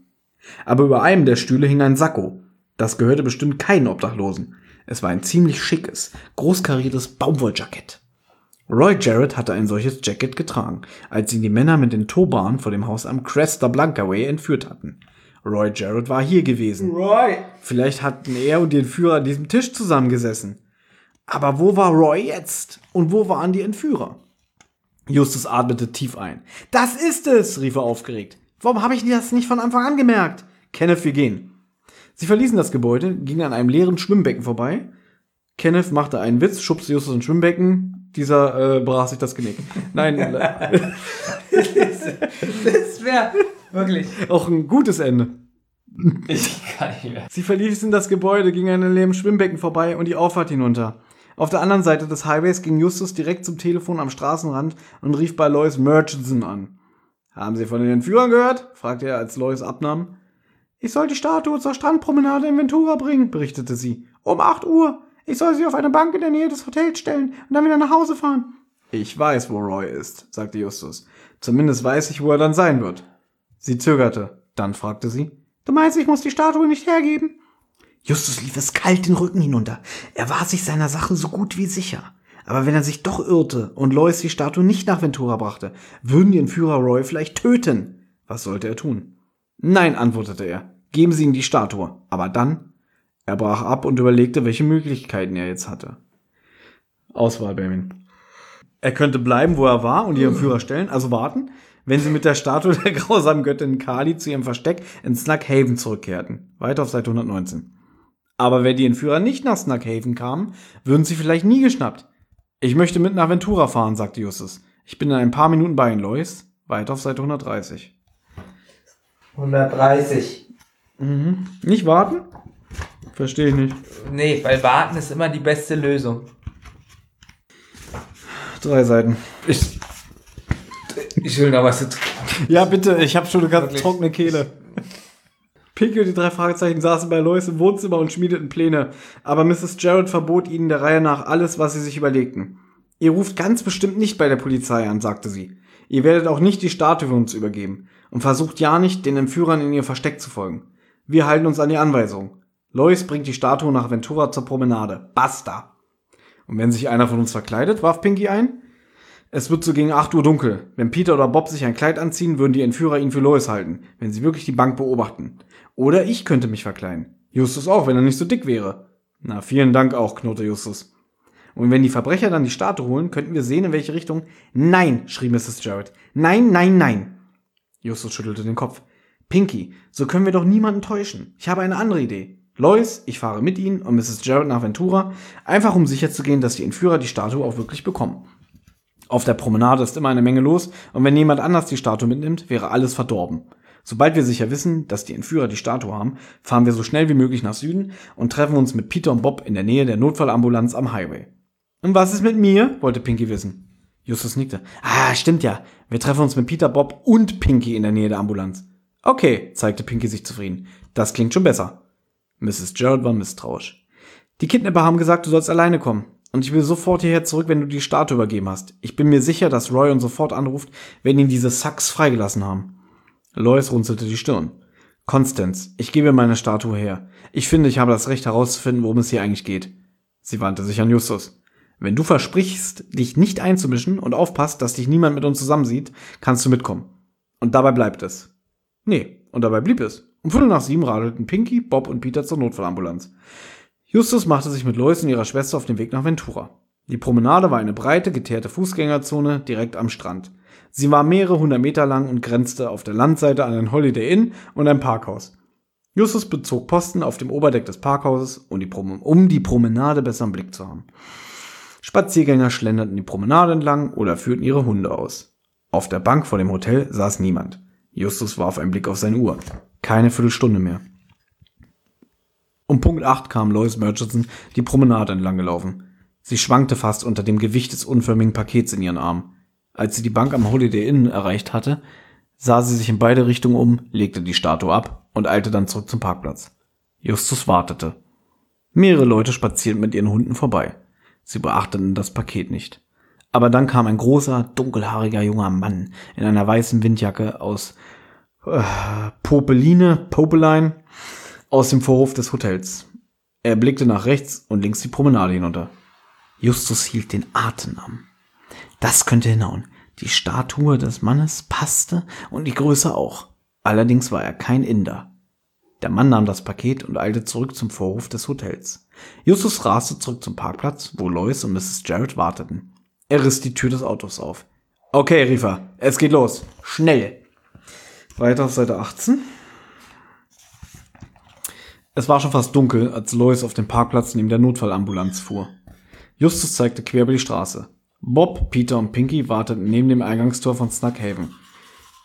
A: Aber über einem der Stühle hing ein Sakko. Das gehörte bestimmt keinen Obdachlosen. Es war ein ziemlich schickes, großkariertes Baumwolljackett. Roy Jarrett hatte ein solches Jacket getragen, als ihn die Männer mit den Turban vor dem Haus am Cresta Blanca Way entführt hatten. Roy Jarrett war hier gewesen.
B: Roy.
A: Vielleicht hatten er und die Entführer an diesem Tisch zusammengesessen. Aber wo war Roy jetzt? Und wo waren die Entführer? Justus atmete tief ein. Das ist es, rief er aufgeregt. Warum habe ich das nicht von Anfang an gemerkt? Kenneth, wir gehen. Sie verließen das Gebäude, gingen an einem leeren Schwimmbecken vorbei. Kenneth machte einen Witz, schubste Justus ins Schwimmbecken. Dieser äh, brach sich das Genick. Nein,
B: Das wäre wirklich.
A: auch ein gutes Ende.
B: Ich kann nicht mehr.
A: Sie verließen das Gebäude, gingen an einem leeren Schwimmbecken vorbei und die Auffahrt hinunter. Auf der anderen Seite des Highways ging Justus direkt zum Telefon am Straßenrand und rief bei Lois Murchison an. Haben Sie von den Entführern gehört? fragte er, als Lois abnahm. Ich soll die Statue zur Strandpromenade in Ventura bringen, berichtete sie. Um 8 Uhr. Ich soll sie auf eine Bank in der Nähe des Hotels stellen und dann wieder nach Hause fahren. Ich weiß, wo Roy ist, sagte Justus. Zumindest weiß ich, wo er dann sein wird. Sie zögerte. Dann fragte sie. Du meinst, ich muss die Statue nicht hergeben? Justus lief es kalt den Rücken hinunter. Er war sich seiner Sache so gut wie sicher. Aber wenn er sich doch irrte und Lois die Statue nicht nach Ventura brachte, würden die Entführer Roy vielleicht töten. Was sollte er tun? Nein, antwortete er. Geben Sie ihm die Statue. Aber dann? Er brach ab und überlegte, welche Möglichkeiten er jetzt hatte. Auswahl, Benjamin. Er könnte bleiben, wo er war und die Entführer stellen, also warten, wenn sie mit der Statue der grausamen Göttin Kali zu ihrem Versteck in Snughaven zurückkehrten. Weiter auf Seite 119. Aber wenn die Entführer nicht nach Snughaven kamen, würden sie vielleicht nie geschnappt. Ich möchte mit nach Ventura fahren, sagte Justus. Ich bin in ein paar Minuten bei Ihnen, Lois. Weiter auf Seite 130.
B: 130.
A: Nicht warten? Verstehe ich nicht.
B: Nee, weil warten ist immer die beste Lösung.
A: Drei Seiten.
B: Ich, ich will noch was zu trinken.
A: Ja, bitte, ich habe schon eine ganz trockene Kehle. Pinky und die drei Fragezeichen saßen bei Lois im Wohnzimmer und schmiedeten Pläne, aber Mrs. Jarrett verbot ihnen der Reihe nach alles, was sie sich überlegten. Ihr ruft ganz bestimmt nicht bei der Polizei an, sagte sie. Ihr werdet auch nicht die Statue für uns übergeben und versucht ja nicht, den Entführern in ihr Versteck zu folgen. Wir halten uns an die Anweisung. Lois bringt die Statue nach Ventura zur Promenade. Basta. Und wenn sich einer von uns verkleidet, warf Pinky ein, es wird so gegen 8 Uhr dunkel. Wenn Peter oder Bob sich ein Kleid anziehen, würden die Entführer ihn für Lois halten, wenn sie wirklich die Bank beobachten. Oder ich könnte mich verkleiden. Justus auch, wenn er nicht so dick wäre. Na, vielen Dank auch, knurrte Justus. Und wenn die Verbrecher dann die Statue holen, könnten wir sehen, in welche Richtung. Nein, schrie Mrs. Jarrett. Nein, nein, nein. Justus schüttelte den Kopf. Pinky, so können wir doch niemanden täuschen. Ich habe eine andere Idee. Lois, ich fahre mit Ihnen und Mrs. Jarrett nach Ventura, einfach um sicherzugehen, dass die Entführer die Statue auch wirklich bekommen. Auf der Promenade ist immer eine Menge los und wenn jemand anders die Statue mitnimmt, wäre alles verdorben. Sobald wir sicher wissen, dass die Entführer die Statue haben, fahren wir so schnell wie möglich nach Süden und treffen uns mit Peter und Bob in der Nähe der Notfallambulanz am Highway. Und was ist mit mir? wollte Pinky wissen. Justus nickte. Ah, stimmt ja. Wir treffen uns mit Peter, Bob und Pinky in der Nähe der Ambulanz. Okay, zeigte Pinky sich zufrieden. Das klingt schon besser. Mrs. Jarrett war misstrauisch. Die Kidnapper haben gesagt, du sollst alleine kommen. Und ich will sofort hierher zurück, wenn du die Statue übergeben hast. Ich bin mir sicher, dass Roy uns sofort anruft, wenn ihn diese Sacks freigelassen haben. Lois runzelte die Stirn. Constance, ich gebe meine Statue her. Ich finde, ich habe das Recht herauszufinden, worum es hier eigentlich geht. Sie wandte sich an Justus. Wenn du versprichst, dich nicht einzumischen und aufpasst, dass dich niemand mit uns zusammensieht, kannst du mitkommen. Und dabei bleibt es. Nee, und dabei blieb es. Um Viertel nach sieben radelten Pinky, Bob und Peter zur Notfallambulanz. Justus machte sich mit Lois und ihrer Schwester auf den Weg nach Ventura. Die Promenade war eine breite, geteerte Fußgängerzone direkt am Strand. Sie war mehrere hundert Meter lang und grenzte auf der Landseite an ein Holiday Inn und ein Parkhaus. Justus bezog Posten auf dem Oberdeck des Parkhauses, um die, Prom um die Promenade besser im Blick zu haben. Spaziergänger schlenderten die Promenade entlang oder führten ihre Hunde aus. Auf der Bank vor dem Hotel saß niemand. Justus warf einen Blick auf seine Uhr. Keine Viertelstunde mehr. Um Punkt 8 kam Lois Murchison die Promenade entlang gelaufen. Sie schwankte fast unter dem Gewicht des unförmigen Pakets in ihren Armen. Als sie die Bank am Holiday Inn erreicht hatte, sah sie sich in beide Richtungen um, legte die Statue ab und eilte dann zurück zum Parkplatz. Justus wartete. Mehrere Leute spazierten mit ihren Hunden vorbei. Sie beachteten das Paket nicht. Aber dann kam ein großer, dunkelhaariger junger Mann in einer weißen Windjacke aus äh, Popeline, Popeline, aus dem Vorhof des Hotels. Er blickte nach rechts und links die Promenade hinunter. Justus hielt den Atem an. Das könnte hinhauen. Die Statue des Mannes passte und die Größe auch. Allerdings war er kein Inder. Der Mann nahm das Paket und eilte zurück zum Vorhof des Hotels. Justus raste zurück zum Parkplatz, wo Lois und Mrs. Jarrett warteten. Er riss die Tür des Autos auf. Okay, rief er. Es geht los. Schnell. Weiter auf Seite 18. Es war schon fast dunkel, als Lois auf dem Parkplatz neben der Notfallambulanz fuhr. Justus zeigte quer über die Straße. Bob, Peter und Pinky warteten neben dem Eingangstor von Snuckhaven.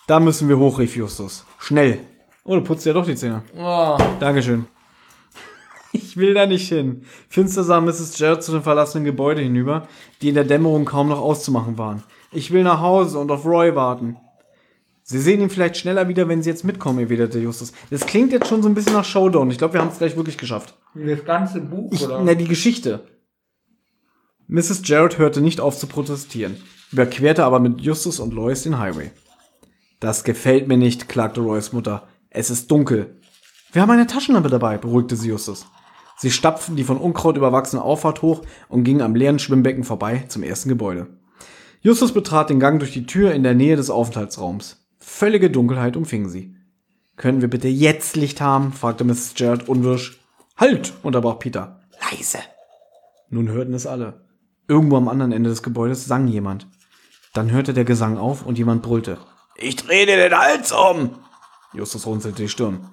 A: Da müssen wir hoch, rief Justus. Schnell. Oh, du putzt ja doch die Zähne.
B: Oh,
A: Dankeschön. Ich will da nicht hin. Finster sah Mrs. Jarrett zu dem verlassenen Gebäude hinüber, die in der Dämmerung kaum noch auszumachen waren. Ich will nach Hause und auf Roy warten. Sie sehen ihn vielleicht schneller wieder, wenn Sie jetzt mitkommen, erwiderte Justus. Das klingt jetzt schon so ein bisschen nach Showdown. Ich glaube, wir haben es gleich wirklich geschafft.
B: das ganze Buch,
A: Ich,
B: oder?
A: na, die Geschichte. Mrs. Jarrett hörte nicht auf zu protestieren, überquerte aber mit Justus und Lois den Highway. Das gefällt mir nicht, klagte Roys Mutter. Es ist dunkel. Wir haben eine Taschenlampe dabei, beruhigte sie Justus. Sie stapften die von Unkraut überwachsene Auffahrt hoch und gingen am leeren Schwimmbecken vorbei zum ersten Gebäude. Justus betrat den Gang durch die Tür in der Nähe des Aufenthaltsraums. Völlige Dunkelheit umfing sie. Können wir bitte jetzt Licht haben? fragte Mrs. Jarrett unwirsch. Halt! unterbrach Peter. Leise! Nun hörten es alle. Irgendwo am anderen Ende des Gebäudes sang jemand. Dann hörte der Gesang auf und jemand brüllte. Ich dreh dir den Hals um! Justus runzelte die Stirn.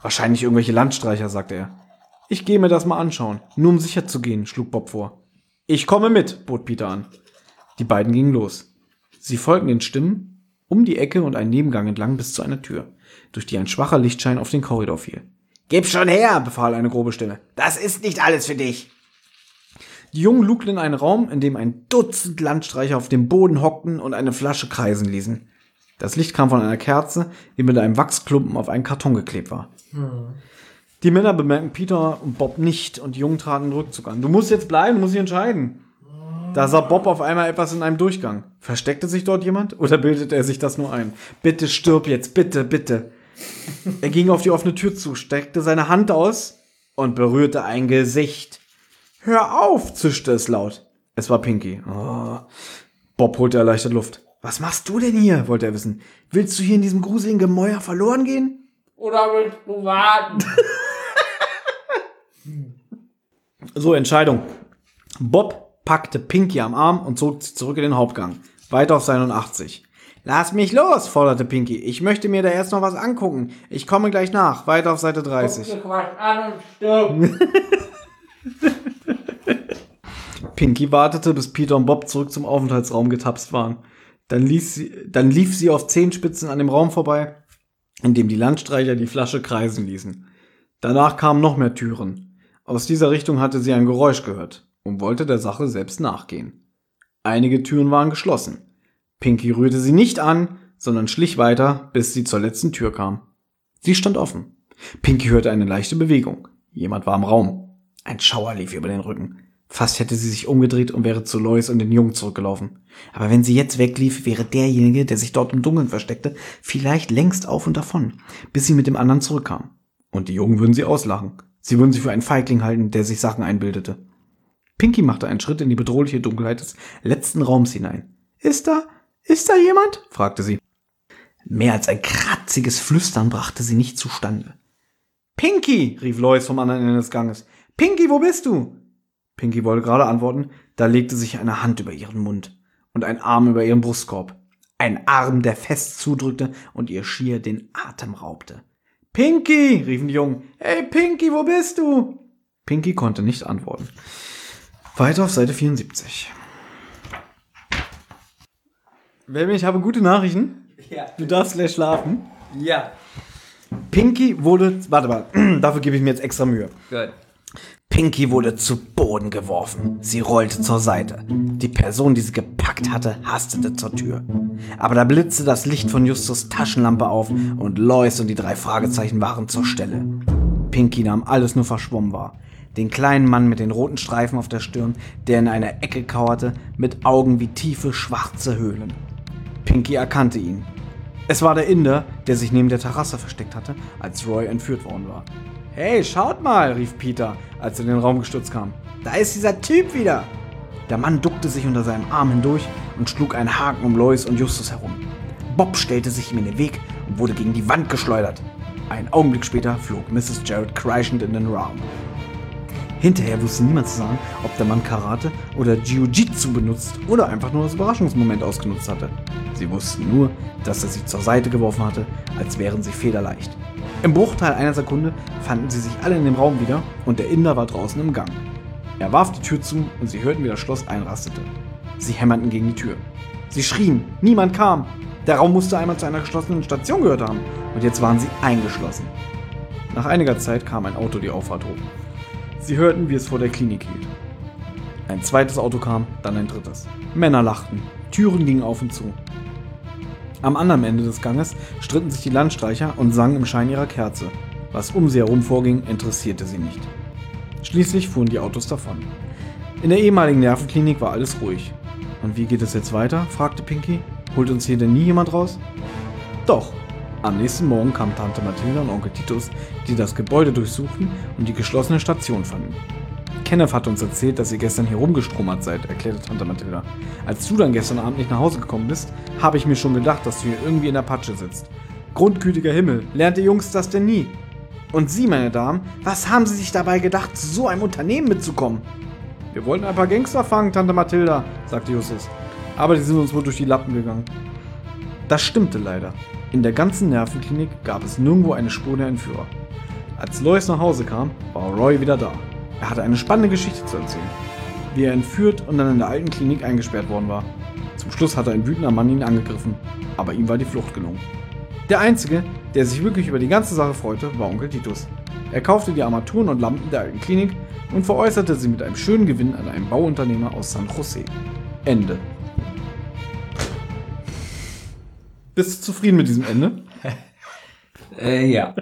A: Wahrscheinlich irgendwelche Landstreicher, sagte er. Ich gehe mir das mal anschauen, nur um sicher zu gehen, schlug Bob vor. Ich komme mit, bot Peter an. Die beiden gingen los. Sie folgten den Stimmen um die Ecke und einen Nebengang entlang bis zu einer Tür, durch die ein schwacher Lichtschein auf den Korridor fiel. Gib schon her, befahl eine grobe Stimme. Das ist nicht alles für dich. Die Jungen lugten in einen Raum, in dem ein Dutzend Landstreicher auf dem Boden hockten und eine Flasche kreisen ließen. Das Licht kam von einer Kerze, die mit einem Wachsklumpen auf einen Karton geklebt war. Die Männer bemerkten Peter und Bob nicht und die Jungen traten den Rückzug an. Du musst jetzt bleiben, du musst dich entscheiden. Da sah Bob auf einmal etwas in einem Durchgang. Versteckte sich dort jemand oder bildete er sich das nur ein? Bitte stirb jetzt, bitte, bitte. Er ging auf die offene Tür zu, steckte seine Hand aus und berührte ein Gesicht. Hör auf, zischte es laut. Es war Pinky. Oh. Bob holte erleichtert Luft. Was machst du denn hier? wollte er wissen. Willst du hier in diesem gruseligen Gemäuer verloren gehen?
B: Oder willst du warten?
A: So, Entscheidung. Bob packte Pinky am Arm und zog sie zurück in den Hauptgang. Weiter auf 81. Lass mich los, forderte Pinky. Ich möchte mir da erst noch was angucken. Ich komme gleich nach. Weiter auf Seite 30.
B: Quatsch an und stirb.
A: Pinky wartete, bis Peter und Bob zurück zum Aufenthaltsraum getapst waren. Dann, sie, dann lief sie auf Zehenspitzen an dem Raum vorbei, in dem die Landstreicher die Flasche kreisen ließen. Danach kamen noch mehr Türen. Aus dieser Richtung hatte sie ein Geräusch gehört und wollte der Sache selbst nachgehen. Einige Türen waren geschlossen. Pinky rührte sie nicht an, sondern schlich weiter, bis sie zur letzten Tür kam. Sie stand offen. Pinky hörte eine leichte Bewegung. Jemand war im Raum. Ein Schauer lief über den Rücken. Fast hätte sie sich umgedreht und wäre zu Lois und den Jungen zurückgelaufen. Aber wenn sie jetzt weglief, wäre derjenige, der sich dort im Dunkeln versteckte, vielleicht längst auf und davon, bis sie mit dem anderen zurückkam. Und die Jungen würden sie auslachen. Sie würden sie für einen Feigling halten, der sich Sachen einbildete. Pinky machte einen Schritt in die bedrohliche Dunkelheit des letzten Raums hinein. Ist da, ist da jemand? fragte sie. Mehr als ein kratziges Flüstern brachte sie nicht zustande. Pinky, rief Lois vom anderen Ende des Ganges. Pinky, wo bist du? Pinky wollte gerade antworten, da legte sich eine Hand über ihren Mund und ein Arm über ihren Brustkorb. Ein Arm, der fest zudrückte und ihr schier den Atem raubte. Pinky, riefen die Jungen. Hey Pinky, wo bist du? Pinky konnte nicht antworten. Weiter auf Seite 74. Welby, ich habe gute Nachrichten.
B: Ja.
A: Du darfst gleich schlafen.
B: Ja.
A: Pinky wurde, warte mal, dafür gebe ich mir jetzt extra Mühe.
B: Gut.
A: Pinky wurde zu Boden geworfen. Sie rollte zur Seite. Die Person, die sie gepackt hatte, hastete zur Tür. Aber da blitzte das Licht von Justus Taschenlampe auf und Lois und die drei Fragezeichen waren zur Stelle. Pinky nahm alles nur verschwommen wahr. Den kleinen Mann mit den roten Streifen auf der Stirn, der in einer Ecke kauerte, mit Augen wie tiefe schwarze Höhlen. Pinky erkannte ihn. Es war der Inder, der sich neben der Terrasse versteckt hatte, als Roy entführt worden war. Hey, schaut mal, rief Peter, als er in den Raum gestürzt kam. Da ist dieser Typ wieder. Der Mann duckte sich unter seinem Arm hindurch und schlug einen Haken um Lois und Justus herum. Bob stellte sich ihm in den Weg und wurde gegen die Wand geschleudert. Einen Augenblick später flog Mrs. Jarrett kreischend in den Raum. Hinterher wusste niemand zu sagen, ob der Mann Karate oder Jiu-Jitsu benutzt oder einfach nur das Überraschungsmoment ausgenutzt hatte. Sie wussten nur, dass er sie zur Seite geworfen hatte, als wären sie federleicht. Im Bruchteil einer Sekunde fanden sie sich alle in dem Raum wieder und der Inder war draußen im Gang. Er warf die Tür zu und sie hörten, wie das Schloss einrastete. Sie hämmerten gegen die Tür. Sie schrien, niemand kam. Der Raum musste einmal zu einer geschlossenen Station gehört haben und jetzt waren sie eingeschlossen. Nach einiger Zeit kam ein Auto die Auffahrt hoch. Sie hörten, wie es vor der Klinik hielt. Ein zweites Auto kam, dann ein drittes. Männer lachten, Türen gingen auf und zu. Am anderen Ende des Ganges stritten sich die Landstreicher und sangen im Schein ihrer Kerze. Was um sie herum vorging, interessierte sie nicht. Schließlich fuhren die Autos davon. In der ehemaligen Nervenklinik war alles ruhig. Und wie geht es jetzt weiter? fragte Pinky. Holt uns hier denn nie jemand raus? Doch. Am nächsten Morgen kamen Tante Mathilda und Onkel Titus, die das Gebäude durchsuchten und die geschlossene Station fanden. Kenneth hat uns erzählt, dass ihr gestern hier rumgestromert seid, erklärte Tante Mathilda. Als du dann gestern Abend nicht nach Hause gekommen bist, habe ich mir schon gedacht, dass du hier irgendwie in der Patsche sitzt. Grundgütiger Himmel, lernt ihr Jungs das denn nie? Und Sie, meine Damen, was haben Sie sich dabei gedacht, zu so einem Unternehmen mitzukommen? Wir wollten ein paar Gangster fangen, Tante Mathilda, sagte Justus. Aber die sind uns wohl durch die Lappen gegangen. Das stimmte leider. In der ganzen Nervenklinik gab es nirgendwo eine Spur der Entführer. Als Lois nach Hause kam, war Roy wieder da. Er hatte eine spannende Geschichte zu erzählen. Wie er entführt und dann in der alten Klinik eingesperrt worden war. Zum Schluss hatte ein wütender Mann ihn angegriffen, aber ihm war die Flucht gelungen. Der Einzige, der sich wirklich über die ganze Sache freute, war Onkel Titus. Er kaufte die Armaturen und Lampen der alten Klinik und veräußerte sie mit einem schönen Gewinn an einen Bauunternehmer aus San Jose. Ende. Bist du zufrieden mit diesem Ende?
B: Äh, ja.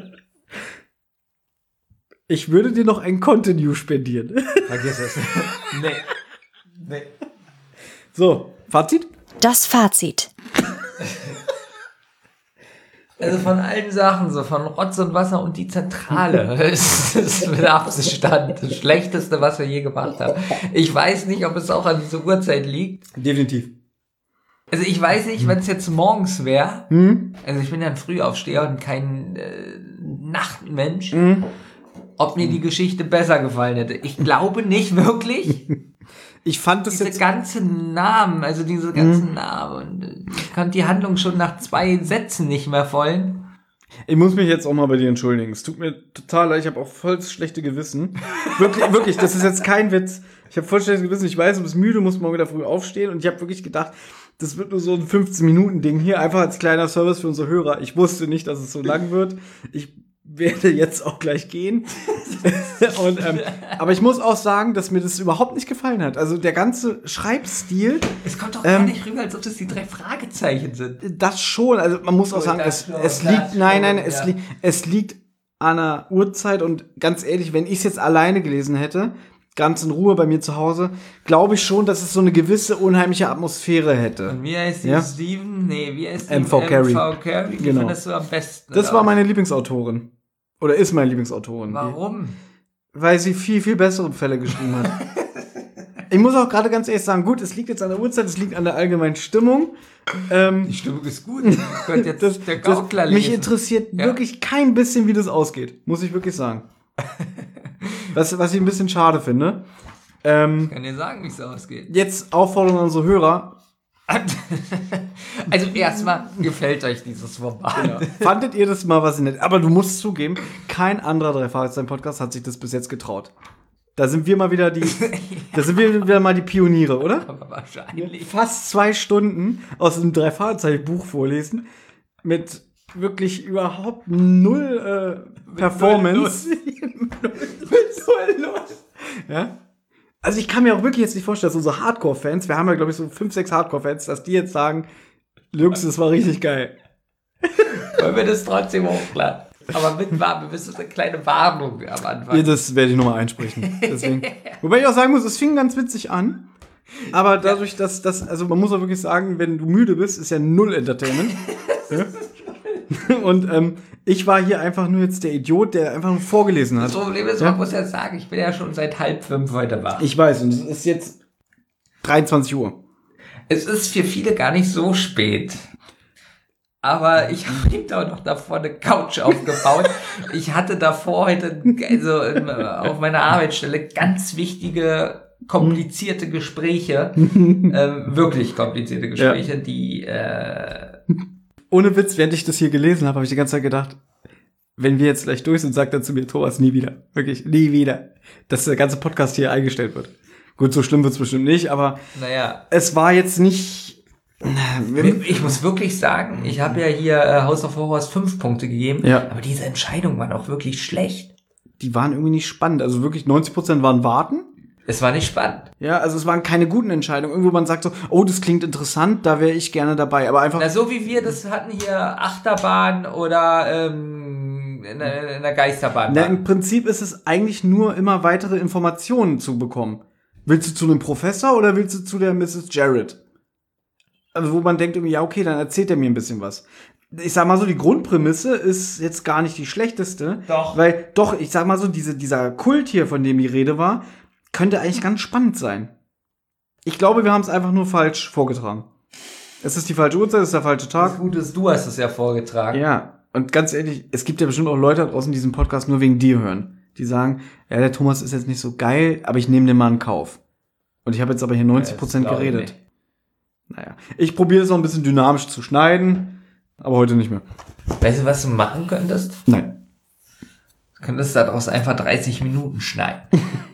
A: Ich würde dir noch ein Continue spendieren.
B: Vergiss es. nee. Nee.
A: So, Fazit?
H: Das Fazit.
B: Also von allen Sachen, so von Rotz und Wasser und die Zentrale, ist, ist mit Abstand das Schlechteste, was wir je gemacht haben. Ich weiß nicht, ob es auch an dieser Uhrzeit liegt.
A: Definitiv.
B: Also ich weiß nicht, wenn es jetzt morgens wäre,
A: Hm?
B: also ich bin ja ein Frühaufsteher und kein äh, Nachtmensch,
A: Hm?
B: ob mir die Geschichte besser gefallen hätte. Ich glaube nicht wirklich.
A: Ich fand das
B: Diese
A: jetzt.
B: ganzen Namen, also diese ganzen Namen. Und äh, ich konnte die Handlung schon nach zwei Sätzen nicht mehr folgen.
A: Ich muss mich jetzt auch mal bei dir entschuldigen. Es tut mir total leid, ich habe auch voll das schlechte Gewissen. wirklich, wirklich, das ist jetzt kein Witz. Ich habe voll schlechtes Gewissen. Ich weiß, du bist müde, musst morgen wieder früh aufstehen. Und ich habe wirklich gedacht, das wird nur so ein 15-Minuten-Ding hier, einfach als kleiner Service für unsere Hörer. Ich wusste nicht, dass es so lang wird. Ich werde jetzt auch gleich gehen. und, ähm, aber ich muss auch sagen, dass mir das überhaupt nicht gefallen hat. Also der ganze Schreibstil,
B: Es kommt doch
A: Ähm,
B: gar nicht rüber, als ob das die drei Fragezeichen sind.
A: das schon. Also man muss auch sagen, es,
B: schon,
A: es liegt, nein, nein,
B: schon,
A: es,
B: ja.
A: li es liegt an der Uhrzeit und ganz ehrlich, wenn ich es jetzt alleine gelesen hätte, ganz in Ruhe bei mir zu Hause, glaube ich schon, dass es so eine gewisse unheimliche Atmosphäre hätte.
B: Und wie heißt die
A: Ja.
B: Steven? Nee, wie heißt die?
A: MV Carey.
B: MV Carey. Die
A: Genau.
B: findest du am besten.
A: Das
B: oder?
A: war meine Lieblingsautorin. Oder ist meine Lieblingsautorin.
B: Warum?
A: Weil sie viel, viel bessere Fälle geschrieben hat. ich muss auch gerade ganz ehrlich sagen, gut, es liegt jetzt an der Uhrzeit, es liegt an der allgemeinen Stimmung. Ähm,
B: Die Stimmung ist gut. Ich könnte jetzt
A: das,
B: der
A: das,
B: Gaukler
A: mich
B: lesen.
A: interessiert
B: Ja.
A: wirklich kein bisschen, wie das ausgeht. Muss ich wirklich sagen. was, was ich ein bisschen schade finde. Ähm,
B: Ich kann dir sagen, wie es ausgeht.
A: jetzt Aufforderung an unsere Hörer.
B: Also erstmal gefällt euch dieses Format.
A: Fandet ihr das mal was nett? Aber du musst zugeben, kein anderer drei Podcast hat sich das bis jetzt getraut. Da sind wir mal wieder die, da sind wir wieder mal die Pioniere, oder?
B: Aber wahrscheinlich.
A: Fast zwei Stunden aus einem drei Buch vorlesen mit wirklich überhaupt null äh, Performance. Null Lust. Ja. Also ich kann mir auch wirklich jetzt nicht vorstellen, dass unsere Hardcore-Fans, wir haben ja glaube ich so fünf, sechs Hardcore-Fans, dass die jetzt sagen, Lux, das war richtig geil.
B: Wollen wir das trotzdem hochladen? Aber mit Warnung, wir müssen eine kleine Warnung am Anfang.
A: Ja, das werde ich nochmal einsprechen. Deswegen. Wobei ich auch sagen muss, es fing ganz witzig an. Aber dadurch, dass das, also man muss auch wirklich sagen, wenn du müde bist, ist ja null Entertainment. ja? Und ähm, ich war hier einfach nur jetzt der Idiot, der einfach nur vorgelesen hat.
B: Das Problem ist,
A: Ja.
B: man muss ja sagen, ich bin ja schon seit halb fünf heute wach.
A: Ich weiß, und es ist jetzt 23 Uhr.
B: Es ist für viele gar nicht so spät. Aber ich habe ihm da noch davor eine Couch aufgebaut. Ich hatte davor heute, also ähm, auf meiner Arbeitsstelle, ganz wichtige, komplizierte Gespräche. ähm, wirklich komplizierte Gespräche, die, äh,
A: Ohne Witz, während ich das hier gelesen habe, habe ich die ganze Zeit gedacht, wenn wir jetzt gleich durch sind, sagt er zu mir, Thomas, nie wieder. Wirklich, nie wieder. Dass der ganze Podcast hier eingestellt wird. Gut, so schlimm wird's bestimmt nicht, aber
B: Naja,
A: es war jetzt nicht.
B: ich muss wirklich sagen, ich habe ja hier äh, House of Horrors fünf Punkte gegeben,
A: Ja.
B: aber diese Entscheidung war auch wirklich schlecht.
A: Die waren irgendwie nicht spannend. Also wirklich 90% waren warten.
B: Es war nicht spannend.
A: Ja, also es waren keine guten Entscheidungen. Irgendwo man sagt so, oh, das klingt interessant, da wäre ich gerne dabei. Aber einfach.
B: Na, so wie wir das hatten hier Achterbahn oder ähm, in, der- in der Geisterbahn.
A: Na, im Prinzip ist es eigentlich nur immer weitere Informationen zu bekommen. Willst du zu einem Professor oder willst du zu der Mrs. Jarrett? Also wo man denkt irgendwie, ja, okay, dann erzählt er mir ein bisschen was. Ich sag mal so, die Grundprämisse ist jetzt gar nicht die schlechteste.
B: Doch.
A: Weil, doch, ich sag mal so, diese, dieser Kult hier, von dem die Rede war, könnte eigentlich ganz spannend sein. Ich glaube, wir haben es einfach nur falsch vorgetragen. Es ist die falsche Uhrzeit, es ist der falsche Tag.
B: Das Gute ist, du hast es ja vorgetragen.
A: Ja, und ganz ehrlich, es gibt ja bestimmt auch Leute da draußen, die diesen Podcast nur wegen dir hören. Die sagen, ja, der Thomas ist jetzt nicht so geil, aber ich nehme den mal in Kauf. Und ich habe jetzt aber hier 90%
B: das glaub ich
A: geredet.
B: nicht.
A: Naja, ich probiere es noch ein bisschen dynamisch zu schneiden, aber heute nicht mehr.
B: Weißt du, was du machen könntest?
A: Nein.
B: Du könntest daraus einfach 30 Minuten schneiden.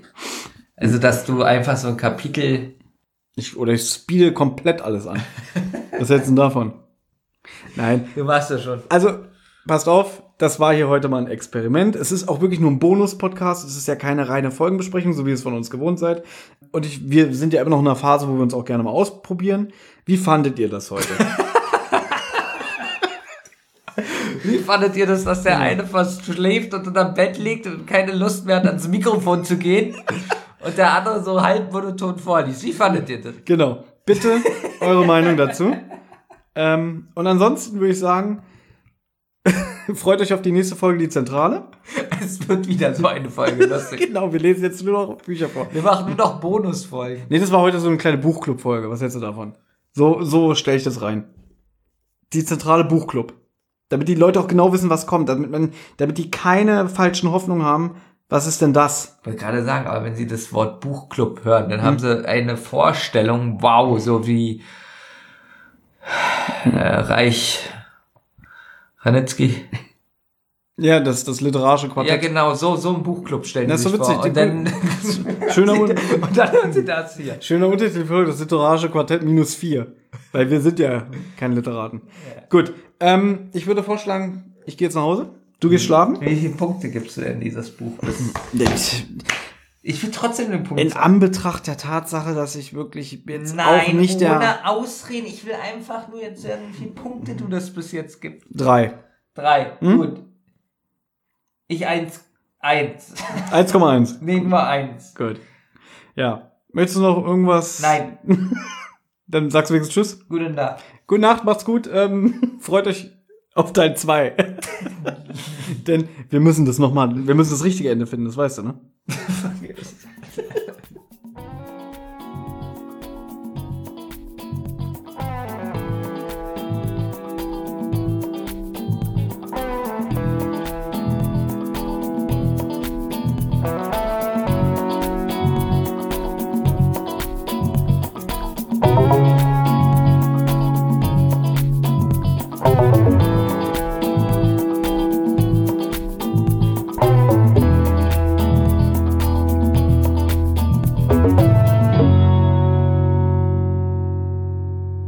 B: also, dass du einfach so ein Kapitel.
A: Ich, oder ich speede komplett alles an. Was hältst du denn davon? Nein,
B: Du machst das schon.
A: Also, passt auf, das war hier heute mal ein Experiment. Es ist auch wirklich nur ein Bonus-Podcast. Es ist ja keine reine Folgenbesprechung, so wie ihr es von uns gewohnt seid. Und ich, wir sind ja immer noch in einer Phase, wo wir uns auch gerne mal ausprobieren. Wie fandet ihr das heute?
B: Wie fandet ihr das, dass der eine fast schläft und unterm Bett liegt und keine Lust mehr hat, ans Mikrofon zu gehen? Und der andere so halb monoton vorliest. Wie fandet ihr das?
A: genau. Bitte eure Meinung dazu. Ähm, und ansonsten würde ich sagen, freut euch auf die nächste Folge, die Zentrale.
B: Es wird wieder so eine Folge lustig.
A: Genau, wir lesen jetzt nur noch Bücher vor.
B: Wir machen nur noch Bonusfolgen.
A: Nee, das war heute so eine kleine Buchclub-Folge. Was hältst du davon? So, so stelle ich das rein. Die zentrale Buchclub. Damit die Leute auch genau wissen, was kommt. Damit, man, damit die keine falschen Hoffnungen haben. Was ist denn das?
B: Ich wollte gerade sagen, aber wenn Sie das Wort Buchclub hören, dann haben Sie eine Vorstellung, wow, so wie äh, Reich Ranitzky.
A: Ja, das das literarische
B: Ja,
A: Quartett.
B: genau, so, so ein Buchclub stellen
A: Das
B: Sie
A: ist
B: sich
A: so
B: vor.
A: witzig,
B: Und
A: die
B: dann,
A: Schöner, Un
B: und dann hören Sie das hier.
A: schöner Untertitel für das literarische Quartett minus vier. Weil wir sind ja keine Literaten. Gut, ähm, ich würde vorschlagen, ich gehe jetzt nach Hause. Du gehst schlafen?
B: Wie viele Punkte gibst du denn dieses Buch? Das- Ich will trotzdem den Punkt
A: In
B: sagen.
A: Anbetracht der Tatsache, dass ich wirklich jetzt
B: Nein,
A: auch nicht der
B: ohne Ausreden. Ich will einfach nur jetzt hören, wie viele Punkte du das bis jetzt gibst.
A: drei.
B: Drei.
A: Hm?
B: Gut. Ich eins. Eins.
A: 1,1.
B: Nehmen wir eins.
A: Gut. Ja. Möchtest du noch irgendwas?
B: Nein.
A: Dann sagst du wenigstens Tschüss.
B: Gute Nacht.
A: Gute Nacht, macht's gut. Ähm, freut euch auf Teil 2. Denn wir müssen das nochmal, wir müssen das richtige Ende finden, das weißt du, ne?